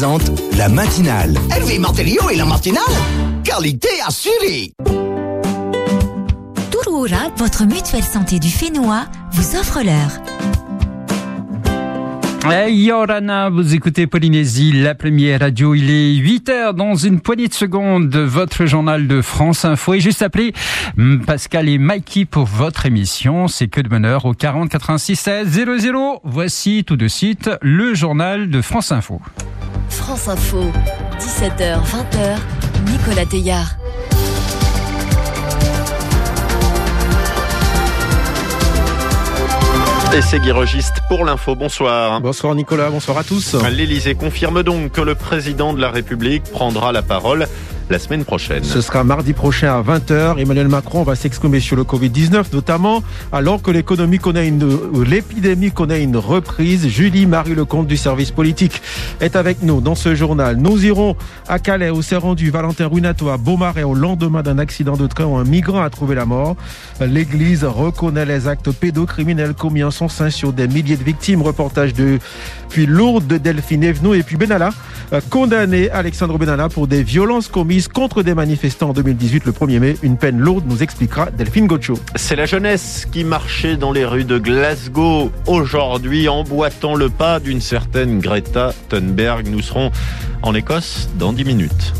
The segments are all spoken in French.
présente la matinale. Hervé Martelio et la matinale, qualité assurée. Touroura, votre mutuelle santé du Fénois, vous offre l'heure. Hey Yorana, vous écoutez Polynésie, la première radio. Il est 8 heures dans une poignée de secondes. Votre journal de France Info et juste appelé Pascal et Mikey pour votre émission. C'est que de bonheur au 40 86 16 00. Voici tout de suite le journal de France Info. France Info, 17h, 20h, Nicolas Teillard. Et c'est Guy Registe pour l'info. Bonsoir. Bonsoir Nicolas, bonsoir à tous. L'Élysée confirme donc que le président de la République prendra la parole la semaine prochaine. Ce sera mardi prochain à 20h. Emmanuel Macron va s'exprimer sur le Covid-19, notamment alors que l'économie connaît une, l'épidémie connaît une reprise. Julie Marie Lecomte du service politique est avec nous dans ce journal. Nous irons à Calais où s'est rendu Valentin Runato à Beaumarais au lendemain d'un accident de train où un migrant a trouvé la mort. L'église reconnaît les actes pédocriminels commis en son sein sur des milliers de victimes. Reportage de puis Lourdes de Delphine Evenot et puis Benalla condamné Alexandre Benalla pour des violences commises contre des manifestants en 2018 le 1er mai. Une peine lourde nous expliquera Delphine Gocho. C'est la jeunesse qui marchait dans les rues de Glasgow aujourd'hui emboîtant le pas d'une certaine Greta Thunberg. Nous serons en Écosse dans 10 minutes.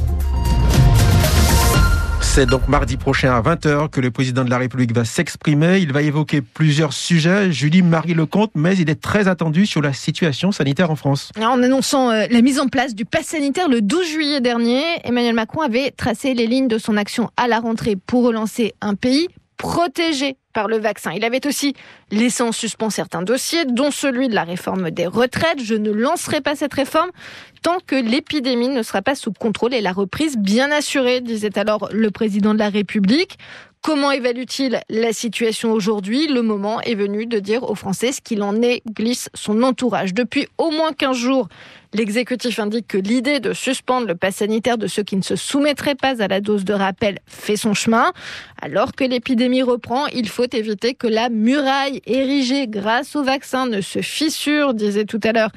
C'est donc mardi prochain à 20h que le président de la République va s'exprimer. Il va évoquer plusieurs sujets. Julie Marie Lecomte, mais il est très attendu sur la situation sanitaire en France. En annonçant euh, la mise en place du pass sanitaire le 12 juillet dernier, Emmanuel Macron avait tracé les lignes de son action à la rentrée pour relancer un pays protégé par le vaccin. Il avait aussi laissé en suspens certains dossiers, dont celui de la réforme des retraites. Je ne lancerai pas cette réforme tant que l'épidémie ne sera pas sous contrôle et la reprise bien assurée, disait alors le président de la République. Comment évalue-t-il la situation aujourd'hui? Le moment est venu de dire aux Français ce qu'il en est, glisse son entourage. Depuis au moins 15 jours, l'exécutif indique que l'idée de suspendre le pass sanitaire de ceux qui ne se soumettraient pas à la dose de rappel fait son chemin. Alors que l'épidémie reprend, il faut éviter que la muraille érigée grâce au vaccin ne se fissure, disait tout à l'heure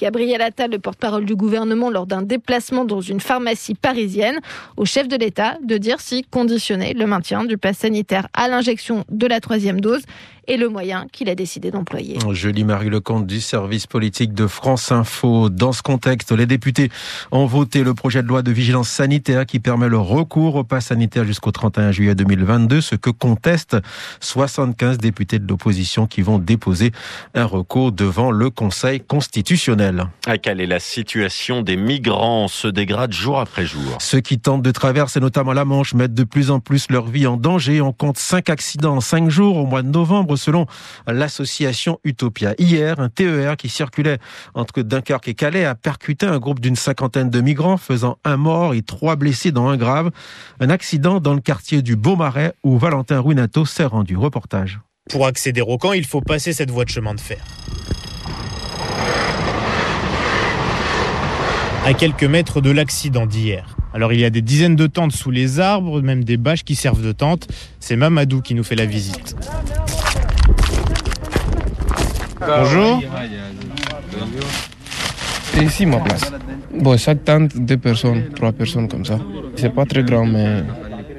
Gabriel Attal, le porte-parole du gouvernement, lors d'un déplacement dans une pharmacie parisienne, au chef de l'État de dire si conditionner le maintien du pass sanitaire à l'injection de la troisième dose et le moyen qu'il a décidé d'employer. Je lis Marie Lecomte du service politique de France Info. Dans ce contexte, les députés ont voté le projet de loi de vigilance sanitaire qui permet le recours au pass sanitaire jusqu'au 31 juillet 2022, ce que contestent 75 députés de l'opposition qui vont déposer un recours devant le Conseil constitutionnel. À quelle est la situation des migrants? Se dégrade jour après jour Ceux qui tentent de traverser notamment la Manche mettent de plus en plus leur vie en danger. On compte 5 accidents en 5 jours au mois de novembre selon l'association Utopia. Hier, un TER qui circulait entre Dunkerque et Calais a percuté un groupe d'une cinquantaine de migrants, faisant un mort et trois blessés dans un grave. Un accident dans le quartier du Beaumarais où Valentin Ruinato s'est rendu. Reportage. Pour accéder au camp, il faut passer cette voie de chemin de fer. À quelques mètres de l'accident d'hier. Alors il y a des dizaines de tentes sous les arbres, même des bâches qui servent de tentes. C'est Mamadou qui nous fait la visite. Bonjour. C'est ici ma place. Bon, chaque tente, deux personnes, trois personnes comme ça. C'est pas très grand, mais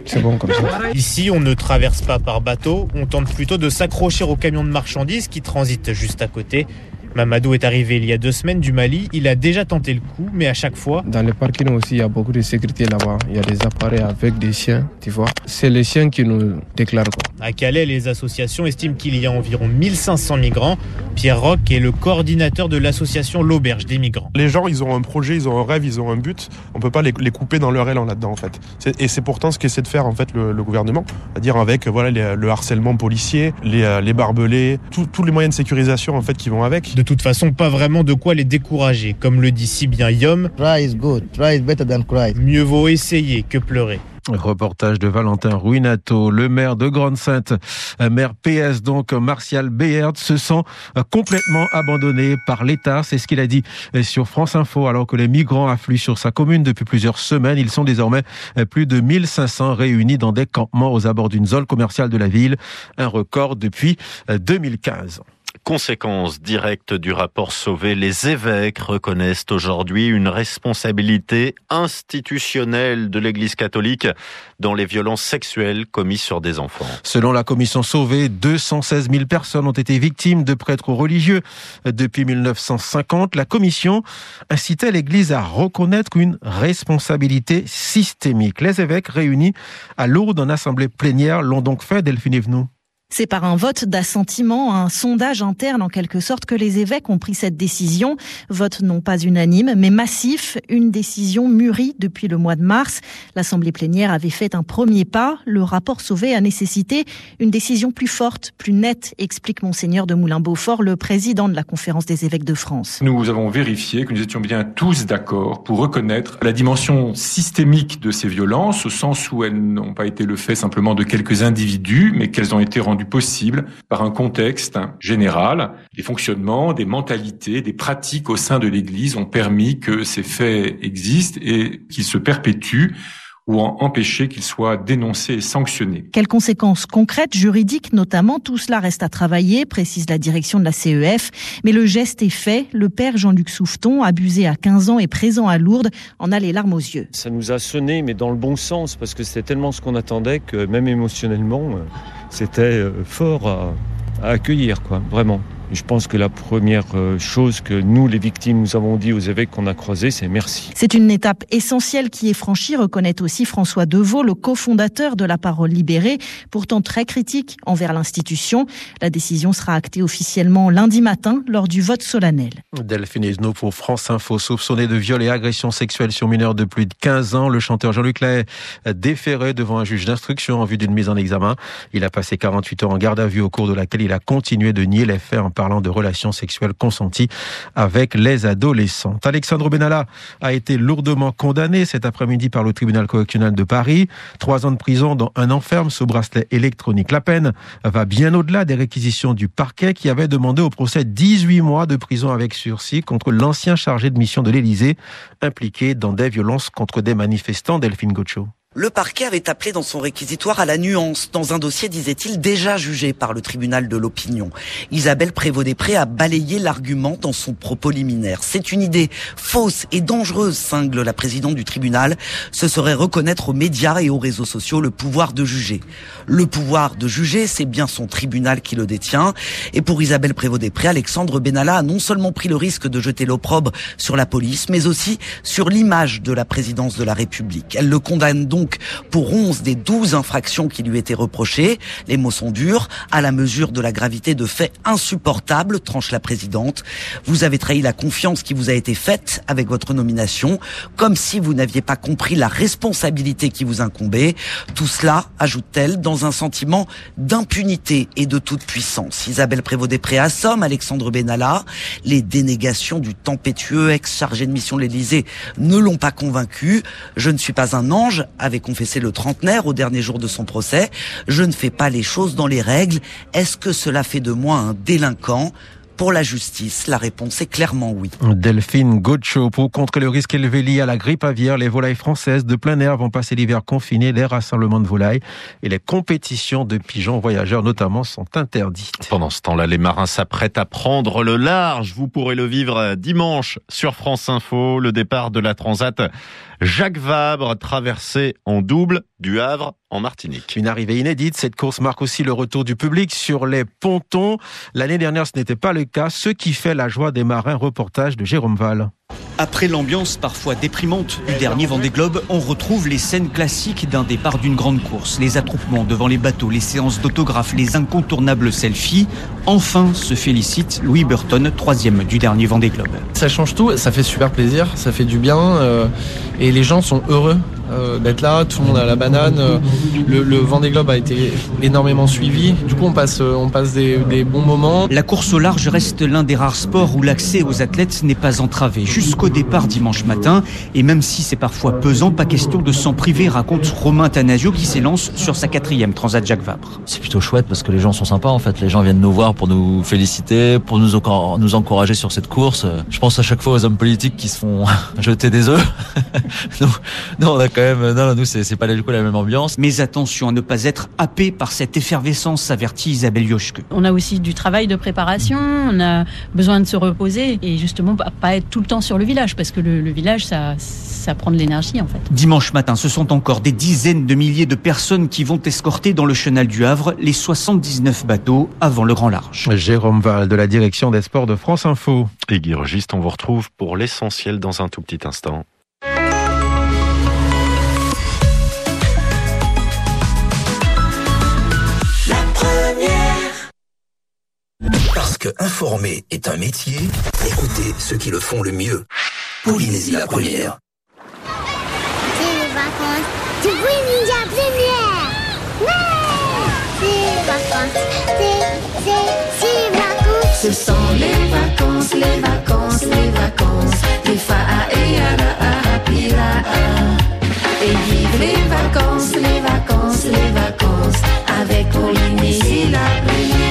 c'est bon comme ça. Ici, on ne traverse pas par bateau, on tente plutôt de s'accrocher au camion de marchandises qui transite juste à côté. Mamadou est arrivé il y a deux semaines du Mali. Il a déjà tenté le coup, mais à chaque fois. Dans le parking aussi, il y a beaucoup de sécurité là-bas. Il y a des appareils avec des chiens, tu vois. C'est les chiens qui nous déclarent quoi. À Calais, les associations estiment qu'il y a environ 1500 migrants. Pierre Roch est le coordinateur de l'association L'Auberge des migrants. Les gens, ils ont un projet, ils ont un rêve, ils ont un but. On peut pas les, les couper dans leur élan là-dedans en fait. Et c'est pourtant ce qu'essaie de faire en fait le, le gouvernement, c'est-à-dire avec voilà les, le harcèlement policier, les, les barbelés, tous les moyens de sécurisation en fait qui vont avec. De toute façon, pas vraiment de quoi les décourager, comme le dit si bien Yom. Try is good. Try is better than cry. Mieux vaut essayer que pleurer. Reportage de Valentin Ruinato, le maire de Grande-Sainte, maire PS donc Martial Béard se sent complètement abandonné par l'État, c'est ce qu'il a dit sur France Info alors que les migrants affluent sur sa commune depuis plusieurs semaines, ils sont désormais plus de 1500 réunis dans des campements aux abords d'une zone commerciale de la ville, un record depuis 2015. Conséquence directe du rapport Sauvé, les évêques reconnaissent aujourd'hui une responsabilité institutionnelle de l'Église catholique dans les violences sexuelles commises sur des enfants. Selon la commission Sauvé, 216 000 personnes ont été victimes de prêtres religieux depuis 1950. La commission incitait l'Église à reconnaître une responsabilité systémique. Les évêques réunis à Lourdes en assemblée plénière l'ont donc fait, Delphine Evenou. C'est par un vote d'assentiment, un sondage interne en quelque sorte que les évêques ont pris cette décision. Vote non pas unanime, mais massif, une décision mûrie depuis le mois de mars. L'Assemblée plénière avait fait un premier pas. Le rapport Sauvé a nécessité une décision plus forte, plus nette, explique Monseigneur de Moulin-Beaufort, le président de la Conférence des évêques de France. Nous avons vérifié que nous étions bien tous d'accord pour reconnaître la dimension systémique de ces violences, au sens où elles n'ont pas été le fait simplement de quelques individus, mais qu'elles ont été rendues possible par un contexte général. Les fonctionnements, des mentalités, des pratiques au sein de l'Église ont permis que ces faits existent et qu'ils se perpétuent ou en empêcher qu'il soit dénoncé et sanctionné. Quelles conséquences concrètes, juridiques notamment Tout cela reste à travailler, précise la direction de la CEF. Mais le geste est fait. Le père Jean-Luc Souffeton, abusé à 15 ans et présent à Lourdes, en a les larmes aux yeux. Ça nous a sonné, mais dans le bon sens, parce que c'était tellement ce qu'on attendait que même émotionnellement, euh, c'était euh, fort à, à accueillir, quoi, vraiment. Je pense que la première euh, chose que nous, les victimes, nous avons dit aux évêques qu'on a croisés, c'est merci. C'est une étape essentielle qui est franchie, reconnaît aussi François Deveau, le cofondateur de la Parole libérée, pourtant très critique envers l'institution. La décision sera actée officiellement lundi matin lors du vote solennel. Delphine Esno pour France Info, soupçonné de viol et agression sexuelle sur mineurs de plus de 15 ans. Le chanteur Jean-Luc Lay déféré devant un juge d'instruction en vue d'une mise en examen. Il a passé 48 heures en garde à vue au cours de laquelle il a continué de nier les faits en parlant de relations sexuelles consenties avec les adolescents. Alexandre Benalla a été lourdement condamné cet après-midi par le tribunal correctionnel de Paris. Trois ans de prison dont un enferme sous bracelet électronique. La peine va bien au-delà des réquisitions du parquet qui avait demandé au procès 18 mois de prison avec sursis contre l'ancien chargé de mission de l'Élysée impliqué dans des violences contre des manifestants. Delphine Gocho. Le parquet avait appelé dans son réquisitoire à la nuance, dans un dossier, disait-il, déjà jugé par le tribunal de l'opinion. Isabelle Prévost-Després a balayé l'argument dans son propos liminaire. C'est une idée fausse et dangereuse, cingle la présidente du tribunal. Ce serait reconnaître aux médias et aux réseaux sociaux le pouvoir de juger. Le pouvoir de juger, c'est bien son tribunal qui le détient. Et pour Isabelle Prévost-Després, Alexandre Benalla a non seulement pris le risque de jeter l'opprobre sur la police, mais aussi sur l'image de la présidence de la République. Elle le condamne donc donc pour 11 des 12 infractions qui lui étaient reprochées. Les mots sont durs, à la mesure de la gravité de faits insupportables, tranche la présidente. Vous avez trahi la confiance qui vous a été faite avec votre nomination, comme si vous n'aviez pas compris la responsabilité qui vous incombait. Tout cela, ajoute-t-elle, dans un sentiment d'impunité et de toute puissance. Isabelle Prévost-Després assomme Alexandre Benalla. Les dénégations du tempétueux ex-chargé de mission de l'Élysée ne l'ont pas convaincu. Je ne suis pas un ange, avait confessé le trentenaire au dernier jour de son procès. Je ne fais pas les choses dans les règles. Est-ce que cela fait de moi un délinquant? Pour la justice La réponse est clairement oui. Delphine Gocho, pour contre le risque élevé lié à la grippe aviaire, les volailles françaises de plein air vont passer l'hiver confiné. Les rassemblements de volailles et les compétitions de pigeons voyageurs notamment sont interdites. Pendant ce temps-là, les marins s'apprêtent à prendre le large. Vous pourrez le vivre dimanche sur France Info. Le départ de la Transat Jacques Vabre, traversé en double du Havre en Martinique. Une arrivée inédite. Cette course marque aussi le retour du public sur les pontons. L'année dernière, ce n'était pas le cas, ce qui fait la joie des marins. Reportage de Jérôme Val. Après l'ambiance parfois déprimante du dernier Vendée Globe, on retrouve les scènes classiques d'un départ d'une grande course. Les attroupements devant les bateaux, les séances d'autographes, les incontournables selfies. Enfin se félicite Louis Burton, troisième du dernier Vendée Globe. Ça change tout, ça fait super plaisir, ça fait du bien euh, et les gens sont heureux euh, d'être là, tout le monde a la banane. Euh, le, le Vendée Globe a été énormément suivi. Du coup, on passe, on passe des, des bons moments. La course au large reste l'un des rares sports où l'accès aux athlètes n'est pas entravé jusqu'au départ dimanche matin. Et même si c'est parfois pesant, pas question de s'en priver, raconte Romain Tanasio qui s'élance sur sa quatrième Transat Jacques Vabre. C'est plutôt chouette parce que les gens sont sympas en fait. Les gens viennent nous voir pour nous féliciter, pour nous, nous encourager sur cette course. Je pense à chaque fois aux hommes politiques qui se font jeter des œufs. nous, nous, on a quand même, non, non nous, c'est pas du coup la même ambiance. Mais attention à ne pas être happé par cette effervescence, avertit Isabelle Yoshke. On a aussi du travail de préparation, on a besoin de se reposer et justement pas- pas être tout le temps sur le village parce que le, le village, ça, ça prend de l'énergie en fait. Dimanche matin, ce sont encore des dizaines de milliers de personnes qui vont escorter dans le chenal du Havre les 79 bateaux avant le grand large. Jérôme Val de la direction des sports de France Info. Et Guy Registe, on vous retrouve pour l'essentiel dans un tout petit instant. Que informer est un métier, écoutez ceux qui le font le mieux. Polynésie la première. C'est les vacances du Ninja Première. Ouais C'est les vacances. C'est, c'est, c'est les vacances. Ce sont les vacances, les vacances, les vacances. Les fa'a et yara a pira Et vive les vacances, les vacances, les vacances. Avec Polynésie la première.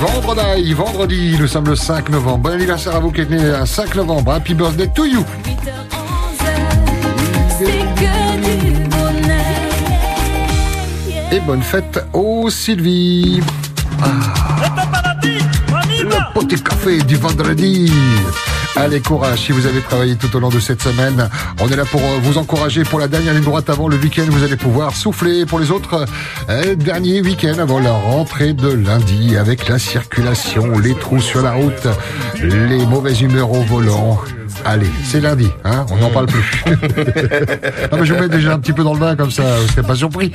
vendredi, vendredi, nous sommes le 5 novembre. Bon anniversaire à vous qui êtes né un 5 novembre. Happy birthday to you. C'est que du bonheur. Et bonne fête au Sylvie. Ah. Le petit café du vendredi. Allez, courage. Si vous avez travaillé tout au long de cette semaine, on est là pour euh, vous encourager pour la dernière ligne droite avant le week-end. Vous allez pouvoir souffler pour les autres euh, derniers week-ends avant la rentrée de lundi avec la circulation, les trous sur la route, les mauvaises humeurs au volant. Allez, c'est lundi, hein, on n'en parle plus. non, mais je vous mets déjà un petit peu dans le bain comme ça, vous serez pas surpris.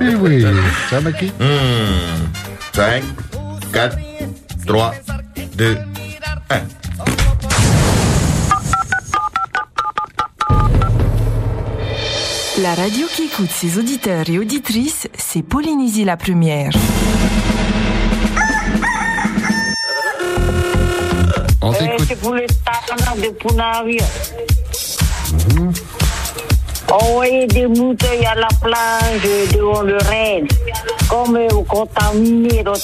Et oui, ça Maki? 5, 4, 3, 2, 1. La radio qui écoute ses auditeurs et auditrices, c'est Polynésie la première. On t'écoute. C'est pour le temps de Punaria. Envoyer des bouteilles à la plage devant le Rennes, comme vous contaminez notre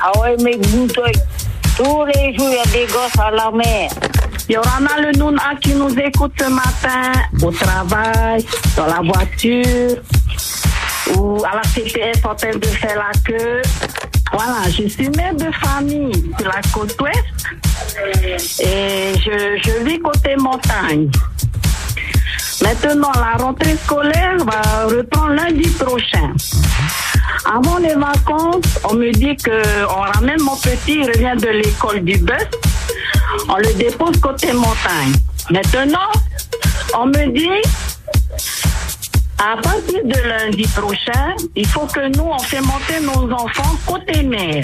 politique. Envoyer mes. Tous les jours, il y a des gosses à la mer. Il y aura le Nouna qui nous écoute ce matin au travail, dans la voiture ou à la CPS en train de faire la queue. Voilà, je suis mère de famille de la côte ouest et je vis côté montagne. Maintenant, la rentrée scolaire va reprendre lundi prochain. Avant les vacances, on me dit que on ramène mon petit, il revient de l'école du bus. On le dépose côté montagne. Maintenant, on me dit, à partir de lundi prochain, il faut que nous, on fait monter nos enfants côté mer.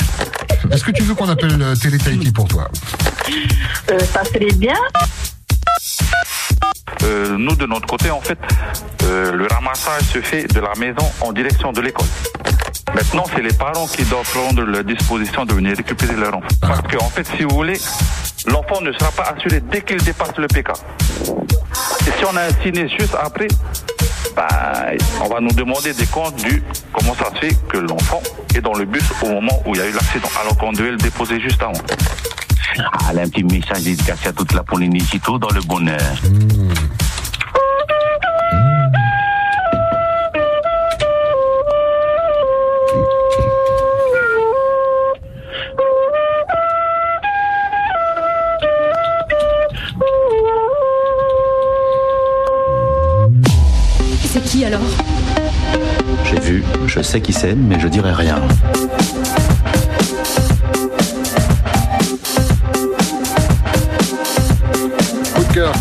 Est-ce que tu veux qu'on appelle euh, Télé Tahiti pour toi? Euh, ça serait bien. Euh, nous, de notre côté, en fait, euh, le ramassage se fait de la maison en direction de l'école. Maintenant, c'est les parents qui doivent prendre la disposition de venir récupérer leur enfant. Parce qu'en fait, si vous voulez, l'enfant ne sera pas assuré dès qu'il dépasse le PK. Et si on a un ciné juste après, bah, on va nous demander des comptes du comment ça se fait que l'enfant est dans le bus au moment où il y a eu l'accident, alors qu'on devait le déposer juste avant. Allez, un petit message dédicacé à toute la Polynésie, tout dans le bonheur. C'est qui alors? J'ai vu, je sais qui c'est, mais je dirai rien.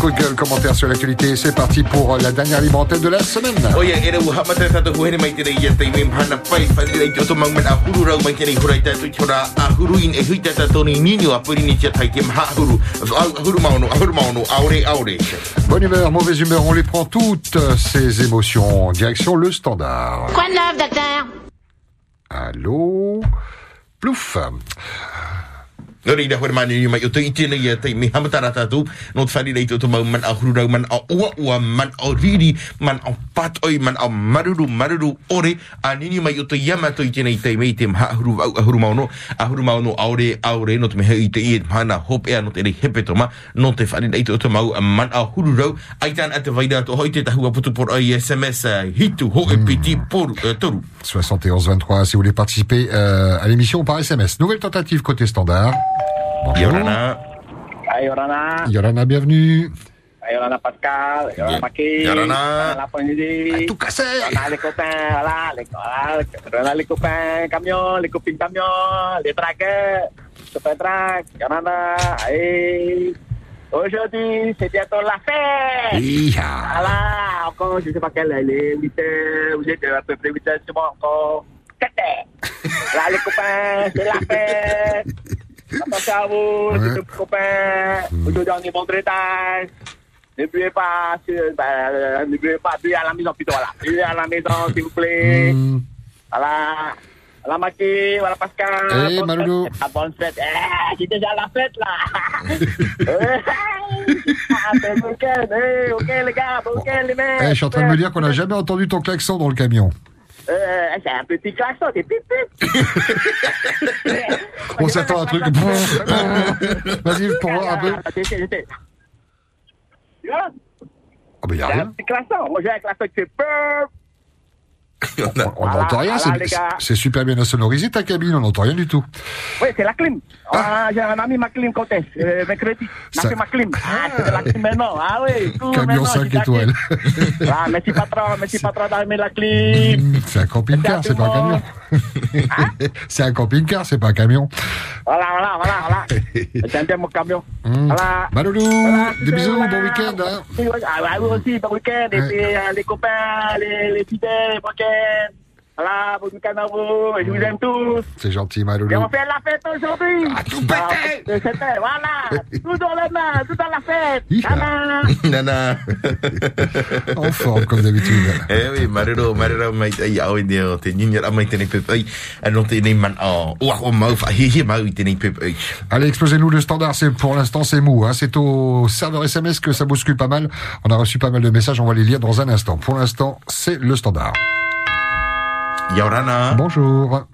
Coup de gueule, commentaire sur l'actualité. C'est parti pour la dernière libre antenne de la semaine. Bonne humeur, mauvaise humeur, on les prend toutes ces émotions. Direction le standard. Quoi de neuf, docteur? Allô? Plouf No reira hore mani ni mai o te iti nei ia tei me hamatara tatu no te whare rei te oto mau man a huru rau man a ua ua man a riri man a patoi man a maruru maruru ore. A nini mai o te yamato i tēnei tei mei te maha huru au ahuru mauno ahuru mauno aure aure no te mehe i te i te mana hope ea no te rei hepe toma no te whare rei te oto mau a man a huru rau ai tan a te vaira to hoi te tahua putu por ai SMS uh, hitu ho e 71 23 si vous voulez participer euh, à l'émission par SMS. Nouvelle tentative côté standard. Bonjour. Yorana. Hai Yorana. Yorana, bienvenue. Hai Yorana Pascal. Yorana Maki. Yorana. Yorana Ponyidi. Tout cassé. Yorana les copains. Voilà. Les, voilà. Yorana les copains camions. Les copines camions. Les traqueurs. Super track. Yorana. Hey. Aujourd'hui, c'est bientôt la fête. Hi-ha. Voilà. Encore, je ne sais pas quelle elle est. 8 heures. Vous êtes à peu près 8 heures. C'est bon encore. 7 heures. Là, les copains, c'est la fête. Attention à vous, les petits copains. Aujourd'hui, on est bon traitage. N'oubliez pas, sur- bah, n'oubliez pas, buvez à la maison plutôt, voilà. Buvez à la maison, s'il vous plaît. Voilà. Voilà, Maki, voilà, Pascal. Eh, Bonne Maloulou. fête. Ah, bonne fête. Eh, c'est déjà la fête, là. Eh, ah, c'est. Eh, ok, les gars, week-end, les mecs. Eh, je suis en train de me dire qu'on n'a jamais entendu ton klaxon dans le camion. Euh, c'est un petit klaxon, c'est pip pip. On s'attend à un truc. Vas-y, pour voir un peu. Sais. Tu vois Oh, mais y a C'est un rien. petit klaxon. Moi, j'ai un klaxon qui fait peur. On n'entend rien. c'est- les super bien sonorisé ta cabine. On n'entend rien du tout. Oui, c'est la clim. Ah, j'ai un ami, ma clim, Comtesse, euh, mercredi. Ça- Ça... fait ma clim. Ah, c'est de la clim maintenant. Ah oui, tout Camion maintenant, 5 j'ai la étoiles. clim. Ah, merci patron, merci patron d'aimer la clim. C'est un camping-car, c'est pas un camion. c'est un camping-car, c'est pas un camion. Voilà, voilà, voilà, voilà. J'aime bien mon camion. Hum. Voilà. Maloulou, Voilà, des bisous, voilà. bon week-end. hein. Ah, bah, vous aussi, bon week-end. Et puis, euh, les copains, les, les fidèles, bon week-end. Voilà, vous. Et je vous aime tous. C'est gentil, Et Maloulou. on fait la fête aujourd'hui. Ah, tout pété. Voilà. Tout dans les mains, tout dans la fête. Nana. Nana. En forme, comme d'habitude. Eh oui, marero, marero mai tai au ni o te ninya ra mai tēnei pepai. Ano tēnei man o ua o mau whahihi mau i tēnei pepai. Allez, explosez-nous le standard. C'est pour l'instant, c'est mou. Hein. C'est au serveur SMS que ça bouscule pas mal. On a reçu pas mal de messages. On va les lire dans un instant. Pour l'instant, c'est le standard. Yorana. Bonjour.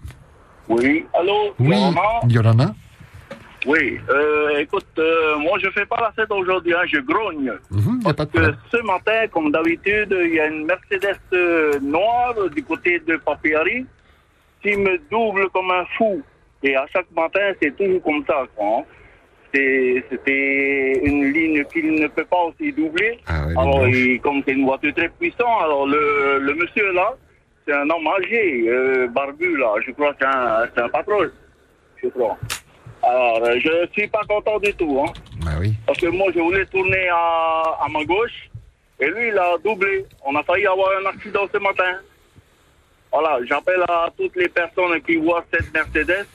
Oui, allô Oui, Yorana Yolana. Oui, euh, écoute, euh, moi je fais pas la fête aujourd'hui, hein, je grogne. Mhm, pas de Parce que ce matin, comme d'habitude, il y a une Mercedes euh, noire du côté de Papiari qui me double comme un fou. Et à chaque matin, c'est toujours comme ça. hein. C'était une ligne qu'il ne peut pas aussi doubler. Ah alors, il- comme c'est une voiture très puissante, alors le, le monsieur là, c'est un homme âgé, euh, barbu là, je crois que c'est un, c'est un patron, je crois. Alors, euh, je suis pas content du tout. Hein. Bah oui. Parce que moi, je voulais tourner à, à ma gauche. Et lui, il a doublé. On a failli avoir un accident ce matin. Voilà, j'appelle à toutes les personnes qui voient cette Mercedes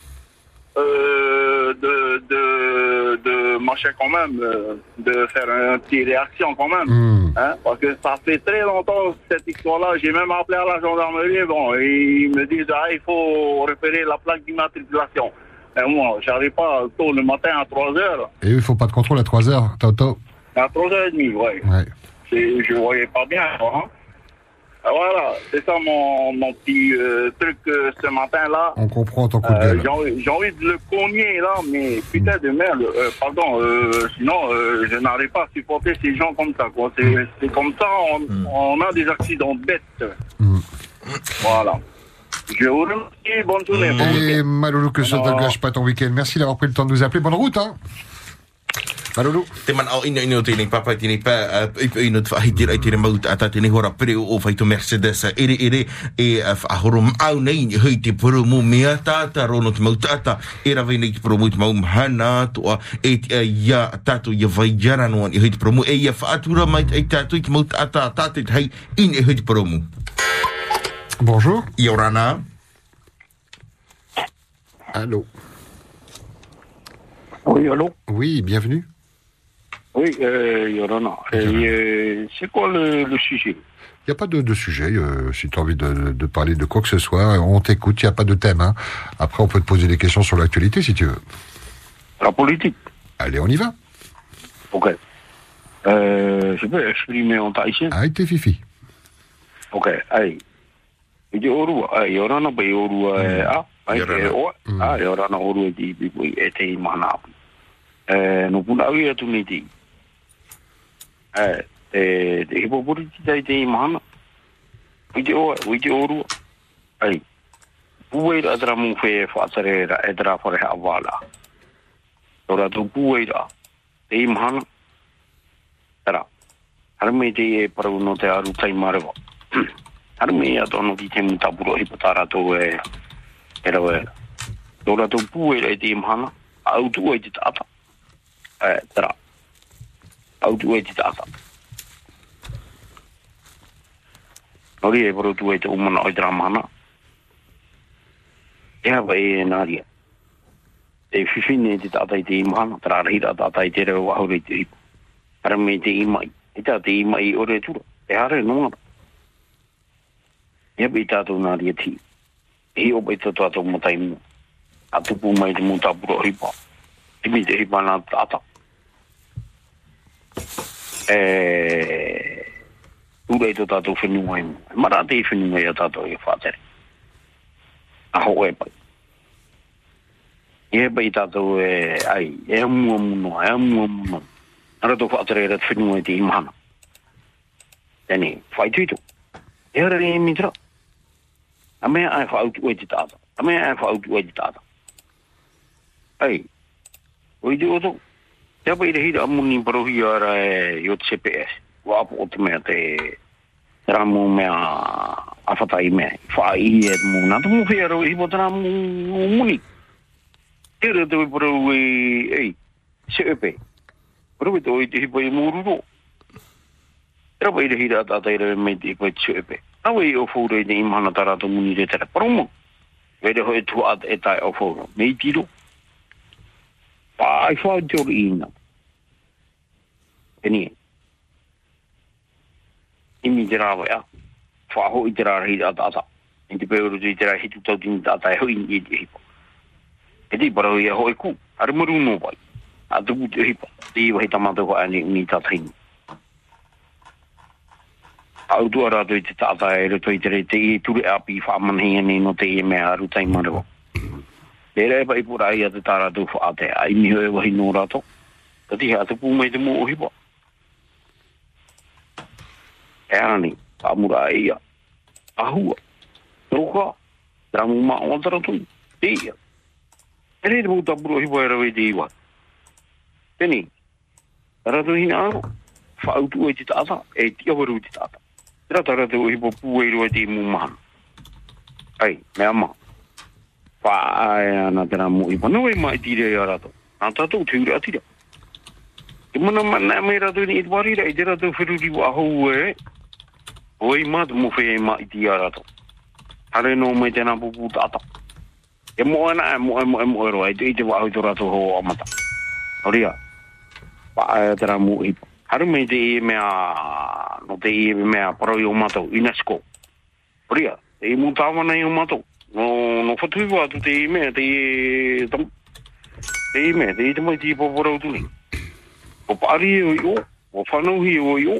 euh, de, de, de quand même, euh, de faire un petit réaction quand même. Hein, parce que ça fait très longtemps cette histoire-là. J'ai même appelé à la gendarmerie. Bon, et ils me disent, ah, il faut repérer la plaque d'immatriculation. Et moi, j'arrive pas tôt le matin à 3 heures. Et eux, il faut pas de contrôle à 3 heures. Toto. À 3h30, ouais. Ouais. C'est- Je voyais pas bien, quoi, hein. Ah, Voilà, c'est ça mon, mon petit euh, truc euh, ce matin-là. On comprend ton coup de Euh, gueule. J'ai envie, j'ai envie de le cogner, là, mais putain de merde. euh, pardon, euh, sinon, euh, je n'arrive pas à supporter ces gens comme ça, quoi. C'est c'est comme ça, on, on a des accidents bêtes. Voilà. Je vous remercie, bonne journée. bon Et. Maloulou, que ça ne gâche pas ton week-end. Merci d'avoir pris le temps de nous appeler. Bonne route, hein. Maruru. Te man au ina ina o tēnei papa tēnei pā i pā te whahi tira i tēnei mauta ata tēnei hora o whaito Mercedes a ere ere e a whaahoro au nei ni hui te puru mu mea tāta rono te mauta ata e rawe nei te puru mu te mau mhana toa e te a ia tātou ia vai jara noa i hui te puru mu e ia whaatura mai e tātou i te mauta ata tātou te hei in e hui te puru mu. Bonjour. Yorana. Allô. Oui, allô? Oui, bienvenue. Oui, euh, Yorana. Et, euh, c'est quoi le, le sujet? Il n'y a pas de, de sujet. euh, si tu as envie de, de parler de quoi que ce soit, on t'écoute. Il n'y a pas de thème. hein. Après, on peut te poser des questions sur l'actualité si tu veux. La politique Allez, on y va. Ok. Euh, je peux exprimer en thaïsien Ah, t'es fifi. Ok, allez. I te orua, ai, Yorana pai orua e a, ai, e oa, a, Yorana orua e ti pipui e E, no puna awi atu ni ti. E, te, te hipopuri ti tai te i mana. I te oa, i te orua. Ai, puweira atra mu whe e whaatarera e tra whare ha wala. Tu puweira, te i. Tara, harame te e parau no te aru tai marewa. Harame ia tono ki te mutapuro i patara tō e e rau e. Tora tō e te i au tu e te tata. E, tara, au tu e te tata. Nori e poro tu e te umana o i tera mana. E hawa e e nāria. Te whiwhine e te tata i te i mana, tera rehira tata i te reo ahure i te ipo. Hara me te imai. E tā te imai o re tura. E hare nongara. E hawa i tātou nāria ti. E hi opa i tātou atou matai mua A tupu mai te mutapuro hipa. E mi te hipa nā tata. E... Ura i tō tātou whenua i mu. Mara te i whenua i a tātou i whātere. A ho e pai. E pai tātou e, ai, e mua muno, e mua muno. Ara tō whātere e rat whenua i te imahana. Tēne, whai tuito. E ora e mitra. A mea ai whautu e te tāta. A mea ai whautu e te tāta. Ai, oi i te oto. Te Te apa ira hira amuni parohi ara e CPS. Wa apu o te mea te ramu mea afatai mea. Wha i e mu na tu whi aro i bota mu muni. Tere te we e ei, CPS. epe. Paro e te oi te hipa i muru ro. Te apa ira hira ira mei te hipa i. Awe i o fure i te imhana tara to muni re tera paromu. Vede e tu at etai o fure. Mei tiro. Pai fau te ori ina ni imi jera wa ya fa ho i jera da ata ata. Inte pe ru ji jera hitu tau din ta ta ho i ni edi bara ya ho iku ar muru no ba a du ji hipo. Di wa hita ma do ko ani ni ta thin au du ara do te ta da e to i jera te i tu a api fa man hi ni no te me aru tai ma ro pa e pai pura ia te tāra tū ate ai mihoe wahi nō rato. Tati hea te pūmai te mō ohi ērani, ka amura. Ahua, roka, tera ma ontara tui, te ia. Rei te mūta puro hiwa era wei te iwa. Tene, tera hina aro, whaautu e te tata, e te awaru te tata. Tera tera te uhipo e te mu. Ai, mea ma. Wha ae ana tera mu iwa. Nau e ma tira e a rato. Nā tātou te ura atira. Te mana mana me rato ni e tuarira, e te tu whiruri wa ahau e o i mātu mo whee ma i ti arata. Hare no mai tēnā pupu ta. E mo ana, e mo, e mo, e mo, e ai e te wa au tōrato ho o amata. oria pa a tera mo i. Hare mai te i a no te i a parau i o mātou, i oria e mo ta mo nei o mato No, no whatu wa tu te i mea, te tam. Te i mea, te i tamai po i tu ni O pāri o yo o, whanau hi o yo.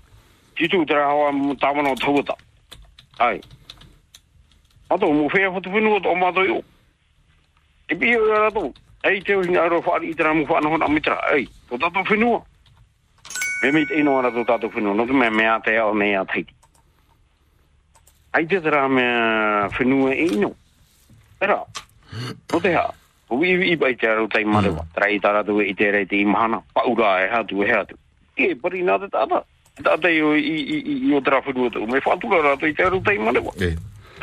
Titu tra hawa mu tāwana o tauata. Ai. Ato, mu whea whatu whenua o mātou i o. E o. Ei te o hina aro whaari i tera mu whaana hona mitra. Ei, o tato whenua. Me me te ino ana tō tato whenua. No te mea mea te ao mea teiti. Ai te tera mea whenua e ino. Era. No te ha. O i bai te aro tai marewa. Tera i tara tu i te rei te imahana. Paura e hatu e hatu. E pari nā te tata da te i i i o trafu do me fa tu la to i te rutai ma le wa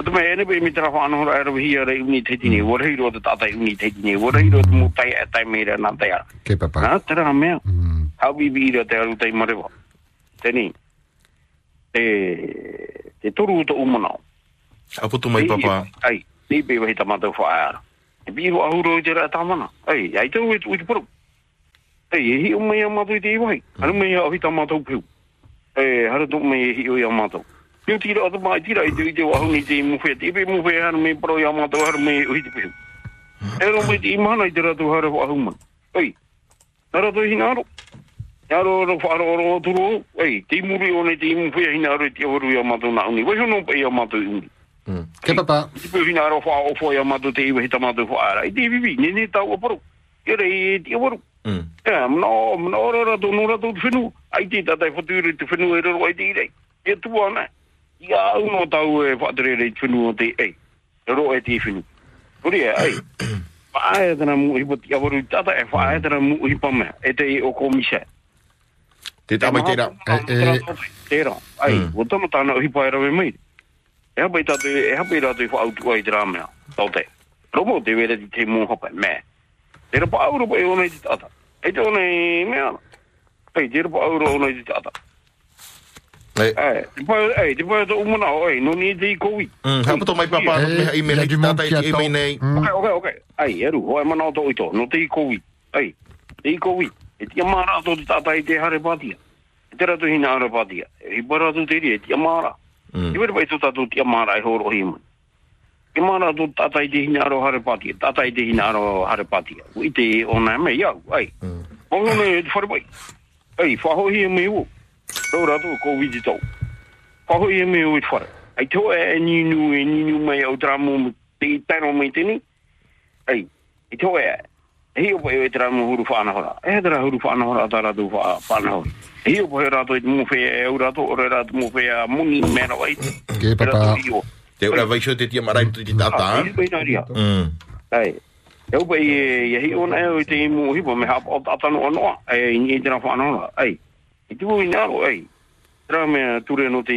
to me ene be mi trafa anu ra ro hi ara uni te tini wo rei ro da ta i uni te tini wo rei ro mu tai a tai me ra na tai ke papa. Ha tra me ha bi bi ro te rutai ma le wa te ni te te toru to u mo a po tu mai papa. ai ni be vai ta ma to fa ara e bi ro a huro i te ra ta mana ai ai te u te poru ai e hi o mea matu i te iwai. Anu mea o ma matau piu e hara tuk me e hiyo ya mato. Ni tira atu mai tira i te ite wahu ni te i te ipe mufe hana me paro ya mato hara me uhi te pehu. E ro me te imana i te ratu hara wahu man. Oi, hara tu hina aro. E aro aro wharo aro aturo, ei, te i o ne te i hina aro i te horu ya mato na uni. Waisho pa ya mato i uni. Ke papa. Te pehu hina aro wha ofo ya mato te iwe hita mato wha ara. I te i vivi, nene tau aparo. Ere i te aparo. E, mna mna ora rato, no rato te whenu. Ai te tatai whaturi te whenu e roro ai te irei. E tua ana. I a au no tau e whatere rei te whenu o te ei. Roro e te whenu. Puri e, ei. Whae tana mu hipa te awaru tata e whae tana mu hipa mea. E te o komisa. Te tamai tera. Tera. Ai, o tama tāna o hipa e rawe mai. E hapa i tatu, e hapa i ratu i whaautua i te rāmea. Tau te. Romo te wera di te mō hapa, mē. Te rapa auro pa e ona i te tata. E te ona i mea. Ei, te rapa auro ona i te tata. Ei. Ei, te pai, ei, te umana o, ei, no ni te i kowi. Hapa to mai papa, no me i me rei tata i te e mai nei. Ok, ok, ok. Ei, eru, hoa e mana o to i to, no te i kowi. Ei, te i kowi. E tia mara to te tata i te hare patia. E te ratu hina hare patia. E bara tu te ri, e tia mara. I wera pai tu tatu tia mara e horo hima. Ke mara tu tata i te hina aro hare patia. Tata i te hina aro hare patia. I te ona me iau, ai. Mongo me te whare pai. Ai, whahohi e me u. Rau ratu ko witi tau. Whahohi e me u i te whare. Ai toa e ninu e ninu mai au tramu te i tano mai tini. Ai, i toa e. E hi opa e o tramu huru whanahora. E he tera huru whanahora ata ratu whanahora. E hi opa e rato i te muwhea e au rato ore ratu muwhea muni mera wai. Ke papa. Te ora vai sho te tia marai tu te tata. Ai, naria. Mm. Ai. E upa i e hi ona e o i te imu hipo me hapa anoa. E. Ai. Tu ai. Ture no te.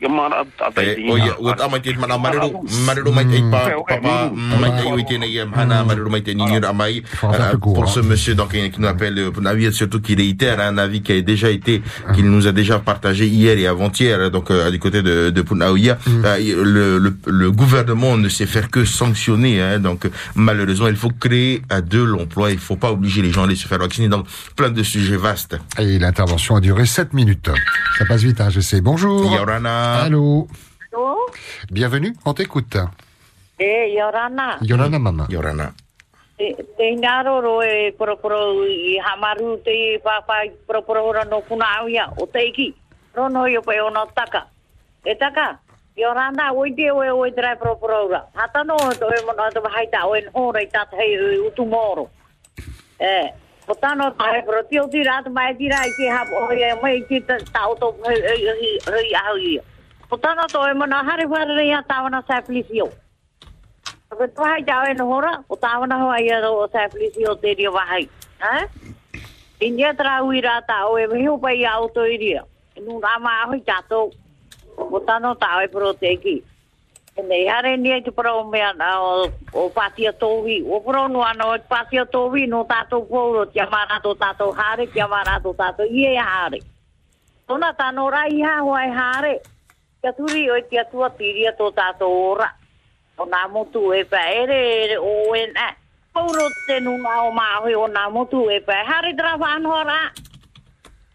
Ia mara te E, ua tama te mana marero, marero mai te pa, papa, mai te iwi tēnei marero mai te nini ura mai. Euh, Pour ce monsieur donc, qui nous appelle euh, pour surtout qu'il réitère un avis qui a déjà été, qu'il nous a déjà partagé hier et avant-hier, donc euh, du côté de, de Punaouia, Euh, le, le, le gouvernement ne sait faire que sanctionner, hein, donc malheureusement il faut créer de l'emploi, il faut pas obliger les gens à aller se faire vacciner, donc plein de sujets vastes. Et l'intervention a duré 7 minutes. Ça passe vite, hein, je sais. Bonjour. Yorana. Allô. Allô Bienvenue, on t'écoute. E, Yorana. Yorana mama. Yorana. Te, te inaroro e poroporo i hamaru te papa poroporo no puna auia o te iki. Rono i ope ono taka. E taka, Yorana, oi te oe oe trai poroporo ora. Hata no to e mono ato haita oe nhora i tata hei e utu moro. E, o tano tae pro tio tira atu mai tira i ke hapo oi e mai ki ta tau to hei au i. O tano to e mono hare whare rei a? Tawana sa plisio. Ko tu hai jau e hora, o tāwana hoa ia o sa Nei, are ni ai tupara o mea na o, o pati. O pro no ana o pati atohi no tato pouro. Tia marato tato hare, tia marato tato ie hare. Tona tano ra iha hoa e hare. Tia turi o e tia tua tiria to tato ora. O nā motu e pa ere ere o e na. Pouro te nunga o maa o nā motu e pa. Hare drafan hora. Hare hora.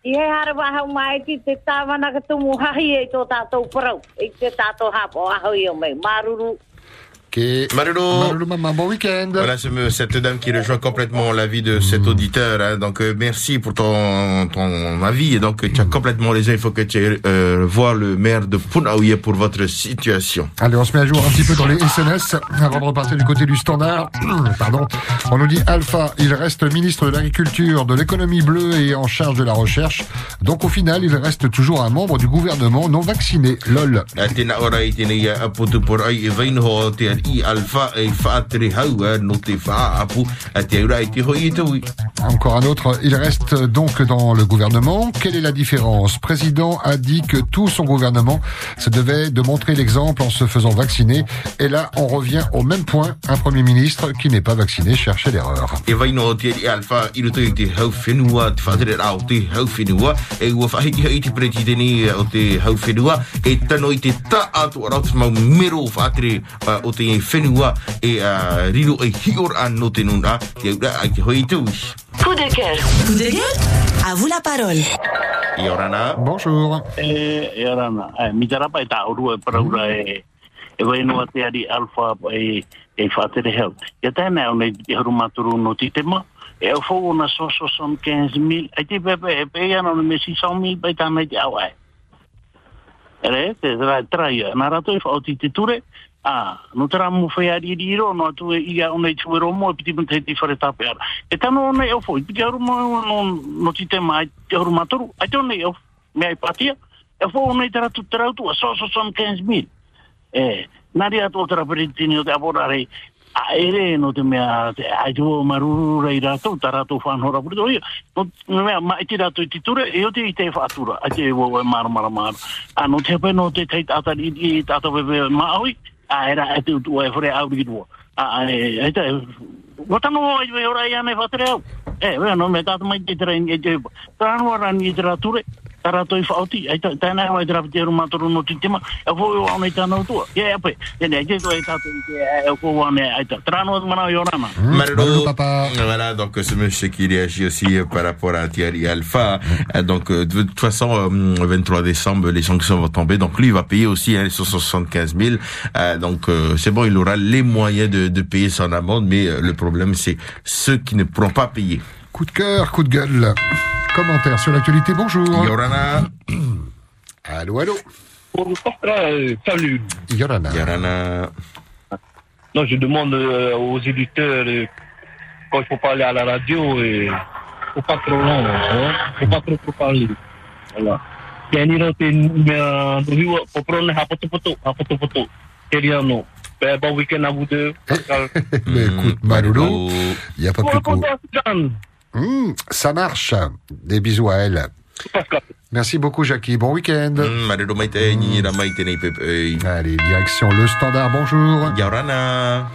I he hara wahau mai ki te tāwana ka tumu hahi e tō tātou parau. E te tātou hapo ahau i o mei. Maruru. Ok. Marolo. Marolo maman, bon week-end. Voilà ce- cette dame qui rejoint complètement l'avis de cet auditeur. hein. Donc euh, merci pour ton, ton avis. Et donc tu as complètement raison. Il faut que tu euh, voir le maire de Punaouia pour votre situation. Allez, on se met à jour un petit peu dans les SNS avant de repartir du côté du standard. Pardon. On nous dit Alpha, il reste ministre de l'Agriculture, de l'économie bleue et en charge de la recherche. Donc au final, il reste toujours un membre du gouvernement non vacciné. LOL. I e e no te. Encore un autre, il reste donc dans le gouvernement. Quelle est la différence? Président a dit que tout son gouvernement se devait de montrer l'exemple en se faisant vacciner. Et là, on revient au même point. Un Premier ministre qui n'est pas vacciné cherchait l'erreur. E i i i whenua, e i i uh, riro e hior an no te nuna, te aura ai te hoi i. Coup de gueule. Coup de À vous la parole. I orana. Bonjour. E, e arana, e, mi te rapa e tā urua e paraura e, e wai noa te ari alfa e, e whaatere heo. Ia tēnā o nei e haru maturu no titema, e au fōu na so so son 15 mil, e te pepe e pe ana no me 600 mil pai tāna i te au ai. E re, te rai trai, nā rato i whao ti te ture, a no tra mu fo di ro no tu e ia una tu ro mo piti mo te fare ta per e ta no ne o piti ro mo no no ti te mai te ro ma toru a te o me ai patia e fo una tara tu tra tu so so son kens mil. E na ri ato tra per ti ni te aborare a ere no te mea te a tu maru ra ira tu tra tu fan ora por do no me ma ti ra tu ti e o ti te fa a te wo mar mar mar a no te pe no te kai ata di ta to ma oi a era e te utu e au rikirua. A, a, e, e ora i ane whatere au. E, no me mai e te i whaoti, ai te no e tāna utua. Tēnei, e te toi tātou i te, e ai tā, i. Marlo, voilà, donc ce monsieur qui réagit aussi euh, par rapport à Thierry Alpha. Euh, Donc euh, de toute façon, le 23 décembre, les sanctions vont tomber. Donc lui, il va payer aussi hein, les 175 000. Euh, donc euh, c'est bon, il aura les moyens de, de payer son amende, mais euh, le problème, c'est ceux qui ne pourront pas payer. Coup de cœur, coup de gueule. Commentaire sur l'actualité, bonjour. Yorana. Allô, allô. salut. Yorana. Yorana. Non, je demande euh, aux éditeurs, euh, quand il faut parler à la radio, et faut pas trop long, hein, faut pas trop trop parler. Voilà. Ba weekend à vous deux. Mais écoute, Maloulou, il n'y a pas plus court. Hmm, ça marche. Des bisous à elle. Merci beaucoup, Jackie. Bon week-end. Maite nei pepe. Allez, direction le standard. Bonjour. Yorana.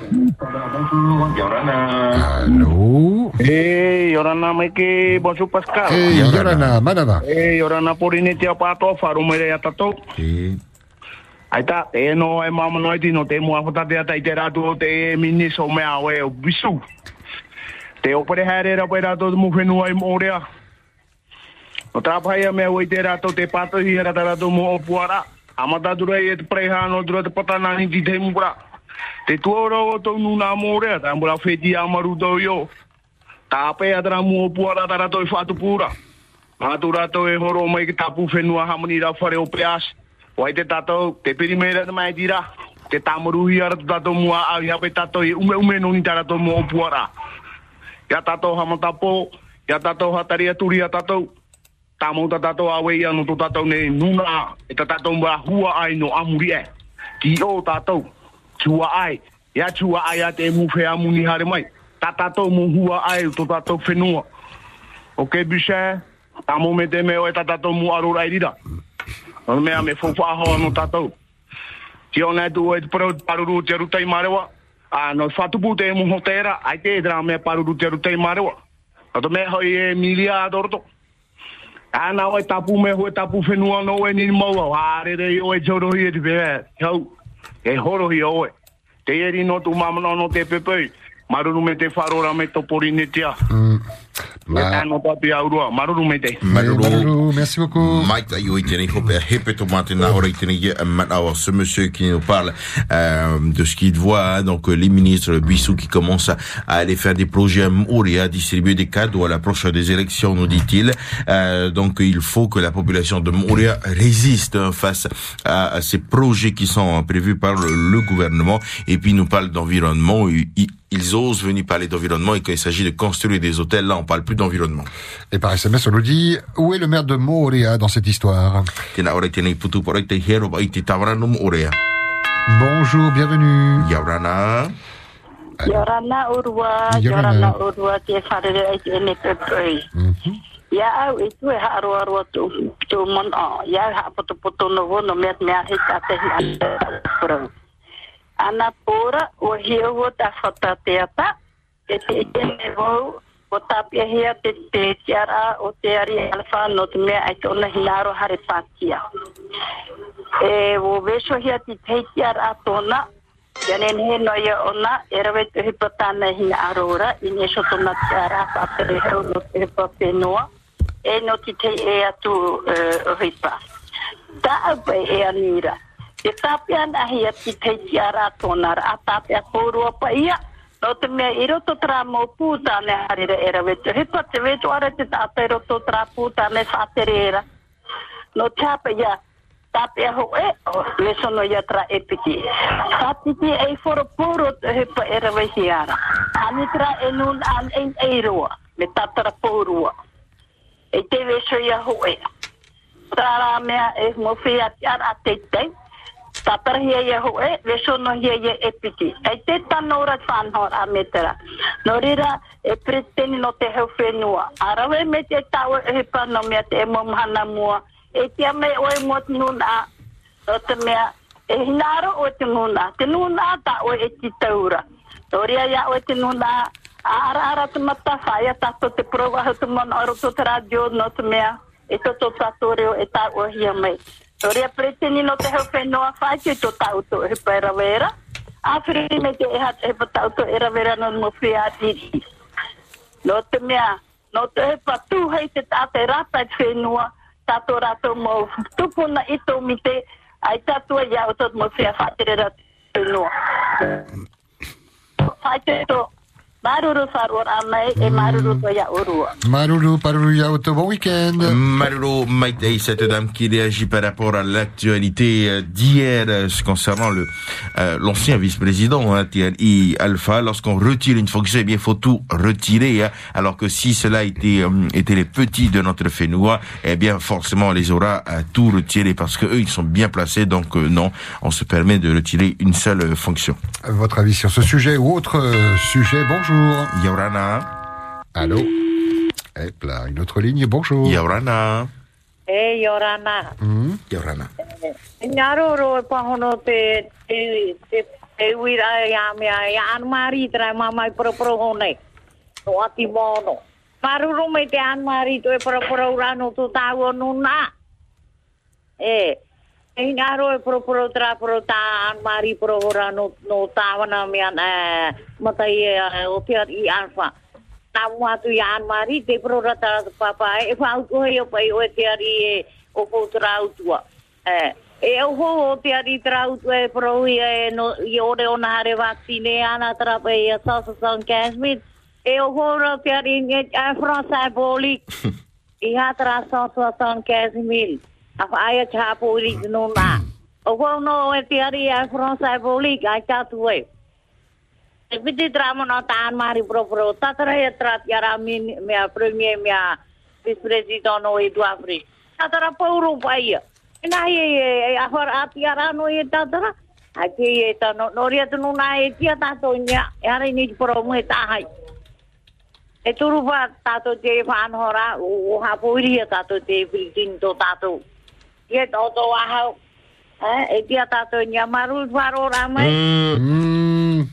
Allô. Hey, Yorana Mike, bonjour Pascal. Hey, Yorana, Manava. Hey, Yorana Porine te apato, faru mere ya tato. Aita, e no e mama no te mua hota te ata i te ratu o te miniso me awe o bisu. Te opere haere ra pera to mu whenua i morea. O tā pai a mea oi te rato te pato hi ara ta rato mo o puara. Amata dura i e te preha no dura te ti te mura. Te o tau nuna wheti amaru tau tara mu o puara ta rato i whatu pura. Matu rato e horo mai ki tapu whenua hamani ra whare o peas. Wai te tato, te piri meira te mai tira. Te mua hape i ume ume noni ta rato mo o puara. Ia tato hamatapo, ia tato hatari aturi a tato. Tā mauta tato awe ia no to tato ne nuna e tato mwa hua no amuri e. Ki o tato, tua ai, ia tua ai a te mu whea muni hare mai. Ta tato mu hua ai to tato whenua. Ok, bishe, tā me te meo e i rira. Ono mea me fofa aho no tato. Ti o nei tu paruru te marewa. A no whatupu te mu hotera, ai te edra me paruru te ruta i marewa. Ato me hoi e milia adorto. Ana o tapu me ho tapu no e ni maua. Hare re o e pehe. Hau, e horohi o e. Te eri no tu mamana no te pepei. Maruru me te. Ia Maruru. Maruru, merci beaucoup. Mike ia manawa ce monsieur qui nous parle euh, de ce qu'il voit hein, donc euh, les ministres Bissou qui commencent à, aller faire des projets à Mouri à distribuer des cadeaux à l'approche des élections nous dit-il. Euh, donc il faut que la population de Moria résiste hein, face à, à ces projets qui sont hein, prévus par le, le gouvernement. Et puis il nous parle d'environnement. Ils, ils osent venir parler d'environnement et quand il s'agit de construire des hôtels là on parle plus d'environnement Et par SMS, on nous dit, où est le maire de Moorea dans cette histoire? No Bonjour, bienvenue. Yaurana. Yorana urua, Yorana. yorana urua te wharere ai te ene pepui. Ia au i tue ha aroa aroa tu, tu mon o. Ia ha poto poto no wono mea mea he ta te hi Ana pora o hio o ta whata te ata, e te ene o tapia hea te te tiara o te ari alfa no te mea ai tona hinaro hare pātia. E wo vesho hea ti te tiara tona, Janen he noia ona, e rawe te hipa tāna hina arora, i ne so tona te ara heo no te hipa whenua, e no ti te e atu uh, hipa. Tā au e anira. Te tāpea na hea ti te tiara tona a tāpea kōrua pa ia, no te mea i roto tra mō pūtāne harira era wetu. te hipa, te wetu ara te tāpea i roto tra pūtāne whātere era. No te hapa ia, Tāpea ho e, o le sono ia tra e piti. Tāpiti e whoro poro te hepa era wehi ara. Ani tra e nun an e e roa, me tātara porua. E te weso ia ho e. Tra mea e mōwhi ati tiara a te te. Tatara hia ia ho e, le sono hia ia e piti. Ai te tanora whanhor a metera. No rira e preteni no te heu whenua. Arawe me te tau e hepa no mea te e momhana mua. e te ame o e mot nuna o te mea e hinaro o te nuna te nuna ta o e ti taura Toria ia o te nuna a ara ara te mata whaia tato te proga hau te mana oro to te radio no te mea e toto tatoreo e ta o hia mai Toria preteni no te hau whenua whai te to tau to e pai rawera a whiri me te e hat e pa tau rawera no mo no te mea no te he pa tu hei te tate rata e whenua tato rato mo tupuna ito mite ai tato ia o tot mo to maruru faror amai e maruru to ia urua. Marulu, Parulu Yaoto, bon week-end. Maruro Maitei, cette dame qui réagit par rapport à l'actualité euh, d'hier euh, concernant le euh, l'ancien vice-président hein, TNI Alpha. Lorsqu'on retire une fonction, eh bien, il faut tout retirer. hein. alors que si cela était, euh, était les petits de notre Fénois, eh bien, forcément, on les aura à tout retirer parce que eux, ils sont bien placés. Donc, euh, non, on se permet de retirer une seule fonction. Votre avis sur ce sujet ou autre sujet, bonjour. Yaurana. Allô? Hop là, une autre ligne, bonjour. Yaurana. Yorana. Hmm? Yaurana. Ngaro ro e pahono te te te te wira ya mea ya anmari tra mama i pro pro hone. No ati mono. Maruru me te anmari to e pro pro urano tu tau nuna. E e ngaro e pro pro tra pro ta anmari pro urano no no tawana me an e matai e o te i alfa. Tamu atu ya anmari te pro rata papa e fa au e o pai o te ari e o ko tra utua. E e o ho o te ari tra utua e pro i e no i ore ona hare vaccine ana tra pe e sa sa sa Casmit. E o ho ro te ari a fransa bolik. I ha tra sa sa sa Casmit. a whaia cha pōri te nō nā. O kua no e te ari a whronsa e pōri, a cha tu e. Te piti trāma nā tāan māri propro, tātara e trāti ara mea premie mea vice-presidono e tuafri. Tātara pōru paia. E nāi e e e a whara ati ara no e tātara, a te e tāno, nori atu nā e tia tātō nia, e hara i niti e tāhai. E turu pā tātō te e whānhora, o hapo iria tātō te e tō tātō. Ye to to a ha? Eh, faro ramai. Hmm.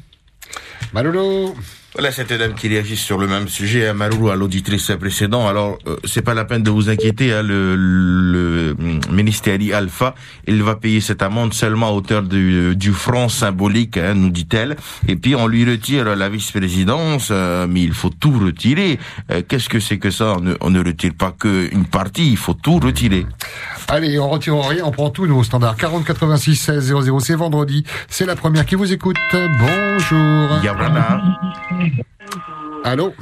Malolo. Voilà cette dame qui réagit sur le même sujet à Maroulou, à l'auditrice précédente. Alors, euh, c'est pas la peine de vous inquiéter. hein, le, le hum, ministère Alpha, il va payer cette amende seulement à hauteur du, du franc symbolique, hein, nous dit-elle. Et puis on lui retire la vice-présidence, euh, mais il faut tout retirer. Euh, Qu'est-ce que c'est que ça? On ne, on ne retire pas qu'une partie, il faut tout retirer. Allez, on retire rien, on prend tout, nous, au standard 40 86 16 00. C'est vendredi. C'est la première qui vous écoute. Bonjour. Yorana. Allô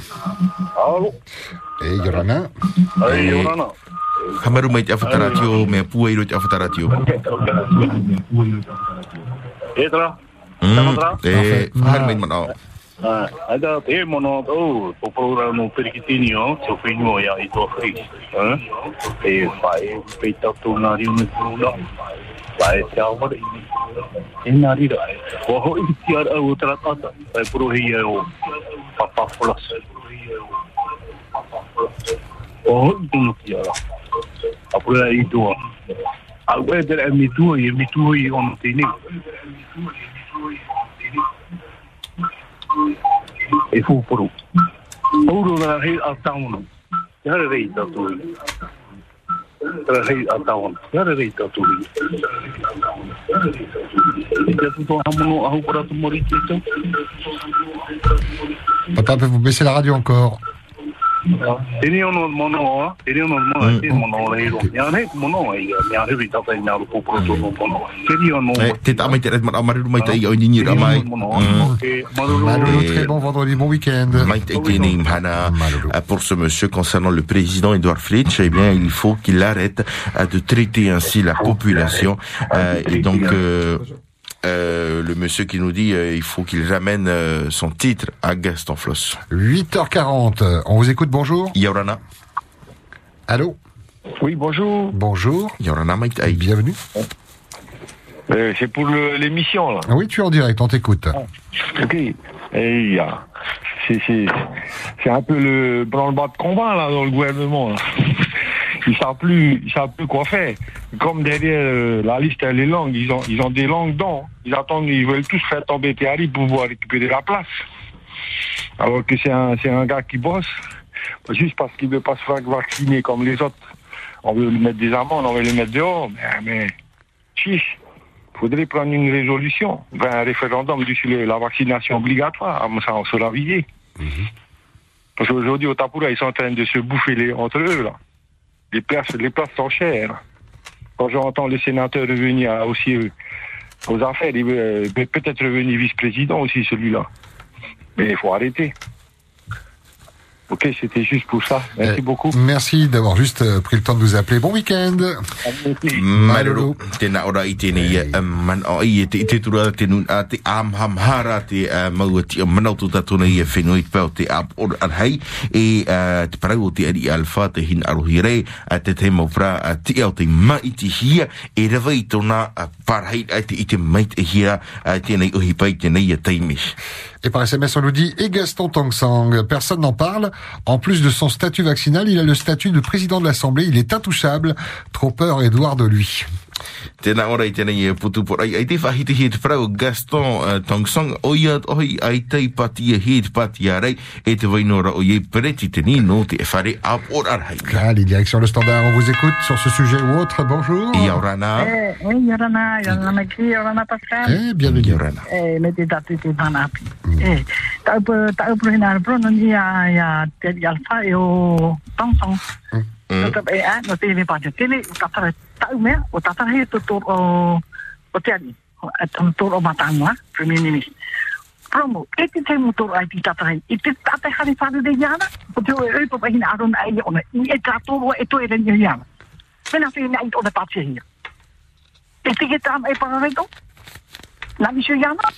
Allô Et Yorana Hey, Yorana. Hamaru mai mea pua iro te awhataratio. Etra. Mai. Ah, ada te mono to programa no perikitini o so finho ya i to fris. Ah, e pai pe ta tu na ri no no. Pai te au mari. E na ri da. O ho i ti ar au tra tata. Pai pro hi e o papa plus. O ho i tu no ki ara. Apura i tu. Au e de mi tu on. Fupuru. Ouro na rei a taunu. Yara rei ta tui. Yara rei a taunu. Yara rei ta tui. Te tuto hamono a hukura tu mori te tau. Papa, peut-vous baisser la radio encore Nini très bon vendredi, bon week-end. Mike Ekening, Hana, euh, pour ce monsieur concernant le président Edouard eh bien, il faut qu'il arrête euh, de traiter ainsi la population. Euh, et donc, euh, euh, le monsieur qui nous dit euh, il faut qu'il ramène euh, son titre à Gaston Floss. 8h40. On vous écoute, bonjour. Yorana. Allô? Oui, bonjour. Bonjour. Yorana Mike Bienvenue. Euh, c'est pour l'émission, là. Ah Oui, tu es en direct, on t'écoute. Ok. Et il y a- c'est, c'est, c'est un peu le branle-bas de combat, là, dans le gouvernement, là. Ils savent plus, ils savent plus quoi faire. Comme derrière euh, la liste, elle est longue, ils ont, ils ont des langues dents. Ils attendent, ils veulent tous faire tomber Théari pour pouvoir récupérer la place. Alors que c'est un, c'est un gars qui bosse, juste parce qu'il veut pas se faire vacciner comme les autres. On veut lui mettre des amendes, on veut les mettre dehors. Mais, mais chiche, faudrait prendre une résolution, ben, un référendum sur le- la vaccination obligatoire, à mon sens, sur la vie. Parce qu'aujourd'hui, au Tapura, ils sont en train de se bouffer les, entre eux, là. Les places, les sont chères. Quand j'entends le sénateur revenir aussi euh, aux affaires, il euh, peut- peut-être revenir vice-président aussi, celui-là. Mais il faut arrêter. Ok, c'était juste pour ça. Merci beaucoup. Merci d'avoir juste euh, pris le temps de nous appeler. Bon week-end. Malolo, tēnā ora i tēnei man o i te, i te tura te nun a te amhamhara te maua ti o manautu tatuna i e whenui pau te ap or arhei e te parau o te ari alfa te hin arohi rei a te te maupra a ti au te mai ti hia e rewa i tōna parhei ai te i te mai te hia tēnei uhi pai tēnei a teimis. Et par SMS, on nous dit, et Gaston Tangsang, personne n'en parle. En plus de son statut vaccinal, il a le statut de président de l'Assemblée. Il est intouchable. Trop peur, Edouard, de lui. Tēnā ora i tēnei e putu por ai, ai te whahiti he te parau Gaston uh, Tongsong o ia ohi ai tei pati e he te pati a rei e te wainora o ie pereti te ni no te e whare ap or arhei. Allez, direction le standard, on vous écoute sur ce sujet ou autre. Bonjour. Eh, oui, Yorana, Yorana Maki, Yorana Pascal. Eh, bienvenue. Yorana. Eh, me te tatu te panapi. Eh, tau a, te alfa e o te e a, no te me pa te tele, o tatara tau mea, o tatara he to to o, o te ani. O tam to o matangua, premier ministre. Promo, e te te mo to ai ti tatara, i te tatara hari whare de yana, o te o e pa pa hina arona ai ona, i e tātoro e to e re ni yana. Mena te ina i o na pātia hia. E te ke tām e parareto, na mi se yana,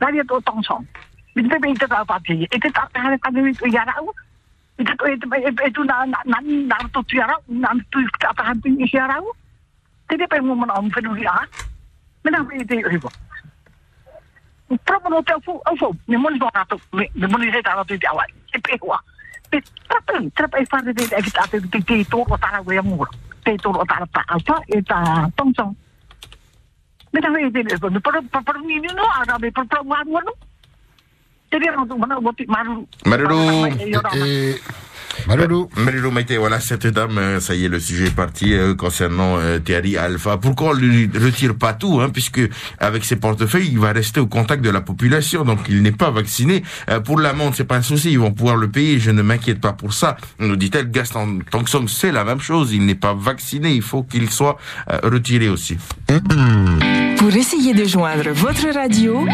na ria to tong song. Mi te pe te tā pātia hia, e te tātara hari whare de yana au, i te to te e e tu na na na na to tu yana, na tu tātara hari de yana au. Te te pe mo mana om whenu ria, mena pe te fu, fu, me moni do rato, me me moni he tā rato te awai, e pe hua. Pe trape, trape e whare de e ki tāte te te tō o tāra wea mura. Te tō o tāra tā alfa e tā tong song. Me tā wei te le ko, me paru paru ni no. Extérieur untuk mana boutique Marou. Marou. Et Malolo. Malolo Maïté, voilà, cette dame, euh, ça y est, le sujet est parti euh, concernant euh, Thierry Alpha. Pourquoi on lui retire pas tout hein, Puisque avec ses portefeuilles, il va rester au contact de la population, donc il n'est pas vacciné. Euh, pour l'amende, c'est pas un souci, ils vont pouvoir le payer, je ne m'inquiète pas pour ça. Nous dit-elle, Gaston Tongson, c'est la même chose, il n'est pas vacciné, il faut qu'il soit euh, retiré aussi. Pour essayer de joindre votre radio,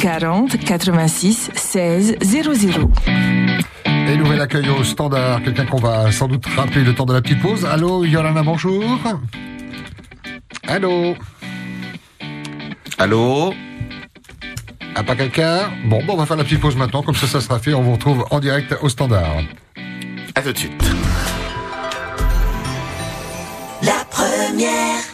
40 86 16 00. Et nouvel accueil au standard, quelqu'un qu'on va sans doute rappeler le temps de la petite pause. Allô, Yolanda, bonjour. Allô Allô Ah, pas quelqu'un? Bon, bon, on va faire la petite pause maintenant, comme ça, ça sera fait. On vous retrouve en direct au standard. À tout de suite. La première.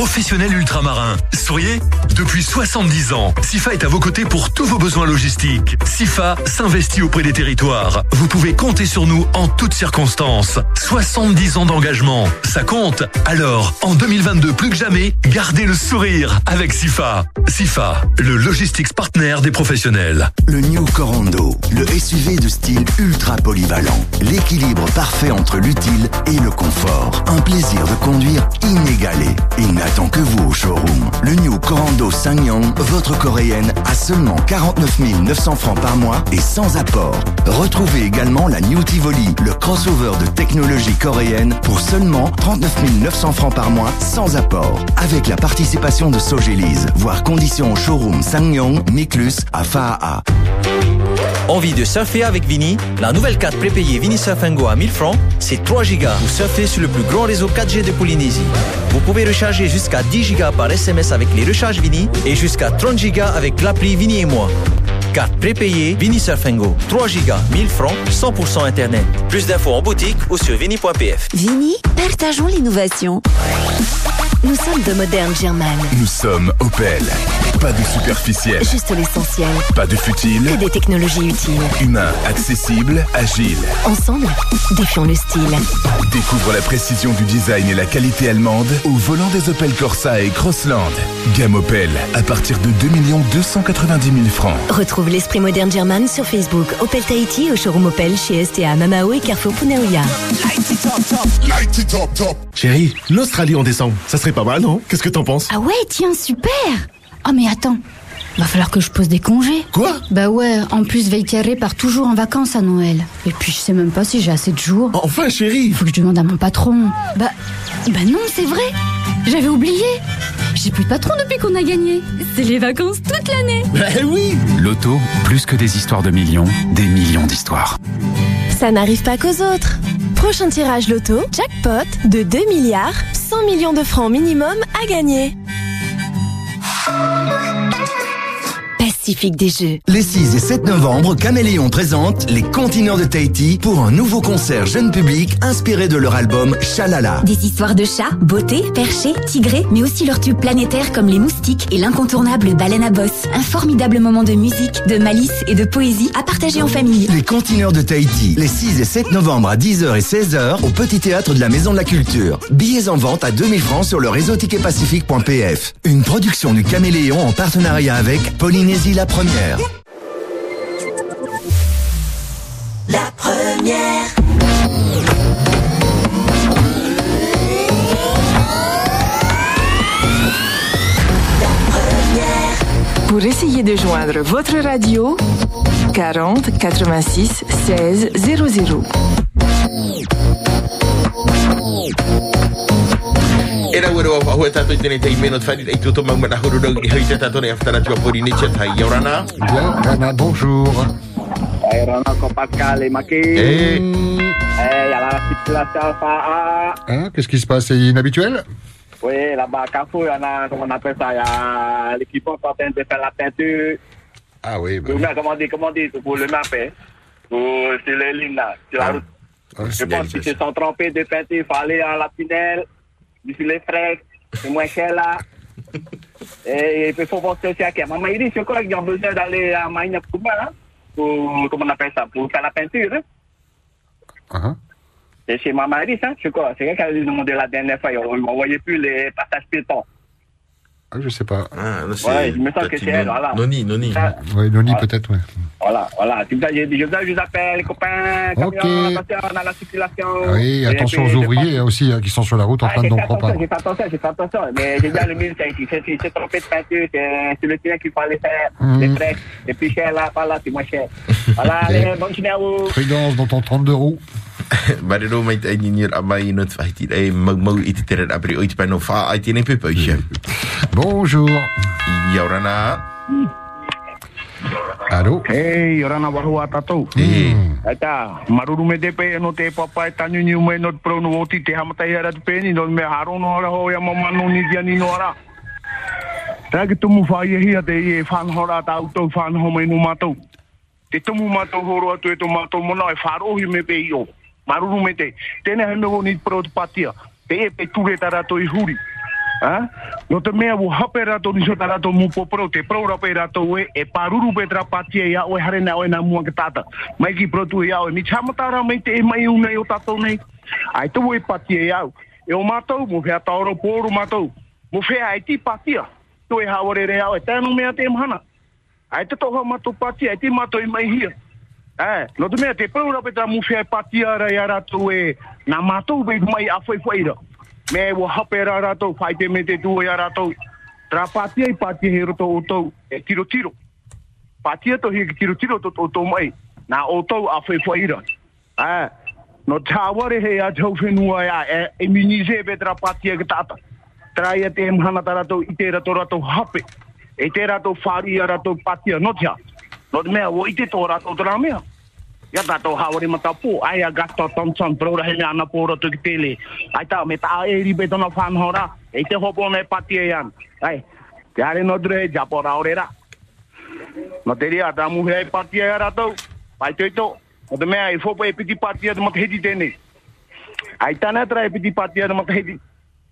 Professionnel ultramarin, souriez Depuis 70 ans, SIFA est à vos côtés pour tous vos besoins logistiques. SIFA s'investit auprès des territoires. Vous pouvez compter sur nous en toutes circonstances. 70 ans d'engagement, ça compte. Alors, en 2022 plus que jamais, gardez le sourire avec SIFA. SIFA, le logistics partner des professionnels. Le New Corando, le SUV de style ultra polyvalent. L'équilibre parfait entre l'utile et le confort. Un plaisir de conduire inégalé. Il n'attend que vous au showroom. Le New Corando Sanyong, votre coréenne, à seulement 49 900 francs par mois et sans apport. Retrouvez également la New Tivoli, le crossover de technologie coréenne, pour seulement 39 900 francs par mois sans apport. Avec la participation de Sogélise. Voir conditions au showroom Sanyong, Miklus à Faa. Envie de surfer avec Vini? La nouvelle carte prépayée Vini Surf Go à 1000 francs, c'est 3 gigas pour surfer sur le plus grand réseau 4G de Polynésie. Vous pouvez recharger jusqu'à 10 gigas par SMS avec les recharges Vini et jusqu'à 30 gigas avec l'appli Vini et moi. Carte prépayée Vini Surf Go. 3 gigas, 1000 francs, 100% internet. Plus d'infos en boutique ou sur vini.pf. Vini, partageons l'innovation. Nous sommes de modernes German. Nous sommes Opel. Pas de superficiel, Juste l'essentiel. pas de futile, Que des technologies utiles. humain, accessible, agile. Ensemble, défions le style. Découvre la précision du design et la qualité allemande au volant des Opel Corsa et Crossland. Gamme Opel à partir de 2 290 000 francs. Retrouve l'esprit moderne German sur Facebook, Opel Tahiti, au showroom Opel chez STA Mamao et Carrefour Punaouia. Chérie, l'Australie en décembre, ça serait pas mal, non Qu'est-ce que t'en penses Ah ouais, tiens, super Oh mais attends, va falloir que je pose des congés. Quoi Bah ouais, en plus Veille Carré part toujours en vacances à Noël. Et puis je sais même pas si j'ai assez de jours. Enfin chérie Faut que je demande à mon patron. Bah, bah non, c'est vrai J'avais oublié J'ai plus de patron depuis qu'on a gagné. C'est les vacances toute l'année Ben oui Loto, plus que des histoires de millions, des millions d'histoires. Ça n'arrive pas qu'aux autres. Prochain tirage loto, jackpot de 2 milliards, 100 millions de francs minimum à gagner. Pacifique des Jeux. Les 6 et 7 novembre, Caméléon présente les Contineurs de Tahiti pour un nouveau concert jeune public inspiré de leur album Chalala. Des histoires de chats, beauté, perchés, tigrés, mais aussi leurs tubes planétaires comme les moustiques et l'incontournable baleine à bosse. Un formidable moment de musique, de malice et de poésie à partager en famille. Les Contineurs de Tahiti, les 6 et 7 novembre à 10h et 16h au Petit Théâtre de la Maison de la Culture. Billets en vente à 2000 francs sur le réseau ticketpacifique.pf. Une production du Caméléon en partenariat avec Polynésie la Première. La première. Pour essayer de joindre votre radio, 40 86 16 00. Era wero wa hua tato i tēnei tei meno tawhani i tūtō mau mana huru nau i hei te tato nei awhtara tua pori ni tia tai. Yorana? Yorana, bonjour. Eh, Rana ko Pascal et Maki. Eh. Eh, il y a la situation Alpha A. Hein, Qu'est-ce qui se passe? C'est inhabituel? Oui, là-bas à Carrefour, il y en a, comment on appelle ça, il y a est en train de faire la peinture. Ah oui, bah, comment dire, comment dire, pour le mapper. Pour, sur les lignes là, sur la route. ah, Je c'est pense qu'ils se sont trompés de peinture, il faut aller à la tunnel, d'ici les frais, c'est moins cher là. Et il faut penser aussi à qui Maman, il dit, je crois qu'ils ont besoin d'aller à Maïna Kouba, là, pour, comment on appelle ça, pour faire la peinture. Hein? Ah, C'est chez Maman Iris, hein, je crois. C'est quelqu'un qui a demandé la dernière fois, ils ne voyait plus les passages piétons. Ah, je sais pas. Ah, là, Ouais, je me sens que Tati c'est elle, Non- voilà. Noni, Noni. Ah. Oui, Noni, Voilà. peut-être, ouais. Voilà, voilà. C'est ça je vous je vous appelle, les copains. Ok. Camion, attention à la circulation. Oui, Et attention puis, aux ouvriers hein, aussi hein, qui sont sur la route en Ah, train de non pas. attention, j'ai fait attention, j'ai fait attention. Mais j'ai dit à le mille, c'est trompé de peinture, c'est le tien qu'il fallait faire. Les frais, c'est plus cher là, pas là, c'est moins cher. Voilà, allez, bonne journée à vous. Prudence dans ton 32 roues. Marero mai mai no e i te tere apri o i te pano fa ai tene pepe ia. Bonjour. Yaurana. Allô Hey, orana wahua tatou. Eh. Aita, maruru me te pe no te papa e tanyu ni no pro no oti te hamatai ara te peni no me haro no ara ho no ni dia ni no ara. Tumu fa ye hia te ye fan hora ta auto fan ho me no mato. Te tumu horo atu e mona e faro hi me pe. Maruru me te. Tene he o ni pro te patia. Te e pe ture tarato i huri. Ha? No te mea wo hape rato ni so tarato mu popro te pro rape rato we e paruru pe tra patia ia o e hare na o e na mua ke tata. Mai ki pro tu ia o e mi chamatara mai te e mai unai o tato nei. Ai tu e patia ia o. E o matou mo fea taoro poru matou. Mo fea ai ti patia. Tu e haware rea o e tēnu mea te mhana. Ai te toha matou patia, ai ti matou i mai hia. Eh, no te mea te pro rape tra mu fea patia ra ia rato e na matou be mai a foi foi ra. Me wo hape ra rato, fai te me te tu ia rato. Tra patia i patia he roto o tau, e tiro tiro. Patia to hi tiro tiro to to to mai. Na o tau a foi foi ra. Eh, no tāware he a tau whenua ia, e, e minize be tra patia ki tata. Tra ia te mhana ta rato i te rato rato hape. E te rato whari a rato patia notia. No te mea, wo i te tō rato tra mea. Ia tātou hawari mata pō, ai a gato Thompson, praura he ana pōra tu ki tele. Ai tā, me tā e ribe tona whanhora, e te hopo me patia ian. Ai, te are no dre, japo raore ra. No te ria, tā muhe ai patia ia ratou, pai te to. No te mea, e fopo e piti patia te mata heti tēnei. Ai tāna tra e piti patia te mata heti.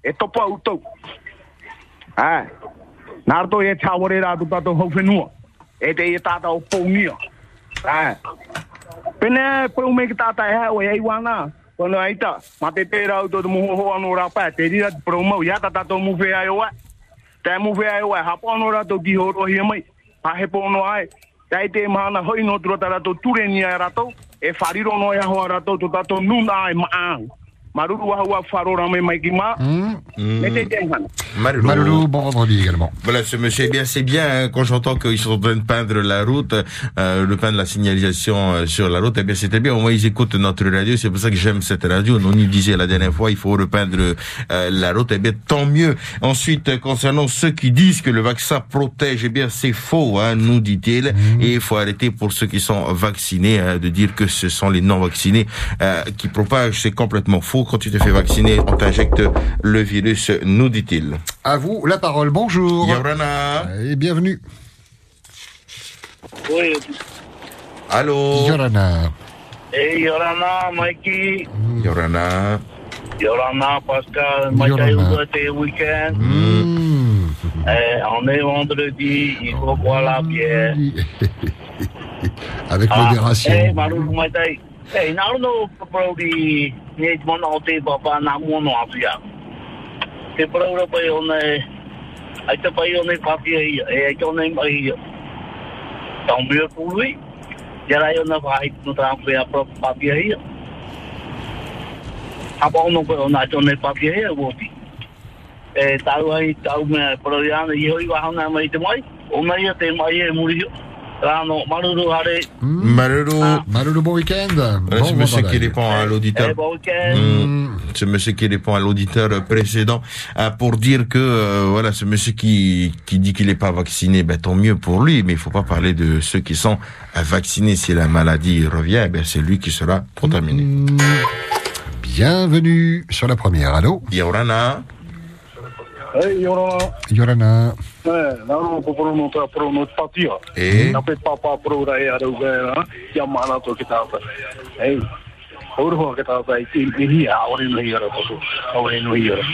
E tau. Ai, e hau whenua. E te e tātou pōngia. Ai, Pene pau me tata e e iwana. Kono aita, ma te te rau pa te rira pro mo ya tata to mu fe ai wa. Te mu fe ai wa ha po no mana hoi no tro tara to ture ni ai ra to. E to tato nuna. Maruru wa wa faro ra me mai ki ma. Me te te han. Maruru. Bon vendredi également. Voilà, ce monsieur, eh bien, c'est bien hein, quand j'entends qu'ils sont en train de peindre la route, euh, le peindre la signalisation euh, sur la route. Eh bien, c'était bien. Au moins, ils écoutent notre radio. C'est pour ça que j'aime cette radio. On y disait la dernière fois, il faut repeindre euh, la route. Eh bien, tant mieux. Ensuite, euh, concernant ceux qui disent que le vaccin protège, eh bien, c'est faux, hein, nous dit-il. Et il faut arrêter pour ceux qui sont vaccinés hein, de dire que ce sont les non vaccinés euh, qui propagent. C'est complètement faux. Quand tu te fais vacciner, on t'injecte le virus, nous dit-il. À vous la parole, bonjour. Yorana. Et bienvenue. Oui. Allô Yorana. Hey, Yorana, Mikey. Yorana. Yorana, Pascal. Mikey, c'était week-end. Hmm. Eh, on est vendredi, il faut boire la bière. Avec Ah, modération. Eh, maru Hei, nā rono paparau need ngai tumana o te papa nā mono atu. Te paraura pai o nei, ai te pai o nei papia i, e ai tō nei mai ia. Tau mea pūrui, te rai o nei pahai tuna tāpui a prop i. ia. Hapa ono pai o nei tō nei papia ia, wopi. E ai, tau mea paraura ia, i hoi wahana mai te mai, o nei a te mai e muri. Maruru. Maruru, bon week-end. Voilà, Bon c'est monsieur qui répond à l'auditeur. Eh, bon week-end. Mm, ce monsieur qui répond à l'auditeur euh, précédent. Euh, pour dire que euh, voilà ce monsieur qui qui dit qu'il n'est pas vacciné ben tant mieux pour lui. Mais il faut pas parler de ceux qui sont euh, vaccinés. Si la maladie revient eh ben c'est lui qui sera contaminé. Bienvenue sur la première. Allô? Yorana Hey, Yorana. Yorana. Eh, naro po pro no ta pro no patia. Eh? Na pe papa pro ra e ara uga, ya mana to kita ta. Hey. Oro ho kita ta i ti hi a ore no hi ara to. Ore no hi ara.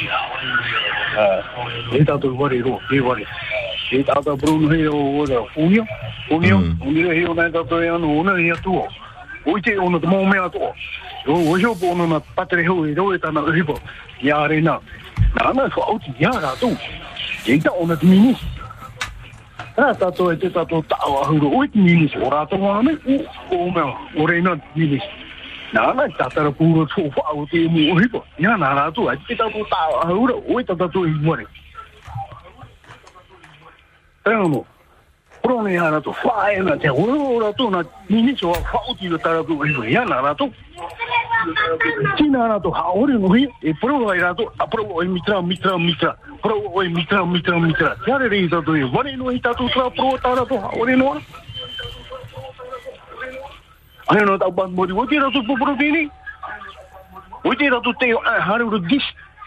Eh, e ta to wari ro, e wari. E ta ta pro no hi o ora funio. Funio, funio hi o na ta to ya no na hi tu. O te ono te mo me to. O o jo po no na patre ho ro ta na ri po. Ya re na. Na na so au ti ya ra tu. Ia ta ona te minis. Ah, tato e te tato tau ahuru. Oi te minis, o rato wā me, o, o mea, o reina te minis. Nā, nā, tatara pūra tō whao te mu o hipa. Ia, nā rātu, ai te tato tau ahuru, oi ta tato i Prone to whae na to na ti rātu. Tina na to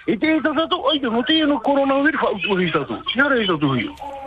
e to e to to to to te ro e to no te no coronavirus fa to ita to to whae a te baha ore, mea hira tara hana mea rei, tata hei ono. E mea ti populasio ia mea, e a tawana mea, president o mea, taho era hira tira. E paruru o tu mono ha. E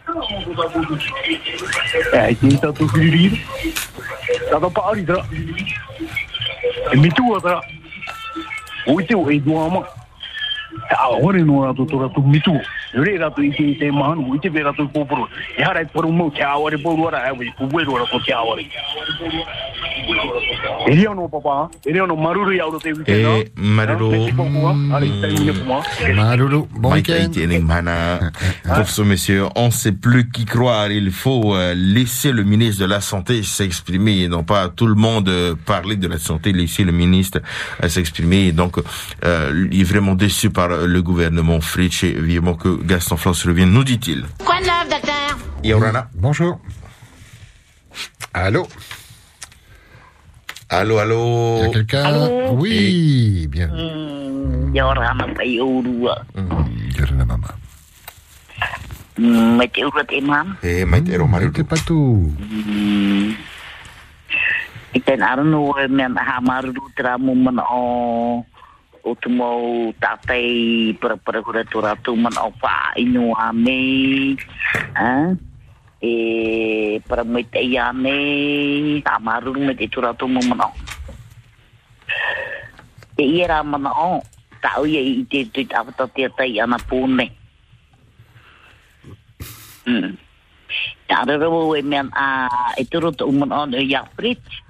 e dua ma, e a hore no ratu to ratu mitua, re ratu i te i te mahanu, i te ve ratu i poporo, e hara i poru mau, te aware poru ara, e wei puweru ratu te aware. E ria no papa, e ria no? maruru i auro te wite na. E maruru. Maruru, bon Mike week-end. Aitiening Mana. Professeur, messieurs, on ne sait plus qui croire. Il faut euh, laisser le ministre de la Santé s'exprimer et non pas tout le monde euh, parler de la santé, laisser le ministre euh, s'exprimer. Donc, euh, il est vraiment déçu par le gouvernement Fritsch et vivement que Gaston Floss revienne, nous dit-il. Quoi de neuf, docteur? Yorana. Bonjour. Allô? Allô, allô? Il y a quelqu'un? Allô? Oui, bien. Hmm, Yorana urua. Yorana mama. Hmm, Mai te urua te mam. E mai te ero. Te patu. Hmm. I ten arano e mea na ha maruru tra mo mana o o tu mau tātai para para kura tu ratu man o wha inu a me. Ha? E para mai te ia me. Ta maruru me te tu ratu mo mana o. E ia ra mana o. Ta o ia i te tu ta wata te tai ana pūne. Hmm. Ta raro e mea a e turu tu man o e ia fritz.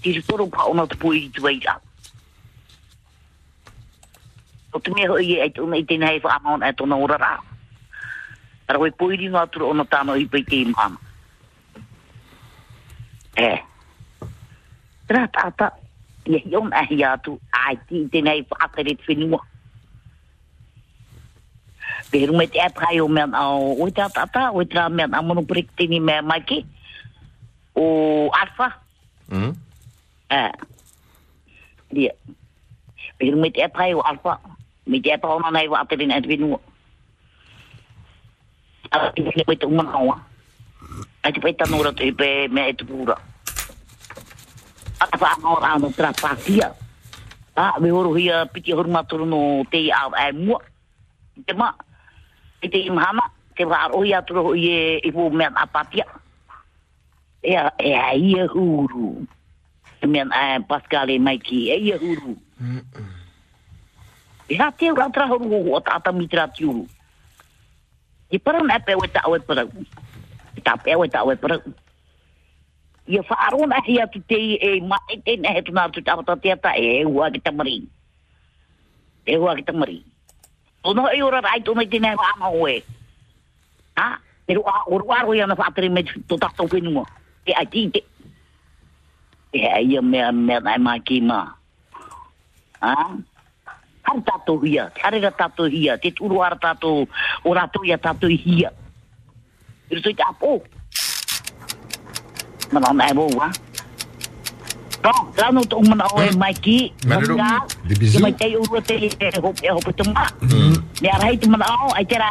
Tiri toro pa ona te pui i tu a. Mea hoi e tuna i tēnei hei whaamaon e tona ora rā. Ara hoi pui ri ngā turu ona tāno i pei. E. Tera tāta. Ia ahi atu. Ai i tēnei whenua. Peru me te o mea. Oi tā tāta. Oi tā mea au mono prik tini mea maiki. O alfa. Eh. Dia. Pero me te o alfa. Ala te me te uma nawa. Ai te peta nora te pe me e te pura. Ala pa patia. Ah, maturu no te. Te ma. Te imhama. Te wa aro hia turo i i pu mea apatia. A a ia huru. Pascal e e huru. E ha te ura tra huru o tata mitra tiuru. I para na pe weta awe para. I ta pe weta awe para. Ia whaaro na hia tu te e ma e te ne he tuna tu tawata te ata e ua ki ta mari. E ua ki ta mari. Tono e ora rai tono i te ne wa ama oe. Ha? Pero a oru aro ia na whaatere me to tato whenua. E ai ti te. E ai ia mea mea nai mai ki ma. Ha? Har tato hia, hare ra tato hia, te turu ara tato, o rato ia tato hia. Pero toi tapo. Mana nai bo wa. No, kano to mana o e mai ki. Ke mai tei uru te hop e hop te ma. Ne arai tu mana o, ai te ra.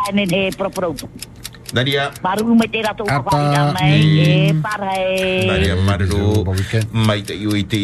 Nadia. Baru meter ratu Apa damai. ni? Eh, parai. Nadia Marlo,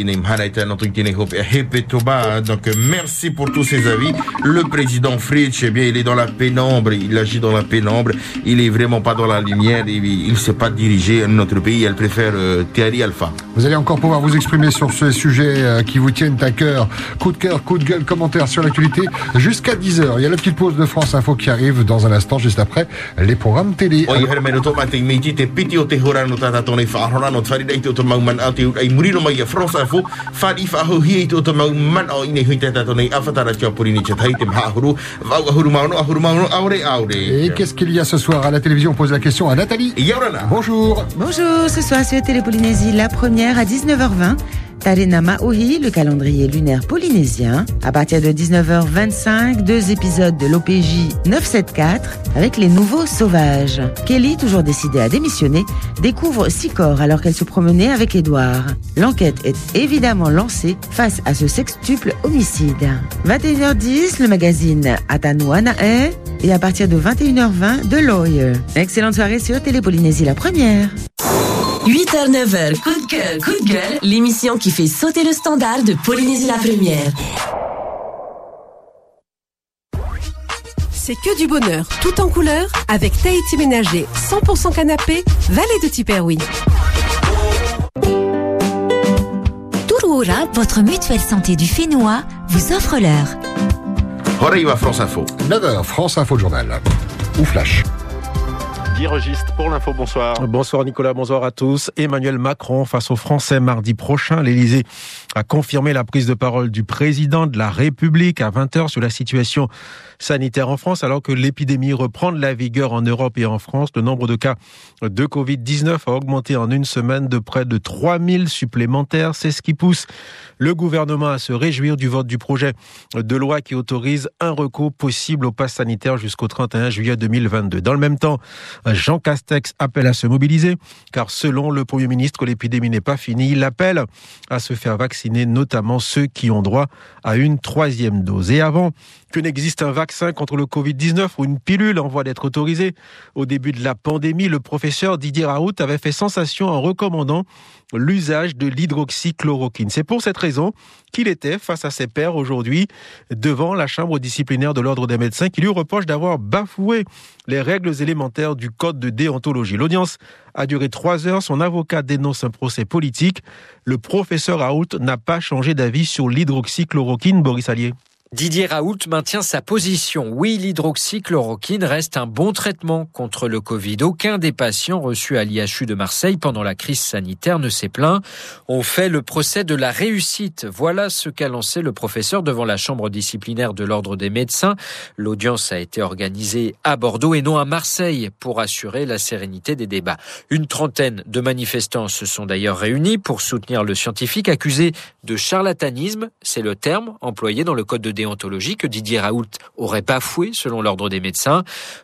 Inem Toba. Donc, merci pour tous ces avis. Le président Fritsch, eh bien, il est dans la pénombre, il agit dans la pénombre, il est vraiment pas dans la lumière, il, il sait pas diriger notre pays, elle préfère euh, Thierry Alpha. Vous allez encore pouvoir vous exprimer sur ce sujet euh, qui vous tiennent à cœur. Coup de cœur, coup de gueule, commentaires sur l'actualité jusqu'à 10h. Il y a la petite pause de France Info qui arrive dans un instant, juste après les programmes télé. O i hara mena tō mate mei te piti o te hora no tata tōne whaahora no tari nei te o te mau man au te ai murino mai a France Info whari whaahu hi i te o te mau man o ine hui tata tōne awhatara tia puri ni te tai te mahahuru vau ahuru mauno ahuru mauno aure aure Et qu'est-ce qu'il y a ce soir à la télévision? On pose la question à Nathalie. Bonjour. Bonjour, ce soir sur Télé Polynésie, la première à 19h20. Tarena Maohi, le calendrier lunaire polynésien. À partir de 19h25, deux épisodes de l'OPJ 974 avec les nouveaux sauvages. Kelly, toujours décidée à démissionner, découvre six corps alors qu'elle se promenait avec Edouard. L'enquête est évidemment lancée face à ce sextuple homicide. 21h10, le magazine Atanuanae et à partir de 21h20, de Lawyer. Excellente soirée sur Télé Polynésie, la première. 8h, 9h, coup de cœur, coup de gueule, l'émission qui fait sauter le standard de Polynésie la première. C'est que du bonheur, tout en couleur, avec Tahiti Ménager, 100% canapé, Vallée de Tiperoui. Turuora, votre mutuelle santé du Fénois, vous offre l'heure. Iwa France Info. 9h, France Info Journal. Ou Flash. Guy pour l'info, bonsoir. Bonsoir Nicolas, bonsoir à tous. Emmanuel Macron face aux Français mardi prochain. L'Élysée a confirmé la prise de parole du président de la République à 20h sur la situation sanitaire en France alors que l'épidémie reprend de la vigueur en Europe et en France. Le nombre de cas de Covid-19 a augmenté en une semaine de près de 3000 supplémentaires. C'est ce qui pousse le gouvernement à se réjouir du vote du projet de loi qui autorise un recours possible au pass sanitaire jusqu'au 31 juillet 2022. Dans le même temps, Jean Castex appelle à se mobiliser car selon le Premier ministre, l'épidémie n'est pas finie. Il appelle à se faire vacciner, notamment ceux qui ont droit à une troisième dose. Et avant que n'existe un vaccin contre le Covid-19 ou une pilule en voie d'être autorisée, au début de la pandémie, le professeur Didier Raoult avait fait sensation en recommandant l'usage de l'hydroxychloroquine. C'est pour cette raison qu'il était face à ses pairs aujourd'hui devant la chambre disciplinaire de l'ordre des médecins qui lui reproche d'avoir bafoué les règles élémentaires du code de déontologie. L'audience a duré trois heures. Son avocat dénonce un procès politique. Le professeur Raoult n'a pas changé d'avis sur l'hydroxychloroquine, Boris Allier. Didier Raoult maintient sa position. Oui, l'hydroxychloroquine reste un bon traitement contre le Covid. Aucun des patients reçus à l'IHU de Marseille pendant la crise sanitaire ne s'est plaint. On fait le procès de la réussite. Voilà ce qu'a lancé le professeur devant la chambre disciplinaire de l'ordre des médecins. L'audience a été organisée à Bordeaux et non à Marseille pour assurer la sérénité des débats. Une trentaine de manifestants se sont d'ailleurs réunis pour soutenir le scientifique accusé de charlatanisme. C'est le terme employé dans le code de déontologie que Didier Raoult aurait pas foué selon l'ordre des médecins.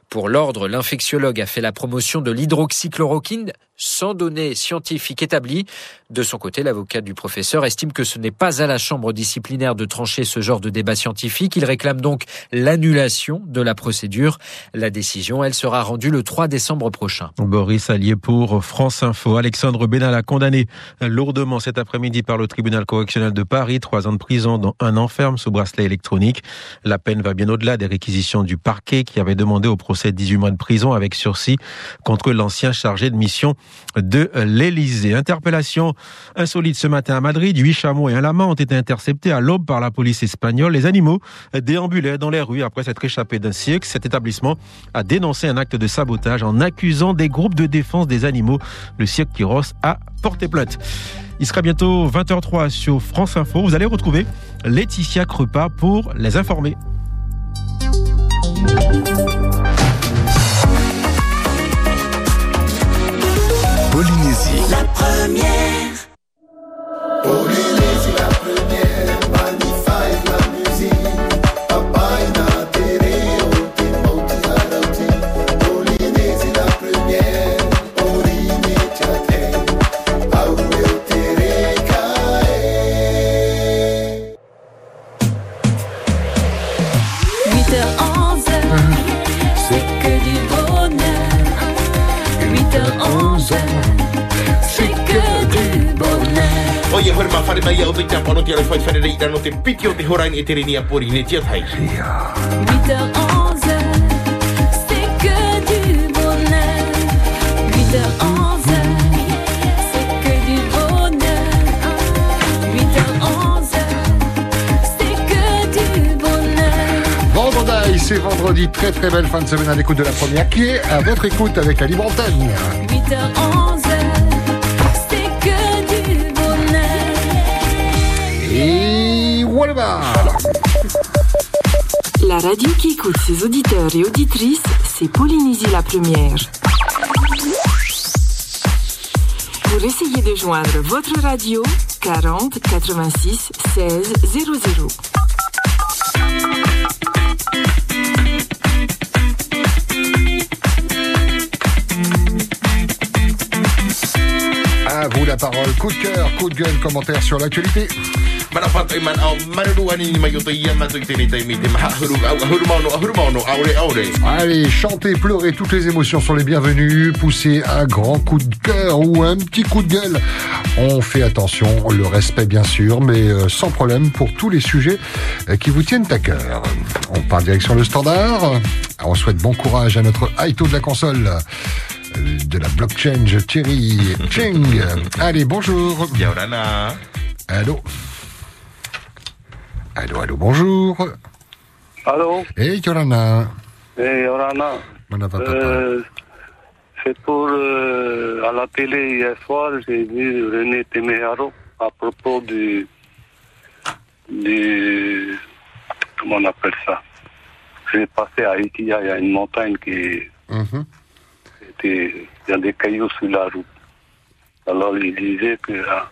Pour l'ordre, l'infectiologue a fait la promotion de l'hydroxychloroquine sans données scientifiques établies. De son côté, l'avocat du professeur estime que ce n'est pas à la chambre disciplinaire de trancher ce genre de débat scientifique. Il réclame donc l'annulation de la procédure. La décision, elle sera rendue le 3 décembre prochain. Boris Allier pour France Info. Alexandre Benalla condamné lourdement cet après-midi par le tribunal correctionnel de Paris. Trois ans de prison, dont un enferme sous bracelet électronique. La peine va bien au-delà des réquisitions du parquet qui avait demandé au procès 18 mois de prison avec sursis contre l'ancien chargé de mission de l'Élysée. Interpellation insolite ce matin à Madrid. Huit chameaux et un lama ont été interceptés à l'aube par la police espagnole. Les animaux déambulaient dans les rues après s'être échappés d'un cirque. Cet établissement a dénoncé un acte de sabotage en accusant des groupes de défense des animaux. Le cirque Quiros a porté plainte. Il sera bientôt 20h03 sur France Info. Vous allez retrouver Laetitia Crepas pour les informer. 8h11, c'est que du bonheur. c'est que du bonheur. O ia hore ma whare mai au te kia pano tia whai whare rei no te piti o te horain e te reni a pori ne tia tai. 8h11, c'est que du bonheur. 8h11, c'est que du bonheur. 8h11, c'est que du bonheur. Vendredi, c'est vendredi. Très très belle fin de semaine à l'écoute de la première qui est à votre écoute avec la libre antenne. 8h11, La radio qui écoute ses auditeurs et auditrices, c'est Polynésie la première. Pour essayer de joindre votre radio, 40 86 16 00. À vous la parole. Coup de cœur, coup de gueule, commentaire sur l'actualité. Man au aure aure. Allez, chanter, pleurer, toutes les émotions sont les bienvenues. Pousser un grand coup de cœur ou un petit coup de gueule. On fait attention, le respect bien sûr, mais euh, sans problème pour tous les sujets euh, qui vous tiennent à cœur. On part direction le standard. On souhaite bon courage à notre Aito de la console. euh, De la blockchain Thierry Cheng. Allez, bonjour. Yaurana. Allô. Allô, allô, bonjour. Allô Hey, Yorana. Hey, Orana. Mana va, papa Euh, c'est pour... euh, à la télé hier soir, j'ai vu René Temeharo à propos du... du... Comment on appelle ça? J'ai passé à Ikia, il y a une montagne qui Mhm. était... Il y a des cailloux sur la route. Alors il disait que, ah,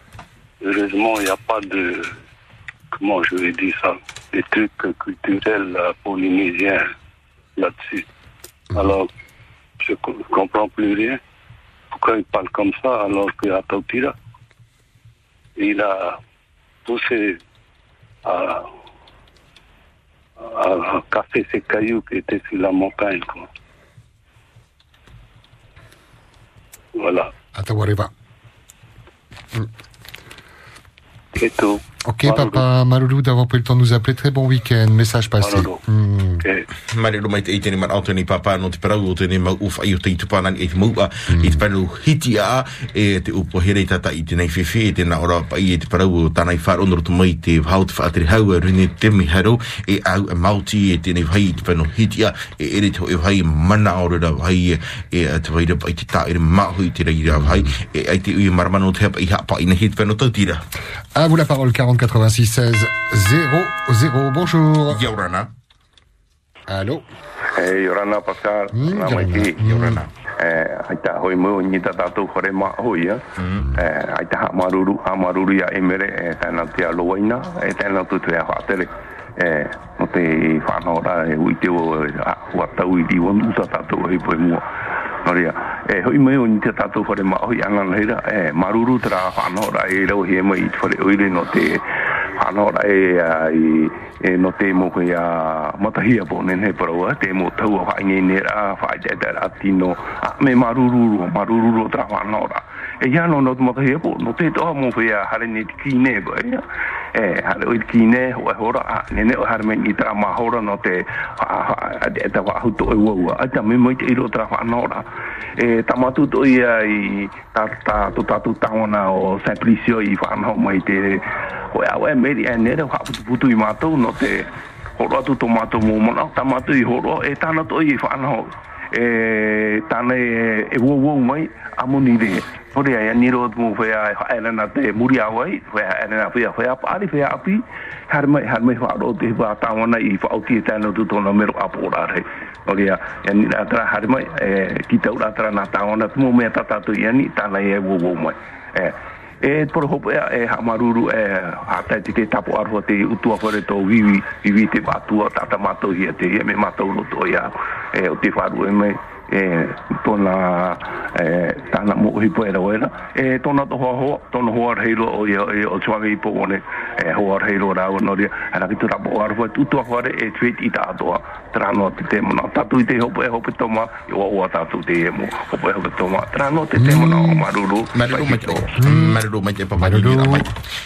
heureusement, il n'y a pas de... Comment je vais dire ça? Des trucs culturels euh, polynésiens là-dessus. Alors, je ne comprends plus rien. Pourquoi il parle comme ça alors qu'à Tautira, il a poussé à, à, à casser ces cailloux qui étaient sur la montagne. Quoi. Voilà. Atawareva. Et tout. Ok, papa, Marulu d'avoir pris le temps de nous appeler. Très bon week-end. Message passé. Ro mai te man Anthony Papa no te parau o tēne mau uwha i o te itupana te maua i te panu hiti a e te upo here tata i tēnei whewhe e tēnā ora pa i e te parau o tānai whāra onoro tu mai te hau te whaateri hau a rune temi haro e au a mauti e tēnei whai i te panu hiti a e ere te hoi whai mana ora ra whai e e a te waira pa i te tā ere mahu i te rei ra whai e ai te ui maramano te hapa i hapa i na hit panu tautira. À vous la parole, 40 86 16 00. Bonjour. Yaurana. Allô. Hey, Yorana Pascal. Mm, Nā mai Yorana. Yorana. Eh, ai tā hoi mo ni tā tātou kore mā hoi, eh? Eh, ai tā ha maruru, ha maruru ia e tēnā te e tu whātere. E no te whanau rā e ui te o, a, ua tau i riwa, nuta tātou hei poe mua. Noria, e hoi mai o ni te tātou whare ma hoi angan heira, e maruru te rā whanau rā e rau he mai i te whare oire no te whanau rā e, e no te mo koe a matahia po nen he paraua, te mo tau a whainge nera, whaidea te rā tino a me marururu, marururu tra whanora e ya no no mo ke po no te to mo fu ya hare ni ki ne bo e e hare o ki ne o ho ra ne ne o hare me ni tra ma ho ra no te ta wa hu to e wo a ta me mo te i ro tra fa no ra. E ta ma tu to ya i ta ta tu ta tu ta ona o sa plisio i fa no mo te o ya we me di ne ro ha pu tu i ma to no te ho ra tu to ma to mo mo na ta ma tu i ho ro e ta to i fa no e tane e wo wo mai amoni de pore ya ni rod mu fe ya ela na te muri awai fe ya ela na fe ya fe ya fe ya api. Har mai har mai fa rod te ba ta i fa oti ta no tu to no mero apora re. Ore ya ni na tra har mai e kita ura tra na ta wona tu me ta ta tu ya ni ta e wo wo mai. E eh e por hopo e e ha maruru e ha ta te tapo arho te utua fore to vivi vivi te batua tata mato hi te me mato no to ia e o te faru e me e tona e tana mo hi po era wena e tona to ho tona ho ar heilo o ia e o po one e ho ar heilo ra no ria. Ana ki tura po ar tu tu ho e tweet i ta to tra no te te mo na ta tu te ho e ho toma i o o ta tu te mo ho po e ho po toma. Tra no te te mo na o maruru. Maruru Maruru mai te mira mai.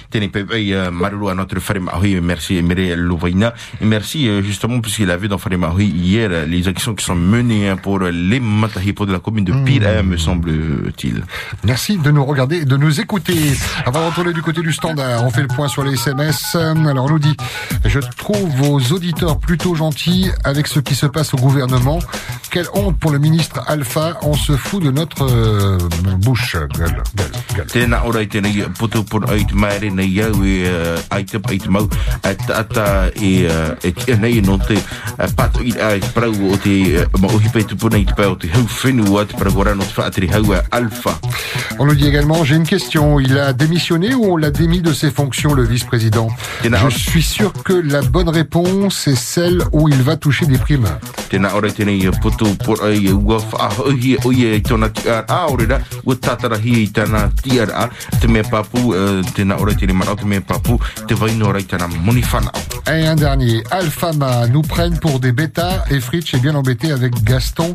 Tenez, pe- euh, Maruru à notre frère Mahoui, merci Emre Louvaina. Et merci justement parce qu'il a vu dans Frère Mahoui hier les actions qui sont menées pour les matahipo de la commune de Pire, hein, me semble-t-il. Merci de nous regarder et de nous écouter. Avant de retourner du côté du standard, on fait le point sur les SMS. Alors on nous dit, je trouve vos auditeurs plutôt gentils avec ce qui se passe au gouvernement. Quelle honte pour le ministre Alpha, on se fout de notre euh, bouche. Gueule, gueule, gueule. On nous dit également, j'ai une question. Il a démissionné ou on l'a démis de ses fonctions, le vice-président? Je suis sûr que la bonne réponse est celle où il va toucher des primes. Et un dernier, Alphama nous prennent pour des bêtas et Fritsch est bien embêté avec Gaston.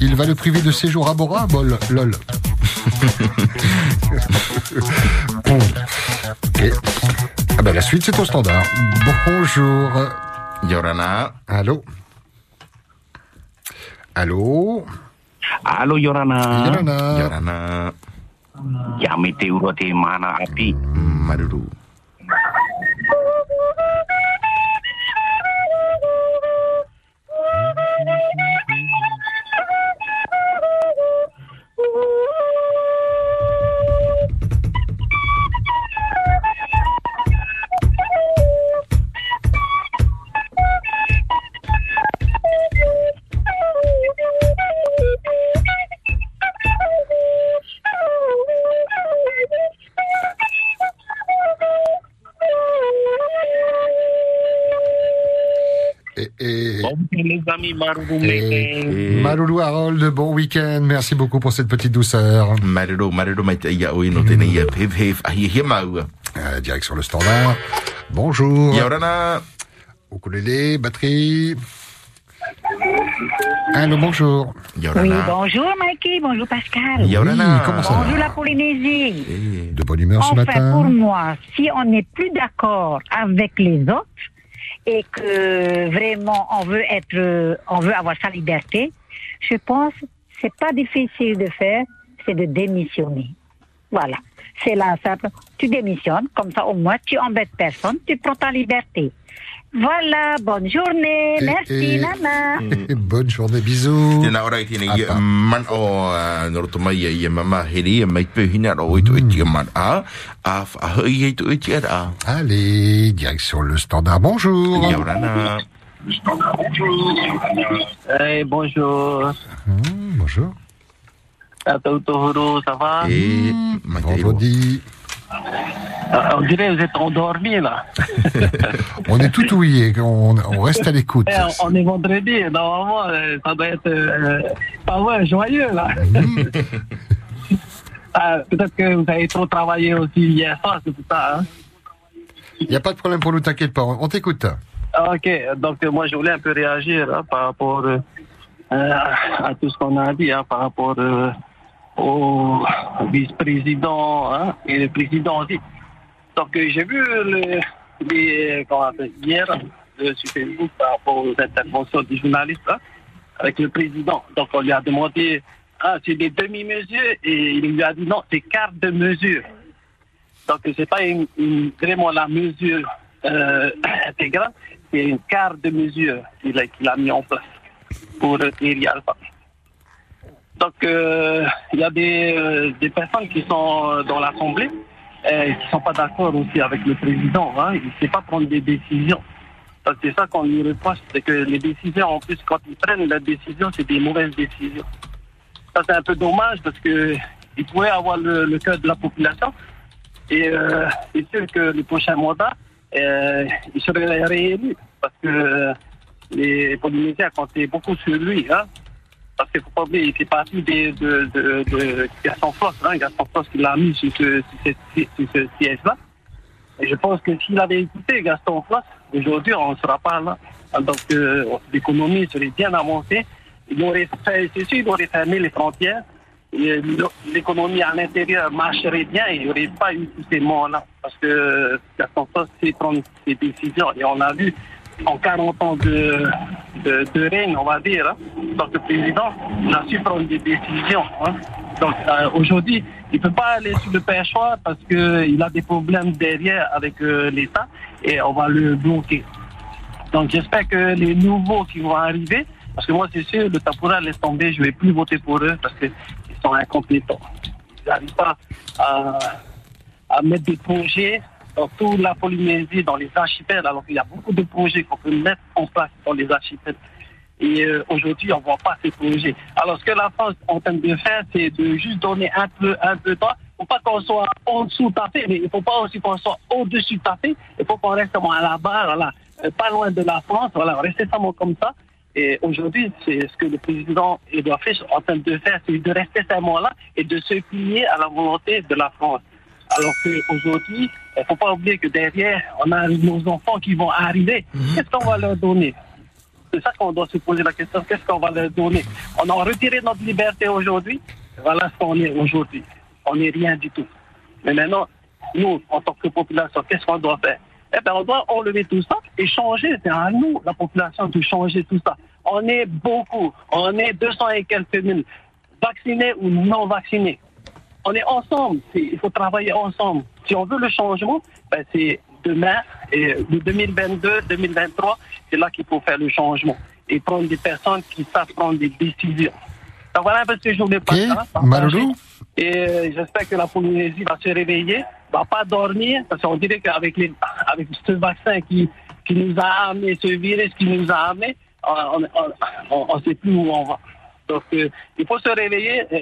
Il va le priver de séjour à Bora Bol, lol. bon. Ok. Ah ben la suite c'est au standard. Bonjour. Yorana. Allô Allô Allô, Yorana. Yorana. Yorana. Ya me te mana api. Maruru. Woo! Les amis, Marou, et Maloulou Harold, bon week-end. Merci beaucoup pour cette petite douceur. Maruru, maruru mai te ia oi no tēnei ia pep hef ahi he maua. Euh, direction le standard. Bonjour. Yorana. Ukulélé, batterie. Allô, bonjour. Oui, bonjour Mikey, bonjour Pascal. Yorana. Oui, comment ça va Bonjour la Polynésie. De bonne humeur ce matin. pour moi, si on n'est plus d'accord avec les autres et que vraiment on veut être, euh, on veut avoir sa liberté, je pense que c'est pas difficile de faire, c'est de démissionner. Voilà, c'est là simple. Tu démissionnes, comme ça au moins tu embêtes personne, tu prends ta liberté. Voilà, bonne journée, merci et- Nana. Bonne journée, bisous. Tēnā ora i tēnei ia man o uh, noroto mai ia ia mama heri ia mai pe hina ro i tu i tia man a a whaahoi i tu i tia a. Allez, direction le standard. Bonjour. Yorana. Hey, bonjour. Hmm, bonjour. Tatou Tohuru, ça va? Et Vendredi. On dirait que vous êtes endormi là. On est tout ouillé, on, on reste à l'écoute. Eh, on est vendredi, normalement, euh, ça doit être euh, pas vrai, joyeux là. Ah, Peut-être que vous avez trop travaillé aussi hier soir, c'est pour ça. Hein? Il n'y a pas de problème pour nous, t'inquiète pas. On t'écoute. Ok, donc euh, moi je voulais un peu réagir hein, par rapport euh, euh, à tout ce qu'on a dit, hein, par rapport euh, au vice-président hein, et le président aussi. Donc euh, j'ai vu le, les, hier euh, sur Facebook par rapport aux interventions des journalistes hein, avec le président. Donc on lui a demandé, ah, c'est des demi-mesures et il lui a dit non, c'est quart de mesure. Donc c'est pas une, une- vraiment la mesure euh, intégrale, c'est une quart de mesure qu'il a, qu'il a mis en place pour Thierry Alpha. Donc euh, il y a des, euh, des personnes qui sont dans l'Assemblée euh, qui ne sont pas d'accord aussi avec le président. Hein. Il ne sait pas prendre des décisions. C'est ça qu'on lui reproche, c'est que les décisions, en plus, quand ils prennent leurs décisions, c'est des mauvaises décisions. Ça, c'est un peu dommage parce que il pourrait avoir le, cœur de la population. Et euh, c'est sûr que le prochain mandat, euh, il serait réélu parce que euh, les Polynésiens comptaient beaucoup sur lui. Hein. Parce qu'il faut pas oublier, il fait partie de, Gaston Floss, hein, Gaston Floss qui l'a mis sur ce, siège-là. Et je pense que s'il avait écouté Gaston Floss, aujourd'hui, on ne sera pas là. Donc, euh, l'économie serait bien avancée. Il aurait c'est sûr, aurait fermé les frontières. Et l'économie à l'intérieur marcherait bien et il n'y aurait pas eu tous ces morts-là. Parce que Gaston Floss sait prendre ses décisions. Et on a vu en 40 ans de, de, de règne, on va dire, hein, en tant que président, il a su prendre des décisions. hein. Donc euh, aujourd'hui, il ne peut pas aller sur le perchoir parce qu'il a des problèmes derrière avec euh, l'État et on va le bloquer. Donc j'espère que les nouveaux qui vont arriver, parce que moi c'est sûr, le Tapura laisse tomber, je ne vais plus voter pour eux parce qu'ils sont incompétents. Ils n'arrivent pas à, à mettre des projets dans toute la Polynésie, dans les archipels, alors qu'il y a beaucoup de projets qu'on peut mettre en place dans les archipels. Et euh, aujourd'hui, on ne voit pas ces projets. Alors, ce que la France est en train de faire, c'est de juste donner un peu, un peu de temps. Il ne faut pas qu'on soit en dessous tapé, mais il ne faut pas aussi qu'on soit au-dessus tapé. Il faut qu'on reste à la barre, voilà, euh, pas loin de la France, voilà, rester seulement comme ça. Et aujourd'hui, c'est ce que le président Edouard Fitch est en train de faire, c'est de rester seulement là et de se plier à la volonté de la France. Alors qu'aujourd'hui, il ne faut pas oublier que derrière, on a nos enfants qui vont arriver. Qu'est-ce qu'on va leur donner? C'est ça qu'on doit se poser la question. Qu'est-ce qu'on va leur donner? On a retiré notre liberté aujourd'hui. Voilà ce qu'on est aujourd'hui. On n'est rien du tout. Mais maintenant, nous, en tant que population, qu'est-ce qu'on doit faire? Eh bien, on doit enlever tout ça et changer. C'est à nous, la population, de changer tout ça. On est beaucoup. On est 200 et quelques mille. Vaccinés ou non vaccinés on est ensemble. Il faut travailler ensemble. Si on veut le changement, ben c'est demain, et de 2022-2023, c'est là qu'il faut faire le changement et prendre des personnes qui savent prendre des décisions. Donc voilà un peu ce que je voulais. Malou Et euh, j'espère que la Polynésie va se réveiller, va pas dormir, parce qu'on dirait qu'avec les, avec ce vaccin qui, qui nous a amené, ce virus qui nous a amené, on ne sait plus où on va. Donc, euh, il faut se réveiller. Euh,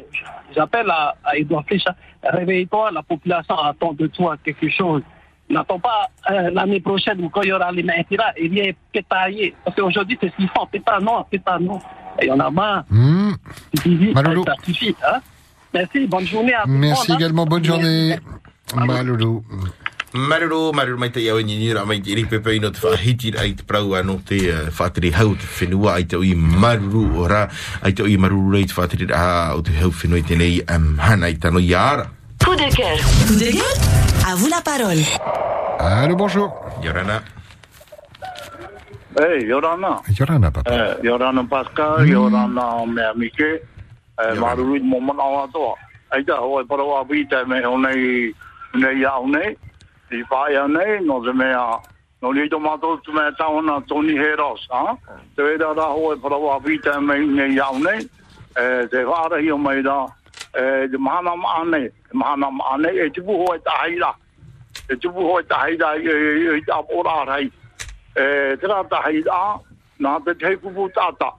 J'appelle à, à Edouard Flecha, réveille-toi, la population attend de toi quelque chose. N'attends pas euh, l'année prochaine ou quand il y aura les mains là et viens pétailler. Parce qu'aujourd'hui, c'est ce qu'ils font. Pétard, non, pétard, non. Il y en a marre. Maloulou. Ça suffit. Hein? Merci, bonne journée à tout le monde. Merci hein. également, bonne journée. Maloulou. Marero, marero mai te iau ni nira mai te iri pepe ino te whahiti ai te prau anō te uh, whaatiri hau te whenua ai te oi maruru o rā, ai te oi maruru rei te whaatiri rā o te hau whenua i tenei hana i tano i ara. Coup de cœur. Coup de gueule? À vous la parole. Allô, bonjour. Yorana. Hey, Yorana. Yorana, papa. Eh, Yorana Pascal, Yorana Mea Mike, eh, Maruru i Momon Awa Toa. Ai ta hoa para wa vita me o nei nei au nei. i whaia anei, no te mea, no ni to mato tu mea tauna Tony Heros, ha? Te wera rā hoa e parawa pita mei nei iau nei, te whaarahi o mei rā, te mahana ma ane, te mahana ma ane, e tupu puho e tahaira, e tupu puho e tahaira, e te apora arai, e te rā tahaira, nā te te kupu tata,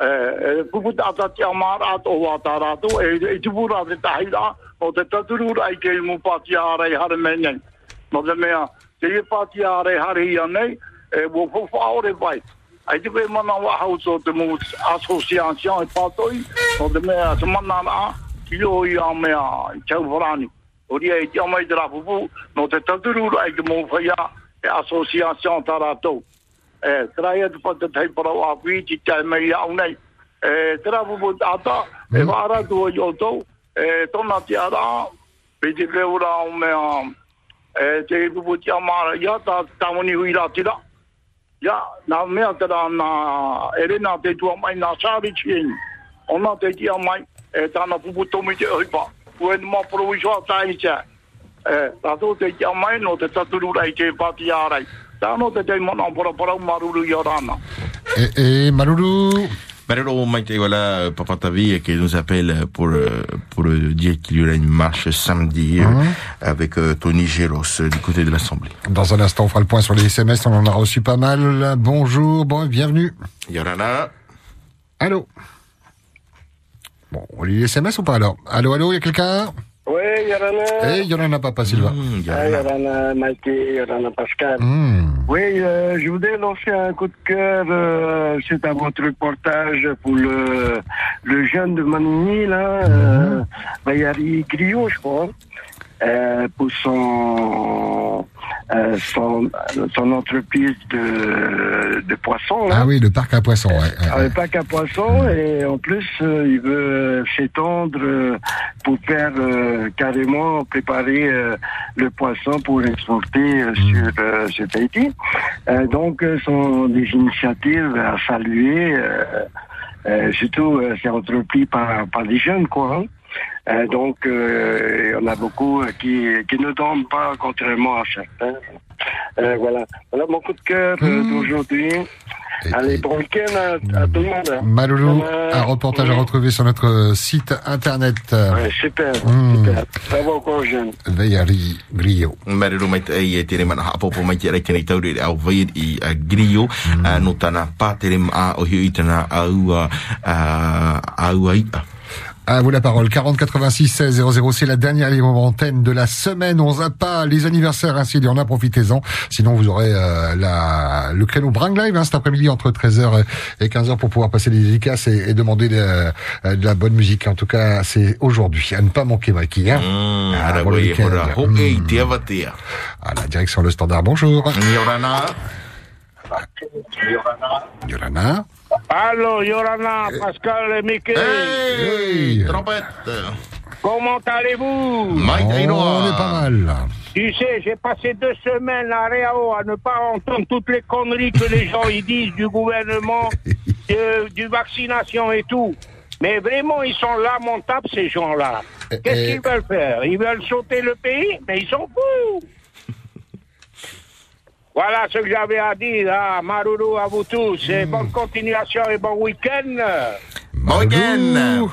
e kupu tata te amara ato wā tā rātou, e tupu rā te tahaira, o te taturura i kei mupati arai harame nei, ha? No te mea te i pati are hare hi anei e wo fo fa ore vai. Ai te koe mana wa hau so te mu asociation e patoi no te mea te mana a ki o i a mea i chau horani. O ria i te amai te rapupu no te taturu rai ke mu whaia e rato. Eh, trai e te pata tei o api ti tai mai au nei. Eh, e i o tau e te ara pe te reura o mea e te pupu te amara ia ta tamoni hui ra tira. Ia, tua mai tia e tāna pupu tomi te mapuro wiswa tai cha. E, tātou te tia mai no te te voilà Papa Tavi qui nous appelle pour euh, pour euh, dire qu'il y aura une marche samedi euh, Mhm. avec Tony Géros du côté de l'Assemblée. Dans un instant, on fera le point sur les SMS. On en a reçu pas mal. Bonjour, bon, bienvenue. Yorana. Allô Bon, on lit les SMS ou pas alors? Allô, allô, il y a quelqu'un? Oui, Yorana. Eh, Yorana Papa Silva. Ah, Yorana Maïté, Yorana Pascal. Hmm. Oui, euh, je voudrais lancer un coup de cœur euh, suite à votre reportage pour le, le jeune de Manini, là, euh, Bayari Griot, je crois, euh, pour son, euh, son, son entreprise de, de poissons. là. Ah oui, le parc à poissons, ouais. ouais, Ah, ouais. pas qu'un poisson et en plus euh, il veut s'étendre euh, pour faire euh, carrément préparer euh, le poisson pour exporter euh, sur, euh, sur Tahiti. Euh, donc euh, sont des initiatives à saluer, euh, euh, surtout euh, c'est entrepris par, par des jeunes quoi. hein. Euh, donc euh, il y en a beaucoup qui, qui ne dorment pas contrairement à certains. Euh, voilà. voilà mon coup de cœur euh, d'aujourd'hui. Allez, bon week-end à, à tout le monde. Maloulou, un reportage à retrouver sur notre site internet. Ouais, super, Mm. super. Va encore jeune. Veiari Grio. Marero mai te ai e tere mana hapopo mai te reitene i taure au vai i a grio uh, no tana pātere ma o hiu i tana au uh, au ai À vous la parole. 40 86 16 00, c'est la dernière libre antenne de la semaine. On zappe pas les anniversaires, ainsi il y en a, profitez-en. Sinon, vous aurez euh, la, le créneau Bring Live hein, cet après-midi entre 13h et 15h pour pouvoir passer des dédicaces et, et demander de, euh, de la bonne musique. En tout cas, c'est aujourd'hui. À ne pas manquer, Mikey. Hein Ah, Mm. avatea À la direction Le Standard, bonjour. Yorana Yorana. Allô, Yorana, Pascal et Mickey. Hey, trompette. Comment allez-vous? On est pas mal. Tu sais, j'ai passé deux semaines à Réao à ne pas entendre toutes les conneries que les gens y disent du gouvernement, de, du vaccination et tout. Mais vraiment, ils sont lamentables, ces gens-là. Qu'est-ce eh. qu'ils veulent faire? Ils veulent sauter le pays? Mais ils sont fous Voilà ce que j'avais à dire. Ah, Maroulou à vous tous. Et bonne continuation et bon week-end. Bon week-end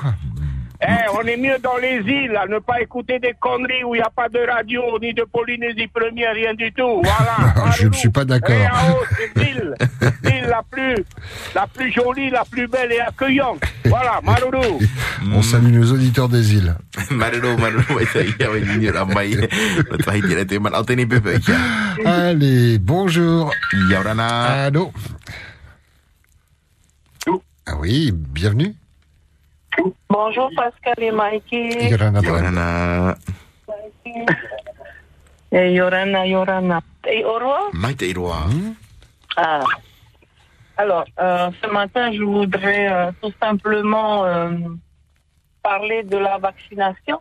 Eh, on est mieux dans les îles à ne pas écouter des conneries où il n'y a pas de radio ni de Polynésie première, rien du tout. Voilà. Je ne suis pas d'accord. Réao, c'est l'île, l'île la plus, la plus jolie, la plus belle et accueillante. Voilà, Maroulou. On salue nos auditeurs des îles. Pepe ia Allez, bonjour. Yorana Allô Ah oui, bienvenue. Bonjour Pascal et Mikey. Yorana. Yorana Et Yorana, Yorana. Et au revoir. mai te iroa Ah. Alors, euh, ce matin, je voudrais euh, tout simplement euh, parler de la vaccination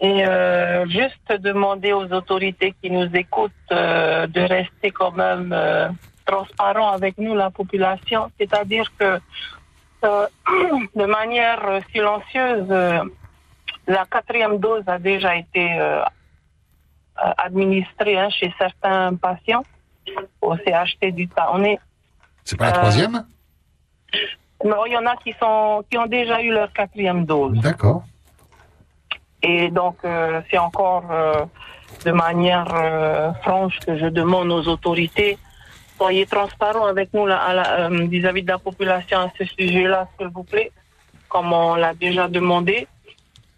et euh, juste demander aux autorités qui nous écoutent euh, de rester quand même euh, transparents avec nous, la population. C'est-à-dire que euh, de manière euh, silencieuse, euh, la quatrième dose a déjà été euh, administrée hein, chez certains patients au CHT du Taoné. C'est pas la troisième? Non, il y en a qui sont qui ont déjà eu leur quatrième dose. D'accord. Et donc c'est encore de manière franche que je demande aux autorités soyez transparents avec nous euh, vis-à-vis de la population à ce sujet-là, s'il vous plaît, comme on l'a déjà demandé.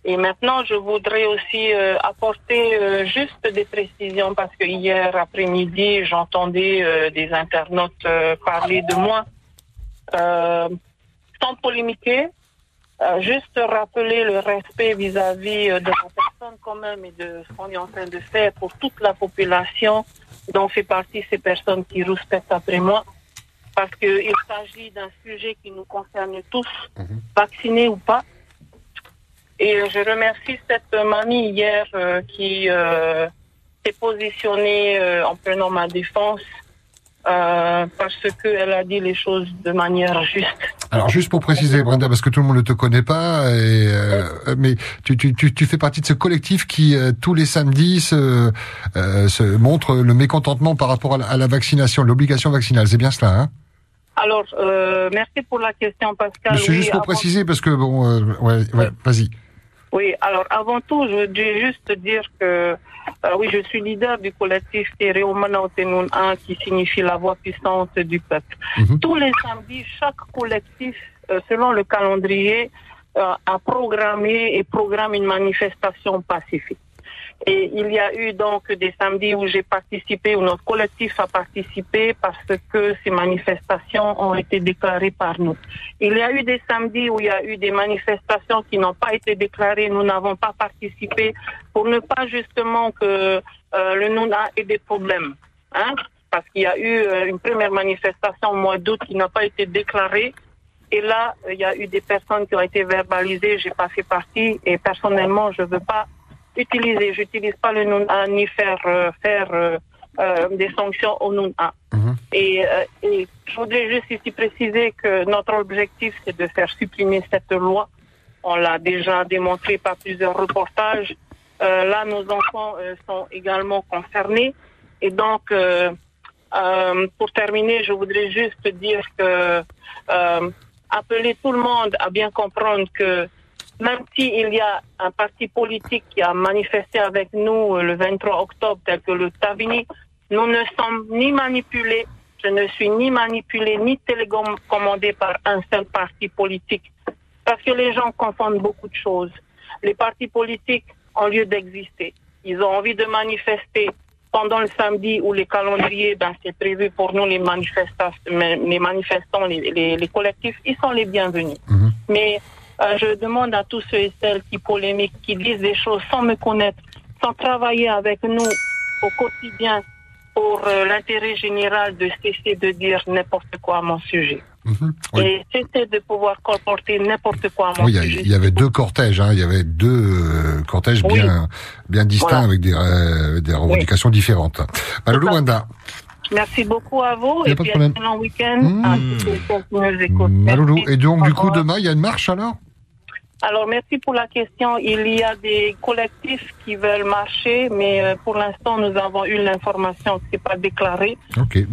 Et maintenant, je voudrais aussi euh, apporter euh, juste des précisions parce que hier après-midi, j'entendais des internautes parler de moi sans polémiquer, juste rappeler le respect vis-à-vis euh, de la personne quand même et de ce qu'on est en train de faire pour toute la population dont fait partie ces personnes qui respectent après moi. Parce qu'il s'agit d'un sujet qui nous concerne tous, vaccinés ou pas. Et je remercie cette mamie hier euh, qui euh, s'est positionnée euh, en prenant ma défense euh, parce qu'elle a dit les choses de manière juste. Alors juste pour préciser, Brenda, parce que tout le monde ne te connaît pas, et, euh, mais tu, tu, tu, tu fais partie de ce collectif qui euh, tous les samedis se, euh, se montre le mécontentement par rapport à la, à la vaccination, l'obligation vaccinale. C'est bien cela, hein? Alors, euh, merci pour la question, Pascal. C'est Oui, juste pour avant- préciser parce que bon, euh, ouais, ouais, vas-y. Oui, alors avant tout, je voudrais juste dire que euh, oui, je suis leader du collectif Tereomana Otenun 1 qui signifie la voix puissante du peuple. Tous les samedis, chaque collectif, euh, selon le calendrier, euh, a programmé et programme une manifestation pacifique. Et il y a eu donc des samedis où j'ai participé, où notre collectif a participé parce que ces manifestations ont été déclarées par nous. Il y a eu des samedis où il y a eu des manifestations qui n'ont pas été déclarées, nous n'avons pas participé pour ne pas justement que euh, le NUNA ait des problèmes. Hein? Parce qu'il y a eu euh, une première manifestation au mois d'août qui n'a pas été déclarée. Et là, il y a eu des personnes qui ont été verbalisées, j'ai pas fait partie et personnellement, je veux pas utiliser, j'utilise pas le NUNA ni faire euh, faire euh, euh, des sanctions au NUNA. Et, euh, et je voudrais juste ici préciser que notre objectif, c'est de faire supprimer cette loi. On l'a déjà démontré par plusieurs reportages. Euh, là, nos enfants euh, sont également concernés. Et donc, euh, euh, pour terminer, je voudrais juste dire que euh, appeler tout le monde à bien comprendre que même s'il y a un parti politique qui a manifesté avec nous euh, le 23 octobre, tel que le Tavini, nous ne sommes ni manipulés, je ne suis ni manipulé ni télécommandé par un seul parti politique. Parce que les gens confondent beaucoup de choses. Les partis politiques ont lieu d'exister. Ils ont envie de manifester pendant le samedi où les calendriers, ben, c'est prévu pour nous les manifestants, mais les manifestants, les, les- les collectifs, ils sont les bienvenus. Mais euh, je demande à tous ceux et celles qui polémiquent, qui disent des choses sans me connaître, sans travailler avec nous au quotidien pour euh, l'intérêt général de cesser de dire n'importe quoi à mon sujet. Et cesser de pouvoir colporter n'importe quoi à mon Oui, il y avait deux cortèges, hein, il y avait deux euh, cortèges Oui. bien, bien distincts Voilà. avec des, euh, des revendications différentes. Malolo Wanda, Merci beaucoup à vous Y a et pas de problème. excellent week-end à tous ceux qui nous écoutent. Malolo. Et donc, du coup, demain, il y a une marche alors? Alors, merci pour la question. Il y a des collectifs qui veulent marcher, mais euh, pour l'instant, nous avons eu l'information que c'est pas déclaré.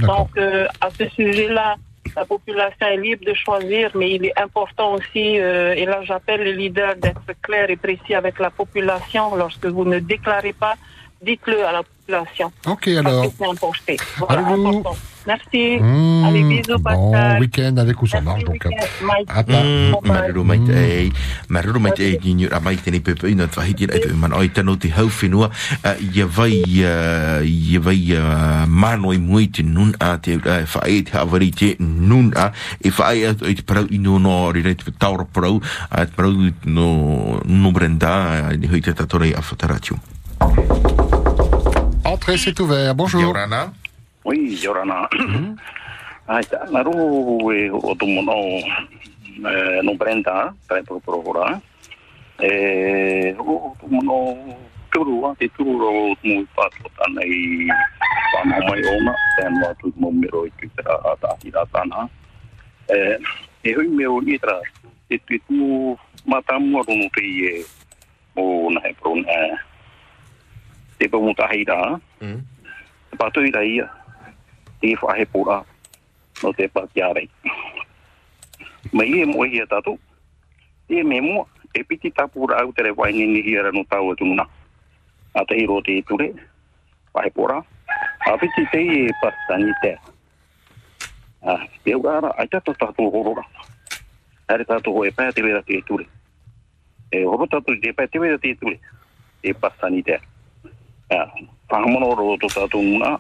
Donc, euh, à ce sujet-là, la population est libre de choisir, mais il est important aussi, euh, et là j'appelle les leaders d'être clairs et précis avec la population. Lorsque vous ne déclarez pas, dites-le à la population. Ok, alors. Voilà, Allô important. Merci. Mmh, Allez, bisous, Bon Pascal. week-end avec ou sans marche, donc. euh, à part. Mm, maruru mai te ei, maruru mai te ei, ni ra mai tēnei pepe ina te wahiti ai te man oi tano te hau whenua, uh, ia vai, uh, ia vai uh, mānoi mui te nun a te uh, whae te hawari te nun a, e whae atu i te parau ino no rire te taura parau, a te parau no, no brenda, uh, ni hui te tatorei a whataratiu. Entrée, c'est ouvert. Bonjour. Yorana. Oui, Yorana. Ai ta, na ru e o tu mono e no brenda, tai pro pro ora. E o tu mono turu a te turu ro mu pa to tana i pa no mai ona, ten wa tu mo mero i tu tra a ta i ra tana. E e hui me o ni tra e tu tu mata mo ro no te e o na e pro na te pa mo ta hira. Te pa tu i ra te wha he pura no te pakiare. Me i e mua hi tatu, i e me mua, e piti tapura au tere waini ni hiara no tau e tununa. A te hiro te ture, whahe pura, a piti te i e pastani te. A te ugara, ai tata tatu horora. Hare tatu ho e pēa te wera te ture. E horo tatu te pēa te wera te ture, e pastani te. A whangamono ro tatu nuna,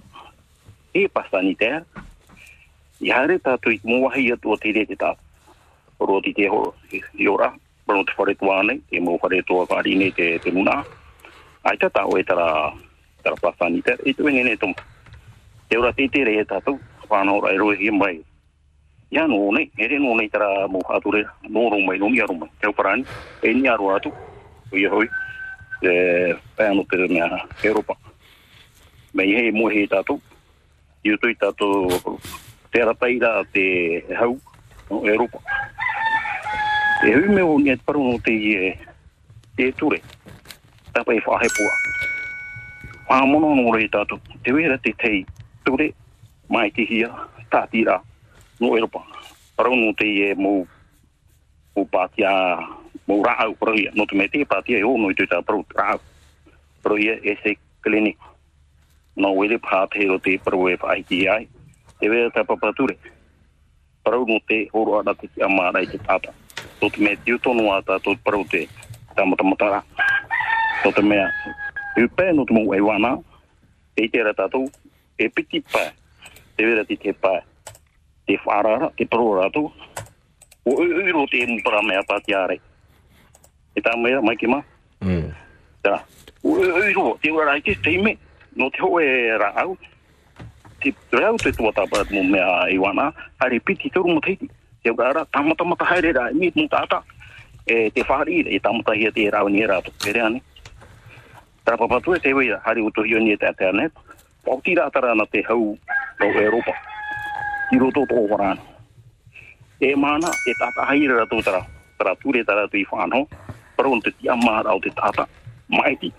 e pastani te. I haere tātou i mōwahi atu o te re te tā. Oro ti te ho i ora, pano te whare tua nei, te mō whare tua whare nei te, te muna. Ai tā tā o e tara, tara pastani te, e tu wenge nei tomu. Te ora te te re e tātou, whānau rai roe hi mai. Ia no nei, e re no nei tara mō hature, no ro mai, no mi aro mai. Teo parani, e ni aro atu, o i hoi, e pēano te mea Europa. Mei he mo he tātou, i utui tātou te rataira te hau no Europa. E hui meo ni at paru no te e te ture. Tapa i whahepua. pua. Mono no rei tātou. Te wera te tei ture mai te hia tātira no Europa. Paru no te e mou mou pātia mou rahau paru ia. No te me te pātia e o no i tui tā paru rahau. Paru ia e se klinik. No wele pāte o te paru e whaiti ai. Te wera tā papature. Parau no te horo ara te ki amara i te tata. Tō te mea tiu tonu ata tō parau te tamatamatara. Tō te mea E pē no te mou e wana, e te ra tātou, e piti pē, te vera te te pē, te whārara, te paro rātou, o e uro te mpara mea pāti are. E tā mea, mai ki ma? Mm. Tā, o e uro, te ura rai te teime, no te hoe ra au, te rau te tua tāpara mo mea iwana, wana, haere piti turu mo teiti, te ura tamata mata haere ra, mi mo tāta, e te whahari, e tamata hia te rau ni e rātou, e rea ne. Tara papatu e te wea, hari uto hio ni e te internet, pauti rā tara na te hau o Europa, i roto tō warana. E mana, e tata haere rātou tara, tara ture tara tui whānho, paron te tia mara au te tata, maiti,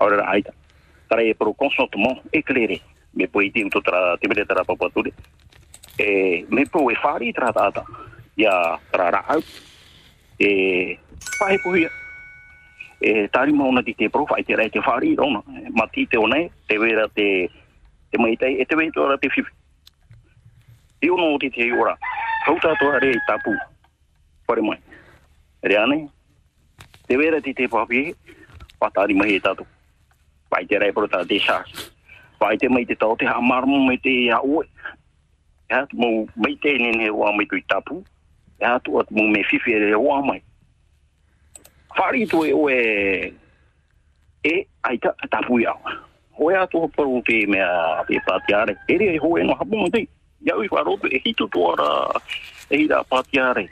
aurera aita. E paro consentement éclairé, me po iti uto tara, te mere tara papature, e me po e whāri tara tata, ia tara rā au, e whahe puhia, e tari mauna ti te profa te rei te whāri rona, ma ti te onei, te wera te, te maitai, e te tora te. I te tapu, whare mai. Re te wera ti te papi, whatari mai e. Pai te rei pro tā te shās. Pai te mai te tau te hamarmo mai te ia oe. Ia tu mau mai te nene oa mai tui tapu. Ia tu atu mau me fifi e oa mai. Whari tu e oe e aita tapu iau. Hoi atu o te mea te pātiare. E rea e hoe no hapunga tei. Iau i wharotu e hitu tuara e hira pātiare.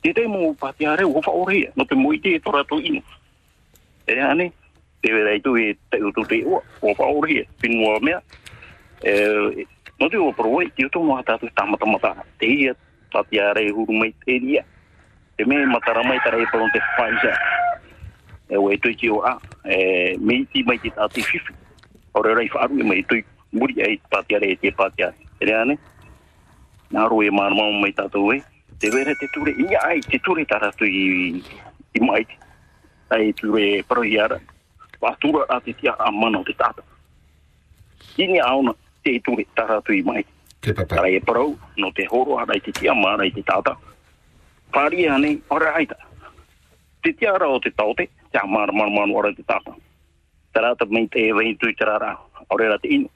Te te mo pātiare o whaore. No te moi te tora tu ino. E ane. Te vera i tu e te utu te ua. O whaore e, Pinua mea. E, no te o paru e. Te utu mo hatatu tamata mata. Te ia pātiare huru mai te ria. Te me matara mai tara e paron te whaisa. E o e tui ki o a. E, me iti mai te tāti whiwhi. Ore rei whaaru e mai tui. Muri e pātiare rei te pātiare. E rea ne. Nā ro e mārmau mai tātou e. Te vera te ture. Ia ai te ture tara tu i, i maiti. Ai ture parohi ara. Wātura a te tia a mana o te tāta. Ini aona te ture tara tu i maiti. Tara e parau no te horo ara i te tia mara i te tāta. Whāri ane, ora aita. Te tia ara o te taute, te a mara mara mara ora i te tāta. Tara ta mei te wei tui tara ara, ora ra te inu.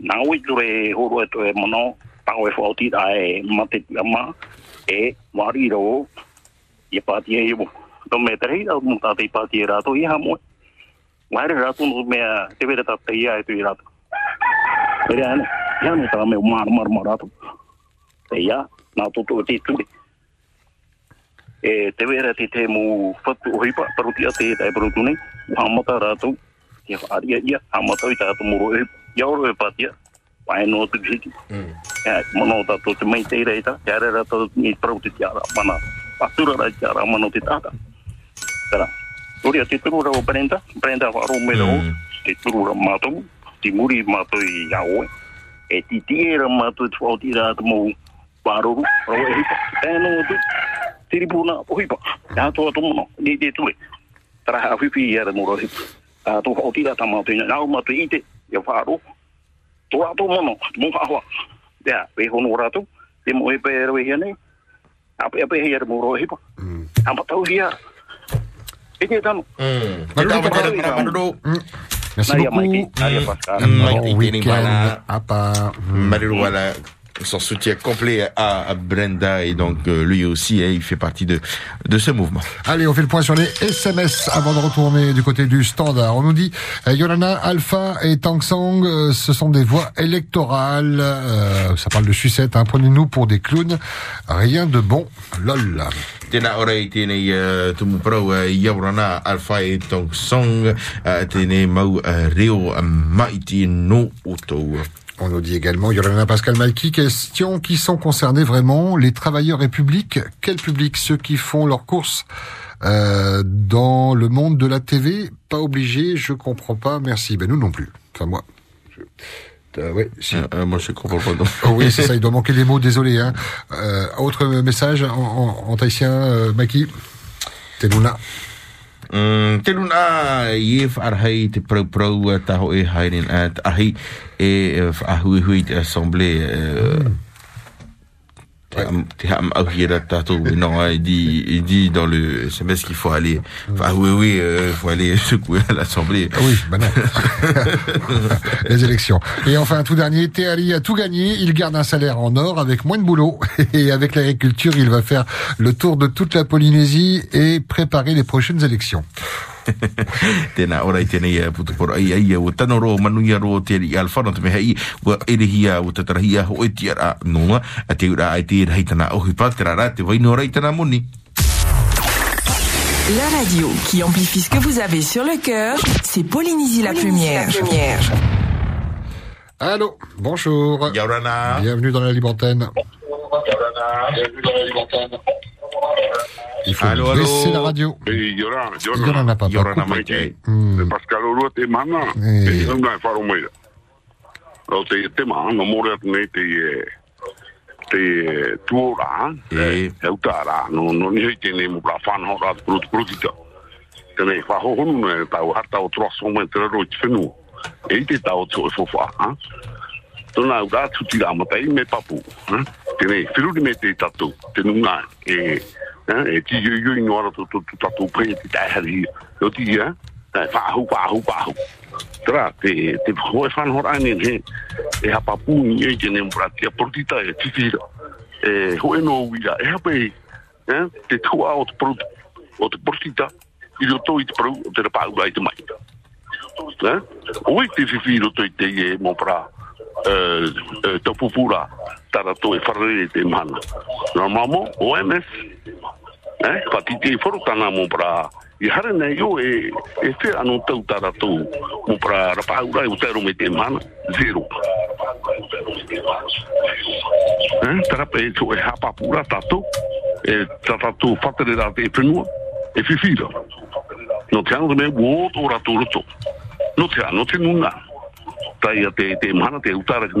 Nā ui ture horo e to e mano, tau e whauti ra e mate tia ma, e wari ro, i pāti e iwo no me trahi da mun ta pai pati ra to iha mo mai ra tu no me te vere ta pai ia tu ra to pere ana ya me ta me mar mar mar ra to te ia na to to ti tu e te vere ti te mu fatu hoi pa paru ti ate ta paru tu nei. Ha mo ta ra tu ia ari ia ha mo ta i ta tu mu ro e ia ro e pati ia. Pai no tu kiki. Ya, mono ta to te mai te reita, ya re ra ni prauti ti ya mana. Ra ti ara. Tara. Ori te tūru rau Brenda, Brenda aro me rau, te turu rau mātou, te muri mātou i aoe, e ti tiera mātou tu au mo atamu wāroru, rau e hipa, tēnō tu, tiripu nā o hipa, nā tō atu mono, ni te tūre, Tara a whipi i ara mūra hipa, a tō au tira atamu mātou. I nāu mātou i te, i a tō atu mono, mūha hoa, tēā, we hono rātou, te mo e pēr we hene, ape ape hei ara mūra hipa, Ampa tau hiyara. Tano. Merci Nadia beaucoup. Mikey, Nadia Pascal. Bon Mikey week-end Tenimana. à part. Marilou, voilà son soutien complet à, Brenda et donc euh, lui aussi hein, il fait partie de de ce mouvement. Allez, on fait le point sur les SMS avant de retourner du côté du standard. On nous dit euh, Yolana, Alpha et Tang Song, euh, ce sont des voix électorales. Euh, ça parle de sucette. Hein. Prenez-nous pour des clowns. Rien de bon. Lol. On nous dit également, Yolana Pascal Malki, question qui sont concernés vraiment les travailleurs et publics Quel public? Ceux qui font leurs courses euh, dans le monde de la TV Pas obligé, je comprends pas, merci. Ben nous non plus. Enfin moi. Je... Euh, ouais, si. moi je comprends pas. Non. Oh oui, c'est ça, il doit manquer des mots, désolé. Hein. Euh, autre message en, en, en euh, Maki Teluna. Mm, te luna i e te prau prau taho hairin te ahi e uh, ham au hira tatou. Non, il dit, il dit dans le SMS qu'il faut aller. Enfin, oui, oui, euh, faut aller secouer à l'Assemblée. Ah oui, bah non. les élections. Et enfin, tout dernier, Théali a tout gagné. Il garde un salaire en or avec moins de boulot. Et avec l'agriculture, il va faire le tour de toute la Polynésie et préparer les prochaines élections. tēnā ora i tēnei uh, putupora ai ai o tano ro manuia ro te i alwhana te meha i wa ere hia o tatarahia ho e tia ra noa a te ura ai te rei tana ohi pātera ra te waino rei tana moni La radio qui amplifie ce que vous avez sur le cœur, c'est Polynésie la Plumière. Allô, bonjour. Yaurana. Bienvenue dans la libre antenne. Il faut Allô, baisser allô. la radio. Eh, Yorana, Yorana. Yorana, papa. Yorana Coupe. Maite. Hmm. Pascal Oro te mana. Eh. E una faro mai. Lo te te ma no more at nei te eh, te eh, tuora. E eutara no no ni te ne mo pra fan ho rat prut prutita. Te ne fa ho honu ne tau hata o troso mo te ro te fenu. E te tau to fo fa. ha? Tona ura tuti la matai me papu. ha? Te ne firu me te tatu. Te nunga e eh, e ti yu yu no ara tu tu tu tatu pre ti tai hari. Yo ti ya. Fa hu fa hu fa hu. Tra te te ho fan hor ani he. E ha papu ni e te ne mbra ti portita e ti fira. E ho e no wira. E ha pe eh, te tua o te pro o te portita. I lo toi te pro o te pa ura i te mai. Eh? Oi te fifiro toi te e mo pra eh, eh, te pupura tara to e wharere te mana. Nā mamo, OMS, eh, pati te wharutana mo pra i hare nei yo e, e whi anu tau tara tō mo pra rapaura e utero me te mana, zero. Eh, tara pe e tō e hapa pura tato, e tata tō whatere rā te whenua, e whiwhira. No te anu te me wot ora tō roto. No te anu te nunga. Tai a te, te mana te utara ki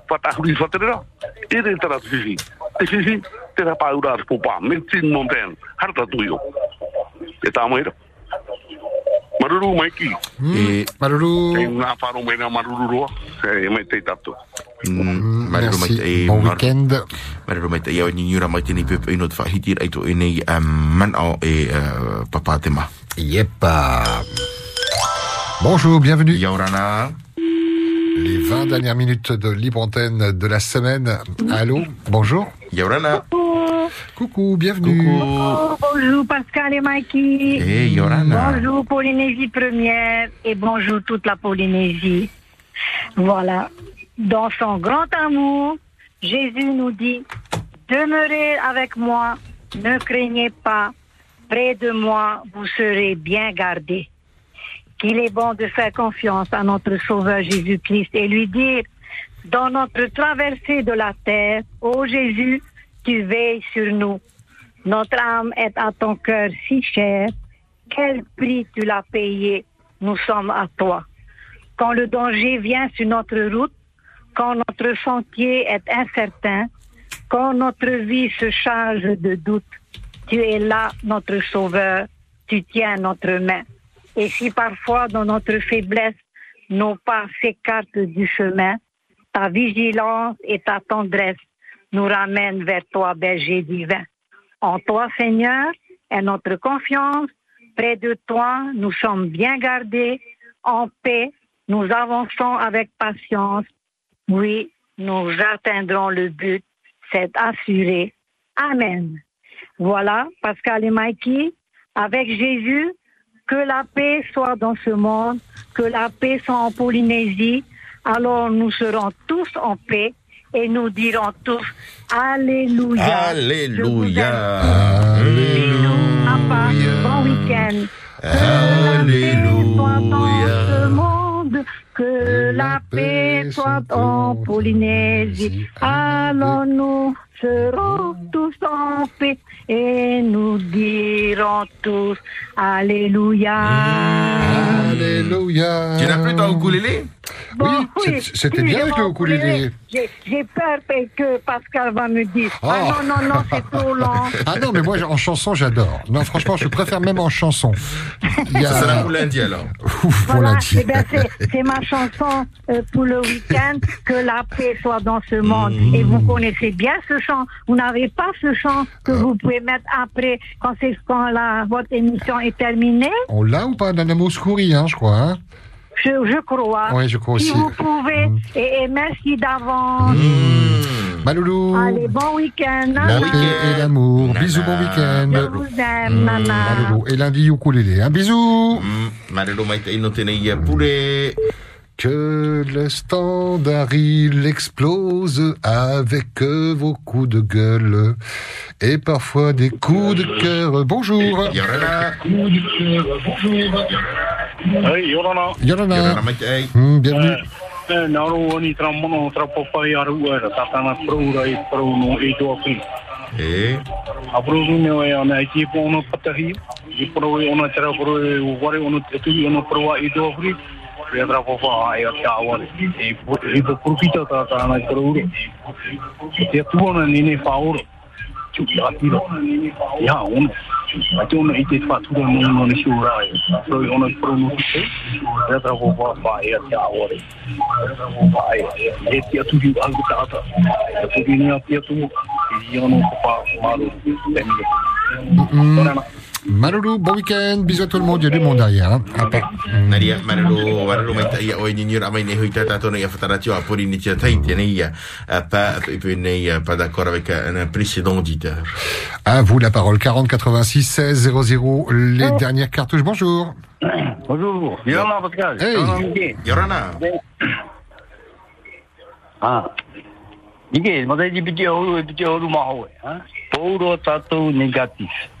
mea whatahuri whatere rā e re tara te whiwhi te whiwhi te rapa ura te popa me tin monten harta tuyo e tā maira maruru mai ki. E maruru. E maruru roa e mai te tatu Marero mai te e Bon weekend. Marero mai te iau ni mai te ni pepe ino te whahiti ai to e nei um, man au e. Yep. Bonjour, bienvenue. Yaurana. Les 20 dernières minutes de libre antenne de la semaine. Allô, bonjour. Yaurana. Coucou, bienvenue. Oh, bonjour Pascal et Mikey. Hey, Yorana. Bonjour Polynésie première et bonjour toute la Polynésie. Voilà. Dans son grand amour, Jésus nous dit, demeurez avec moi, ne craignez pas, près de moi, vous serez bien gardés. Qu'il est bon de faire confiance à notre Sauveur Jésus-Christ et lui dire, dans notre traversée de la terre, ô Jésus, tu veilles sur nous. Notre âme est à ton cœur si cher. Quel prix tu l'as payé? Nous sommes à toi. Quand le danger vient sur notre route, quand notre sentier est incertain, quand notre vie se charge de doute, tu es là, notre sauveur. Tu tiens notre main. Et si parfois, dans notre faiblesse, nos pas s'écartent du chemin, ta vigilance et ta tendresse nous ramènent vers toi, berger divin. En toi, Seigneur, est notre confiance. Près de toi, nous sommes bien gardés. En paix, nous avançons avec patience. Oui, nous atteindrons le but. C'est assuré. Amen. Voilà, Pascal et Mikey, avec Jésus, que la paix soit dans ce monde, que la paix soit en Polynésie. Alors nous serons tous en paix et nous dirons tous Alléluia. Alléluia. Papa, bon week-end. Soit dans ce monde, que la paix soit en Polynésie. Alors nous serons tous en paix et nous dirons tous Alléluia. Alléluia. Tu n'as plus ton ukulélé? Bon, oui, c'est- c'était bien avec le ukulélé. J'ai j'ai peur que Pascal va me dire Ah Oh. non, non, non, c'est trop lent. Ah non, mais moi, en chanson, j'adore. Non, franchement, je préfère même en chanson. Il y a- Ça lundi alors. Ouf, pour Voilà, lundi. eh bien, c'est ma chanson euh, pour le week-end, que la paix soit dans ce monde. Mmh. Et vous connaissez bien ce chant. Vous n'avez pas ce chant que vous pouvez mettre après, quand, c'est- quand la, votre émission est terminée? On l'a ou pas, Nana Mouskouri, hein, je crois. Hein? Je, je crois. Oui, je crois si aussi. Mmh. vous pouvez. Et, et merci d'avance. Maloulou. Allez, bon week-end. La paix et l'amour. Bisous, bon week-end. Je vous aime, nana. Maloulou. Et lundi, ukulélé. Un bisou. Malelo mai te ino tēnei ia pure. Que le standard il explose avec euh, vos coups de gueule et parfois des coups de cœur. Bonjour. Yorana. Hey, Yorana. Yorana. Yorana mai te ei. Hmm, bienvenue. Eh, nā ro ani tra mono tra popai aru era tatana proura i pro no e to api. E. A pro no e ana i ti pono patahi. I pro e ona tra pro e ware ona te tu ona pro i to api. Re tra popa ai a ta ware. E i po profita ta ta na proura. Te tu ona ni ne fauro. Tu la tira. Ya ona. A te ona i te fatura no no ni shura ai. Pro i ona pro no te. Re tra popa pa ai a ta ware. e tia tu di algo tata e tu di nia tia tu e io non pa malu Hmm. Maloulou, bon week-end. Bisous à tout le monde. Il y a du monde derrière. Hein. Ah, pas- Naria, marelo, marelo mai te ia o e ni nira mai ne hui tata tona ia whataratio a pori ni tia tai tēnei ia. a Pa, i pe nei, a pas d'accord avec un précédent auditeur. À vous la parole. 40 86 16 00. Les dernières cartouches. Bonjour. Bonjour. Yorana Pascal. Hey. Yorana. Ah. Piti e piti tato negatif. Ha?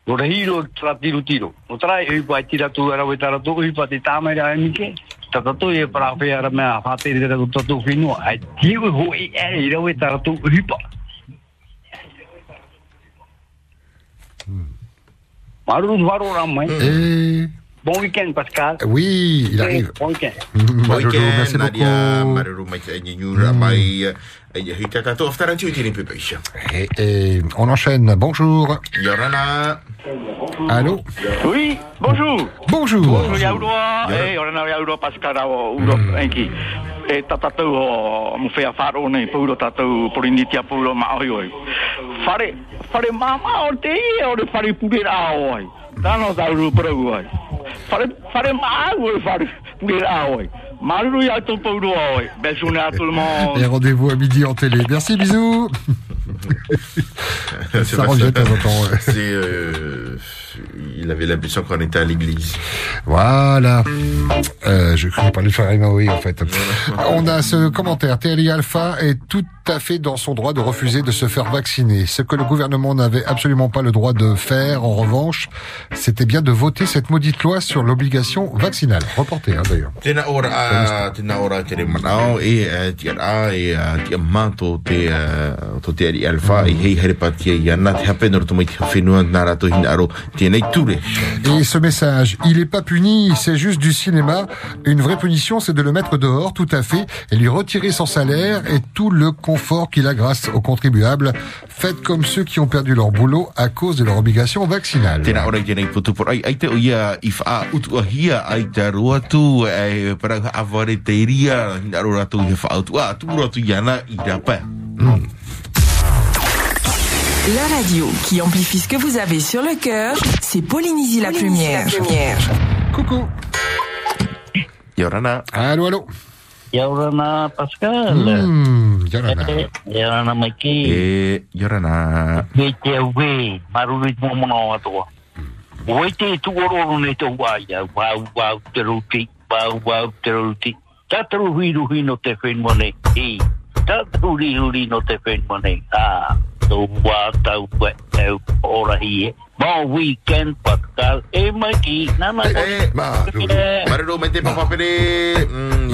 rei. Ate te me ni tatou. O re hiro tra tiro tiro. O tra e e tira tu era we tara tu hipa te tāmere a mike. Tata tu e para fe ara me a hate re ku tatu finu. Ai tiu ho e e ira we tara tu hipa. Maru maru ramai. Et Bon week-end Pascal. oui, il arrive. Bon week-end. Hmm, Bon weekend, merci Nadia, isha. Et, et on enchaîne. Bonjour. Yorana. Allô? Oui, bonjour. Bonjour. Bonjour, Yaurua. Eh, ora nau Yaurua Pascal o uro enki. E tatatau o mo whea wharo nei pūro tatou porinitia pūro maoi oi. Whare, whare mama o te i o re whare purera oi. Tano tauru prau oi. Whare, whare maa oi whare purera oi? Ya tō pūro oi. Journée à tout le monde. Et rendez-vous à midi en télé. Merci, bisous. Ça revient de temps en temps. ouais. C'est, euh, il avait l'impression qu'on était à l'église. Voilà. Euh, je croyais parler de Farid Maui, en fait. On a ce commentaire. TLI Alpha est tout à fait dans son droit de refuser de se faire vacciner. Ce que le gouvernement n'avait absolument pas le droit de faire, en revanche, c'était bien de voter cette maudite loi sur l'obligation vaccinale. Reportée, hein, d'ailleurs. Et ce message, il est pas puni, c'est juste du cinéma. Une vraie punition, c'est de le mettre dehors, tout à fait, et lui retirer son salaire et tout le confort qui la grâce aux contribuables. Faites comme ceux qui ont perdu leur boulot à cause de leur obligation vaccinale. A a. La radio qui amplifie ce que vous avez sur le cœur, c'est Polynésie la première. Coucou. Yorana. Allô, allô. Yorana Pascal. Mm, yorana. Eh, yaura Maiki. Eh, yorana. na. We, maru ni mo mo na toa. Wete tu oro oro ne to wa ya, wa wa te ruti, wa wa te ruti. Ta tru hui ru hui no te fen mo. E. Ta tru ri ru no te fen mo. Ah, to wa ta we, ora hi e. Bon weekend, Pascal. E Mikey, nana. E, ma, Marero mai te papapere. Mm.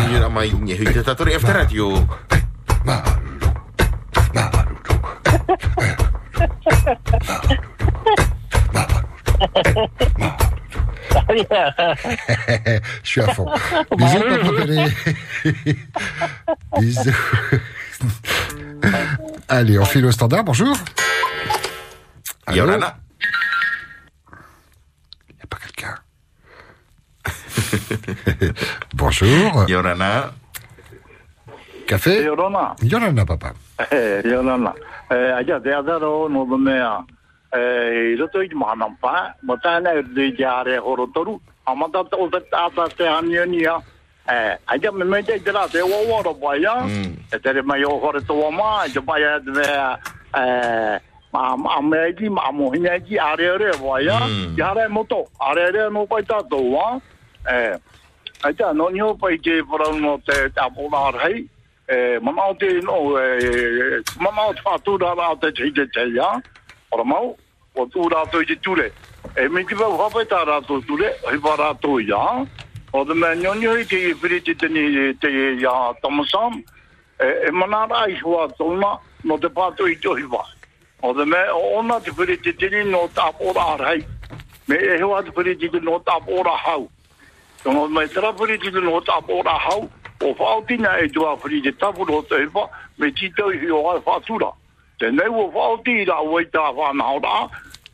Je suis à fond. Bisous, papa Pelé. Bisous. Allez, on file au standard. Bonjour. Allô Yorana. Bonjour. Yorana. Café? Yorana. Yorana, papa. Eh, Yorana. Eh, aja te adaro no the mea. Eh, i roto i mahana pa, mo tāna e rei jare horo o. Eh, aja me me ya. E o e e ma ma me ki ma mo hina ki are are pai ya. Ki no pai tātou wa. Eh, aja no nio pai ke parau no te tāpora rei. Eh, mana o te no, eh, mana o te whātura rā te te te te ya. Ora mau, o tū rātou i te ture. E me ki wau hawai tā rātou ture, hei wā rātou ia. O te mea nyonyo i te te ia tamasam, e, e rā i hua tōna no te. O te me o ona te whiri te tini no tāpora arhei. Me e hua te whiri te tini no tāpora hau. Tōna me tera whiri te tini no tāpora hau, o whaotina e tua whiri te tapu no te hiwa, me titau hi o ai whatura. Te nei o whaoti i ra wai tā whanau rā,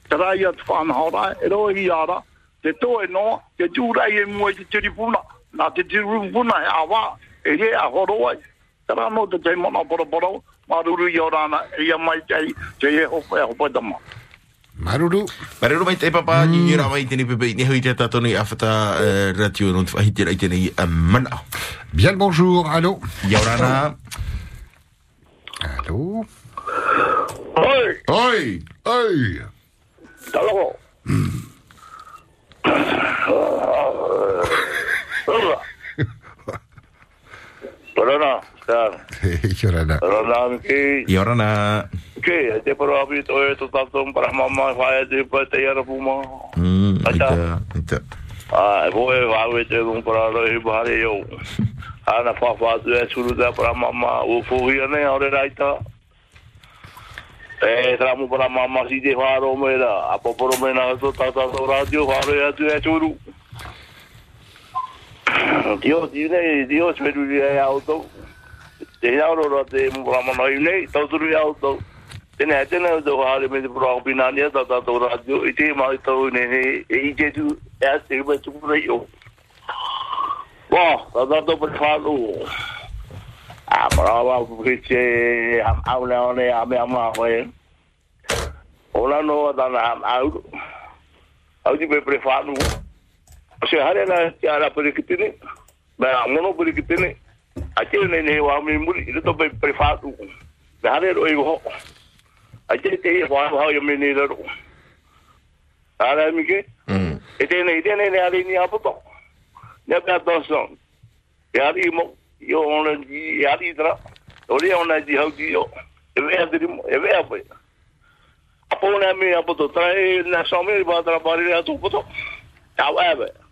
Tera rai at whanau rā, e roi i ara, te toe no, te tūrai e mua i te tiripuna, nā te tiripuna he awa, e re a horo ai. Te rā no te te mana poro poro, maruru i o rāna, e ia mai tei, te e hopo e hopo e tama. Maruru. Marero mai te papa, ni yura mai tēni pepe, hui te awhata eh, radio no te whahiti rai tēnei a mana. Bien le bonjour. Allô Yorana. Allô Oi! Oi! Oi! Talo! Yorana, Stan. Yorana. Yorana, ki. Yorana. Ki, te paro api to e to tatum para mama whae te pa te ara puma. Mm, Aita. ita, ita. Ah, e voe wawe te un para roi bahare yo. Ana fa fa tu e suru da para mama o fuhi ane ore raita. E tra mu para mama si te faro me da. Apo poro me na to tata to radio faro ya tu e suru. Dio, dio ne, dio speru ya auto. Te ro ro te mu para mama ne, to suru ya auto. Tene tene do hare me pro opinania da da to radio ite ma to ne ne e je tu e se ba tu pro yo. Bo, da da to per falo. Ah, brava perché am aula one a me ama we. Ola no da na am au. Au di per falo. Se hare na ya la per kitine. Ba mono per kitine. Ate ne ne wa mi muri to per falo. Ba hare ro yo. Ate te wa wa yo me ne ro. Ara mi ke? Mm. Ete ne ete ne ne ali ni apo to. Ne ka to so. Yari mo yo ona ji yari tra. Ori ona ji hau ji yo. Eve adri eve apo. Apo na mi apo to tra e na so me ba tra tu poto. Tau ave.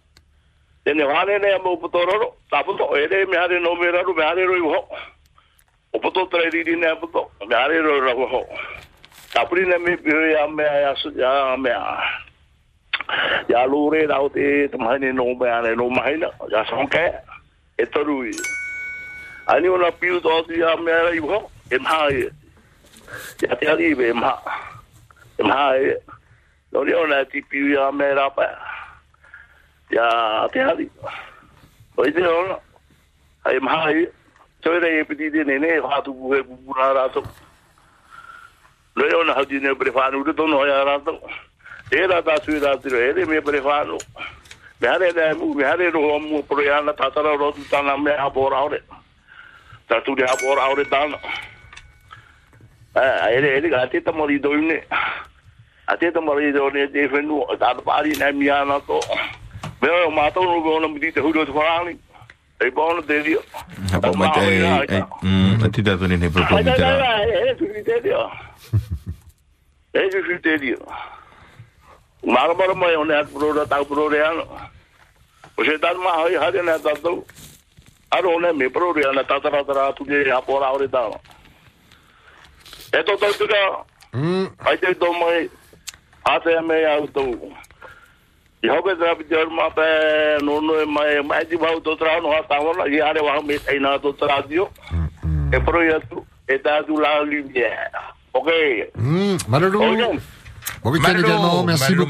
Tene vale ne mo poto ro. Tapo to ere me hare no me raru me hare ro ho. O poto tra ri ri ne poto. Me hare ro ro ho. Tapri ne me bi ya me ya su ya me ya lure da o te tamai no me ane no mahina ya son ke e toru ani ona piu to ti ya me ra i ho e maha e. Ia te ali e maha. E maha e. Nori ona ti piu ya me rapa. Ia te ali. O i te ona. Ai maha e. Toi rei e piti tene ne, hatu puhe pupuna rato. Nori ona hau tine pre whanu te tono hoi a rato. E rata sui ratiro, e re me pre whanu. Me hare ne mu, me hare roho mu proiana tatara rotu tana me hapora ore. Tatu de hapora ore tana. Ah, ele ele ga te tamari. A te tamari do ne te fenu, ta pari na mi ana to. Me o ma to no go na mi te hudo te farani. E bon te dio. Apa mai te ai mm ati ta tone ne Ai proponi ta tera. ta, e su te dio. E su te dio. Mara mara mai one at pro da ta pro re ano. O se tan ma hai hare na ta to. Aro ne me pro re ana ta ta ta tu de apora ore ta. E. Ai te mai. Ate me au. I hope that we do my best. No, no, my my di bau to tra no hasta wala i are wa me ai na to tra dio. E proietto e da tu la lumière. Ok. Hum, Malolo. Bon week-end également, merci beaucoup.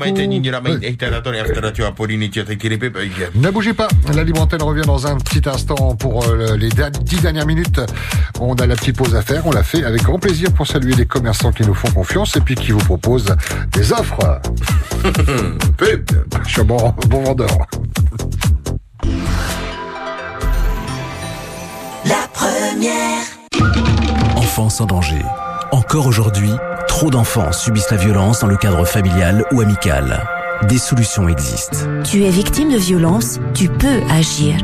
Ne bougez pas, la libre antenne revient dans un petit instant pour euh, le- les dix dernières minutes. On a la petite pause à faire, on l'a fait avec grand plaisir pour saluer les commerçants qui nous font confiance et puis qui vous proposent des offres. Je suis un bon, bon vendeur. La première. Enfance en danger. Encore aujourd'hui, trop d'enfants subissent la violence dans le cadre familial ou amical. Des solutions existent. Tu es victime de violence, tu peux agir.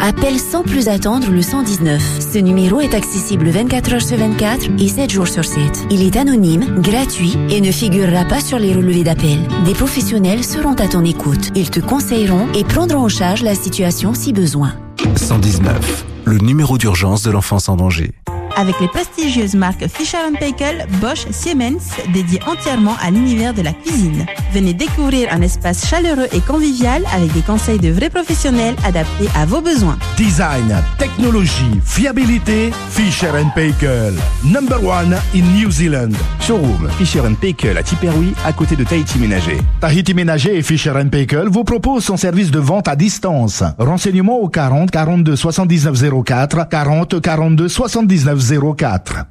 Appelle sans plus attendre le 119. Ce numéro est accessible 24 heures sur 24 et 7 jours sur 7. Il est anonyme, gratuit et ne figurera pas sur les relevés d'appel. Des professionnels seront à ton écoute. Ils te conseilleront et prendront en charge la situation si besoin. 119, le numéro d'urgence de l'enfance en danger. Avec les prestigieuses marques Fisher Paykel, Bosch, Siemens, dédiées entièrement à l'univers de la cuisine. Venez découvrir un espace chaleureux et convivial avec des conseils de vrais professionnels adaptés à vos besoins. Design, technologie, fiabilité, Fisher Paykel. Number one in New Zealand. Showroom Fisher Paykel à Tiperoui, à côté de Tahiti Ménager. Tahiti Ménager et Fisher Paykel vous proposent son service de vente à distance. Renseignements au 40 42 79 04, 40 42 79 04.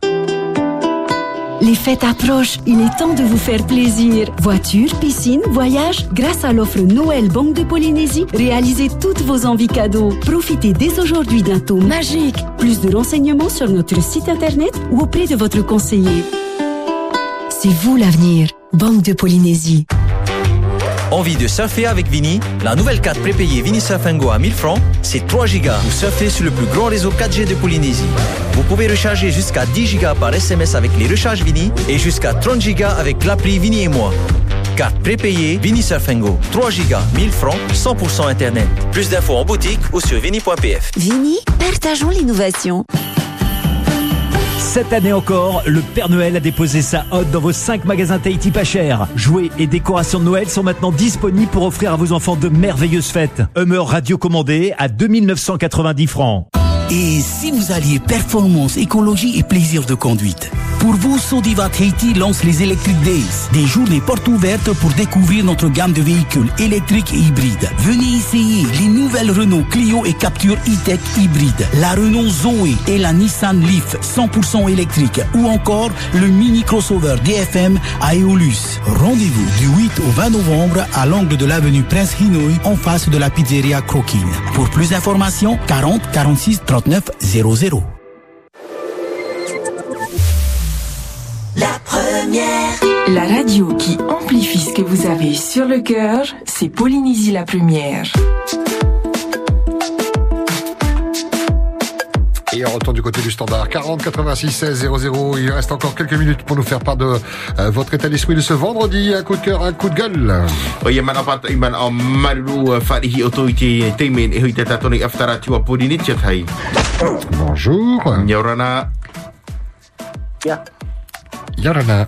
Les fêtes approchent, il est temps de vous faire plaisir. Voiture, piscine, voyage, grâce à l'offre Noël Banque de Polynésie, réalisez toutes vos envies cadeaux. Profitez dès aujourd'hui d'un taux magique. Plus de renseignements sur notre site internet ou auprès de votre conseiller. C'est vous l'avenir. Banque de Polynésie. Envie de surfer avec Vini? La nouvelle carte prépayée Vini Surfingo à 1000 francs, c'est 3 gigas. Vous surfez sur le plus grand réseau 4G de Polynésie. Vous pouvez recharger jusqu'à 10 gigas par SMS avec les recharges Vini et jusqu'à 30 gigas avec l'appli Vini et moi. Carte prépayée Vini Surfingo. 3 gigas, 1000 francs, 100% Internet. Plus d'infos en boutique ou sur vini.pf. Vini, partageons l'innovation. Cette année encore, le Père Noël a déposé sa hotte dans vos 5 magasins Tahiti pas cher. Jouets et décorations de Noël sont maintenant disponibles pour offrir à vos enfants de merveilleuses fêtes. Hummer radio commandé à 2990 francs. Et si vous alliez performance, écologie et plaisir de conduite Pour vous, Sodiva Tahiti lance les Electric Days, des journées portes ouvertes pour découvrir notre gamme de véhicules électriques et hybrides. Venez essayer les nouvelles Renault Clio et Capture e-Tech hybride, la Renault Zoe et la Nissan Leaf 100% électrique ou encore le mini crossover DFM à Eolus. Rendez-vous du 8 au 20 novembre à l'angle de l'avenue Prince Hinoï en face de la pizzeria Croquine. Pour plus d'informations, 40 46 39 00. La première. La radio qui amplifie ce que vous avez sur le cœur, c'est Polynésie la première. Et on retourne du côté du standard 40 86 16 00. Il reste encore quelques minutes pour nous faire part de euh, votre état d'esprit de ce vendredi. Un coup de cœur, un coup de gueule. Bonjour. Nyaurana. Ya. Yarana.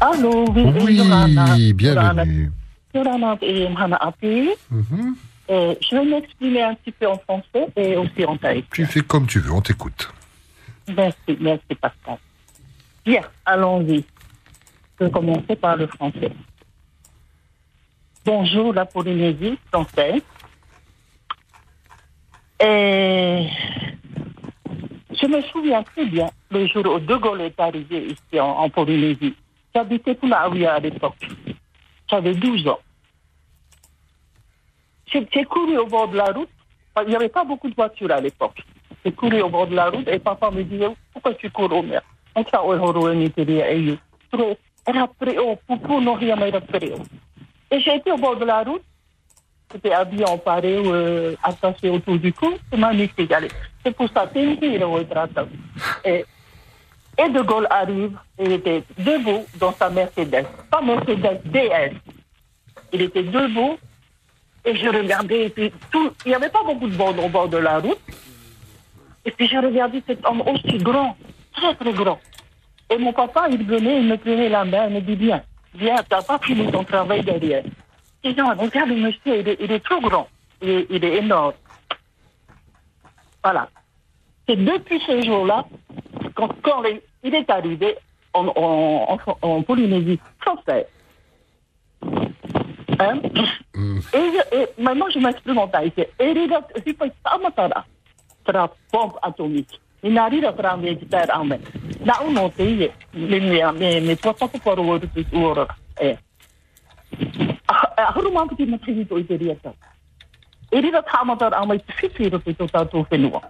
Allô, oui, Oui, Yorana. bienvenue. Yorana et Mhana Api. Mhm. Euh, je vais m'exprimer un petit peu en français et aussi en thaï. Tu fais comme tu veux, on t'écoute. Merci, merci Pascal. Bien, allons-y. Je vais commencer par le français. Bonjour la Polynésie française. Et je me souviens très bien le jour où De Gaulle est arrivé ici en, en Polynésie. J'habitais Punaouia à l'époque. J'avais 12 ans. J'ai couru au bord de la route. Il n'y avait pas beaucoup de voitures à l'époque. J'ai couru au bord de la route et papa me disait Pourquoi tu cours au mer? On t'a Et et j'ai été au bord de la route. J'étais habillé en paré, euh, attaché autour du cou. C'est magnifique. Allez, C'est pour ça que et, et De Gaulle arrive, il était debout dans sa Mercedes. Pas Mercedes, DS. Il était debout et je regardais, et puis tout, il n'y avait pas beaucoup de monde au bord de la route. Et puis je regardais cet homme aussi grand, très très grand. Et mon papa, il venait, il me prenait la main, il me dit, viens, viens, t'as pas fini ton travail derrière. Et non, regarde le monsieur, il est, trop grand, il est, énorme. Voilà. C'est depuis ce jour-là, quand, quand il est arrivé en, en, en, en Polynésie française, maintenant je m'exprime en a. Tra bombe atomique. Il n'arrive à faire un militaire en main. Là où on paye, mais mais mais mais toi pas pour voir où eh. Ah, rumah petit matri itu itu dia tu. Ini dah tamat orang amai fifi itu itu tahu fenua.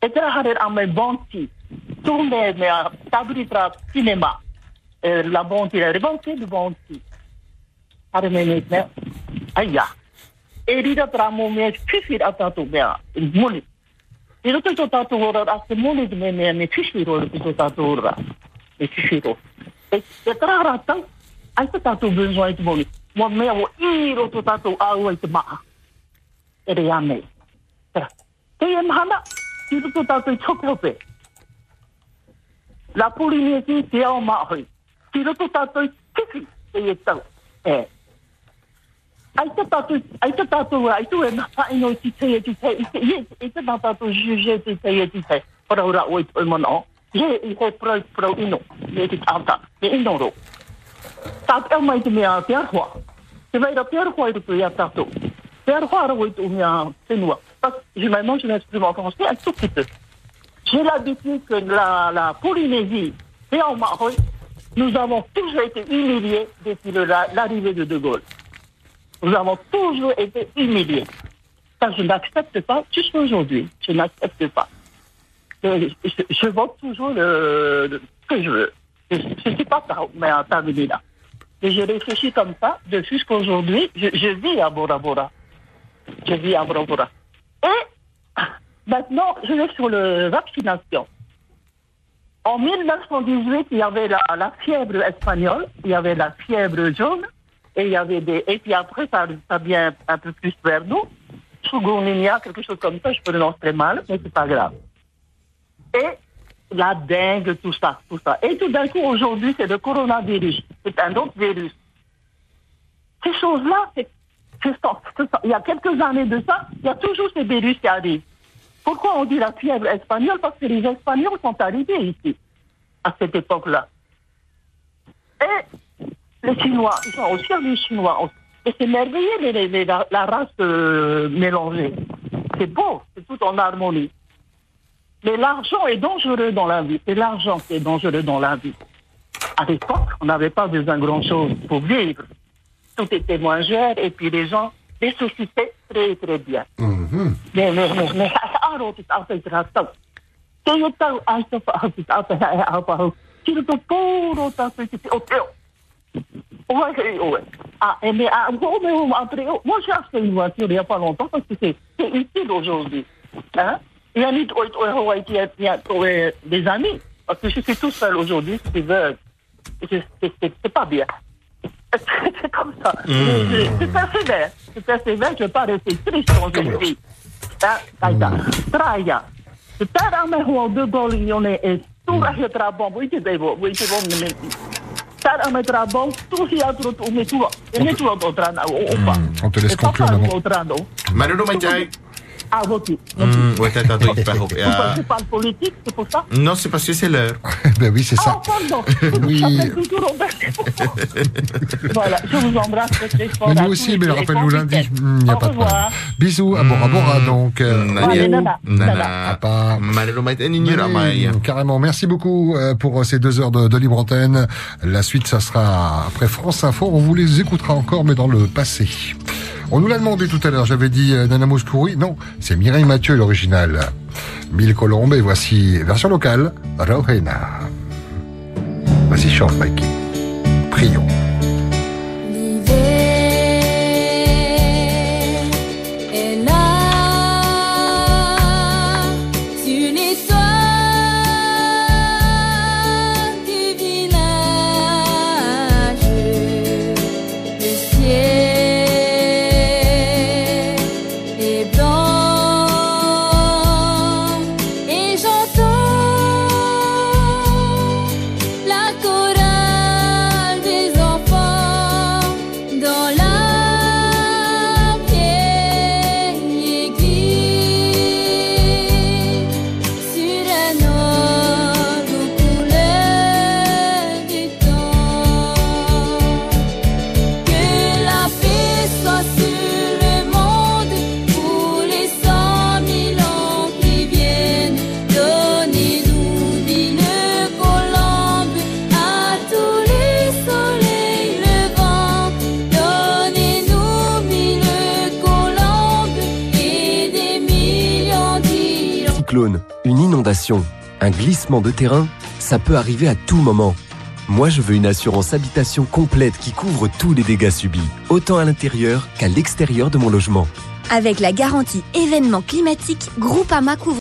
Itu hadir amai bonti. Tu me me tabri tra La bonti, la bonti, la bonti. Hadir me me me. Ayah. Ini dah tramu me fifi atau tu me muli. Ini tu tu tahu orang asal muli me me me fifi itu itu tahu orang. Me fifi itu. Et tera ratang, ai te tātou besoin te moni. Mo mea o i roto tātou au ai te maa. E re ame. Tera. Te e mahana, i roto tātou i tokope. La Polynésie te ao mahoi. Ti roto tātou i tifi te e tau. E. Ai te tātou, ai te tātou, ai tu e napa ino i te e ti te, i te, i te, i te nā tātou juge ti te e ti te. Ora ora oi oi mana. Ye i he pro pro ino. Ye ti tāta. Ye ino ro. Tātou e mai te mea te arhua. Te vai ra te arhua i rupu i a tātou. Te arhua ara oi tu mea whenua. Parce que, je m'exprime en français un tout petit peu. J'ai l'habitude que la, la Polynésie et en Maroc, nous avons toujours été humiliés depuis l'arrivée de De Gaulle. Nous avons toujours été humiliés. Ça, je n'accepte pas jusqu'à aujourd'hui. Je n'accepte pas. Je, je- je vote toujours le, le- que je veux. Je ne suis pas mais terminer là. Et je réfléchis comme ça depuis jusqu'aujourd'hui. Je, vis à Bora Bora. Je vis à Bora Bora. Et maintenant, je vais sur la vaccination. En 1918, il y avait la fièvre espagnole, il y avait la fièvre jaune, et il y avait des. Et puis après, ça, ça vient un peu plus vers nous. Chikungunya, quelque chose comme ça, je prononce très mal, mais c'est pas grave. Et la dengue, tout ça, tout ça. Et tout d'un coup, aujourd'hui, c'est le coronavirus. C'est un autre virus. Ces choses-là, c'est, il y a quelques années de ça, il y a toujours ces virus qui arrivent. Pourquoi on dit la fièvre espagnole? Parce que les Espagnols sont arrivés ici, à cette époque-là. Et les Chinois, ils sont aussi Chinois. Et c'est merveilleux, les- les- les- la, la race euh, mélangée. C'est beau, c'est tout en harmonie. Mais l'argent est dangereux dans la vie. C'est l'argent qui est dangereux dans la vie. À l'époque, on n'avait pas besoin de grand-chose pour vivre. Tout était moins cher et puis les gens les très très bien. Mais, mais, mais, mais, aro te tau te rātau. Te o tau ai te wha te tau te hae au pahau. Tira tō pōro tau te te o teo. Oe hei oe. Ah, et mais, ah, après, oh, moi j'ai acheté une voiture il n'y a pas longtemps parce que c'est utile aujourd'hui. Hein? Il y a des amis. Parce que je suis tout seul aujourd'hui, je suis veuve. C'est pas bien. C'est comme ça. Mm. Je- je- C'est persévère. C'est persévère, je ne veux pas rester triste quand je suis. Traia. Se tērā me hoa de goli one e tūrahi tra bom, ui te devo, ui te bom ne Tērā me tra bom, tūhi atro tu me tua. E me tua tō trana o opa. On te laisse E papa conclure, maman. À voter. Hmm, ouais, t'as t'as il parle. Vous ne parle politique, c'est pour ça Non, c'est parce que c'est l'heure. ben oui, c'est Ah, pardon. Oui. Voilà, je vous embrasse très fort. Mais nous aussi, mais rappelle-nous lundi. Il n'y a Au pas de problème. Bisous à Bora Bora, donc. euh. Oui, carrément. Merci beaucoup euh, pour ces deux heures de, de libre antenne. La suite, ça sera après France Info. On vous les écoutera encore, mais dans le passé. On nous l'a demandé tout à l'heure. J'avais dit euh, Nana Mouskouri. Non, c'est Mireille Mathieu, l'original. Mille Colombes, voici version locale, Rojena. Vas-y, chante, Mike. Prions. Un glissement de terrain, ça peut arriver à tout moment. Moi, je veux une assurance habitation complète qui couvre tous les dégâts subis, autant à l'intérieur qu'à l'extérieur de mon logement. Avec la garantie événement climatique, Groupama couvre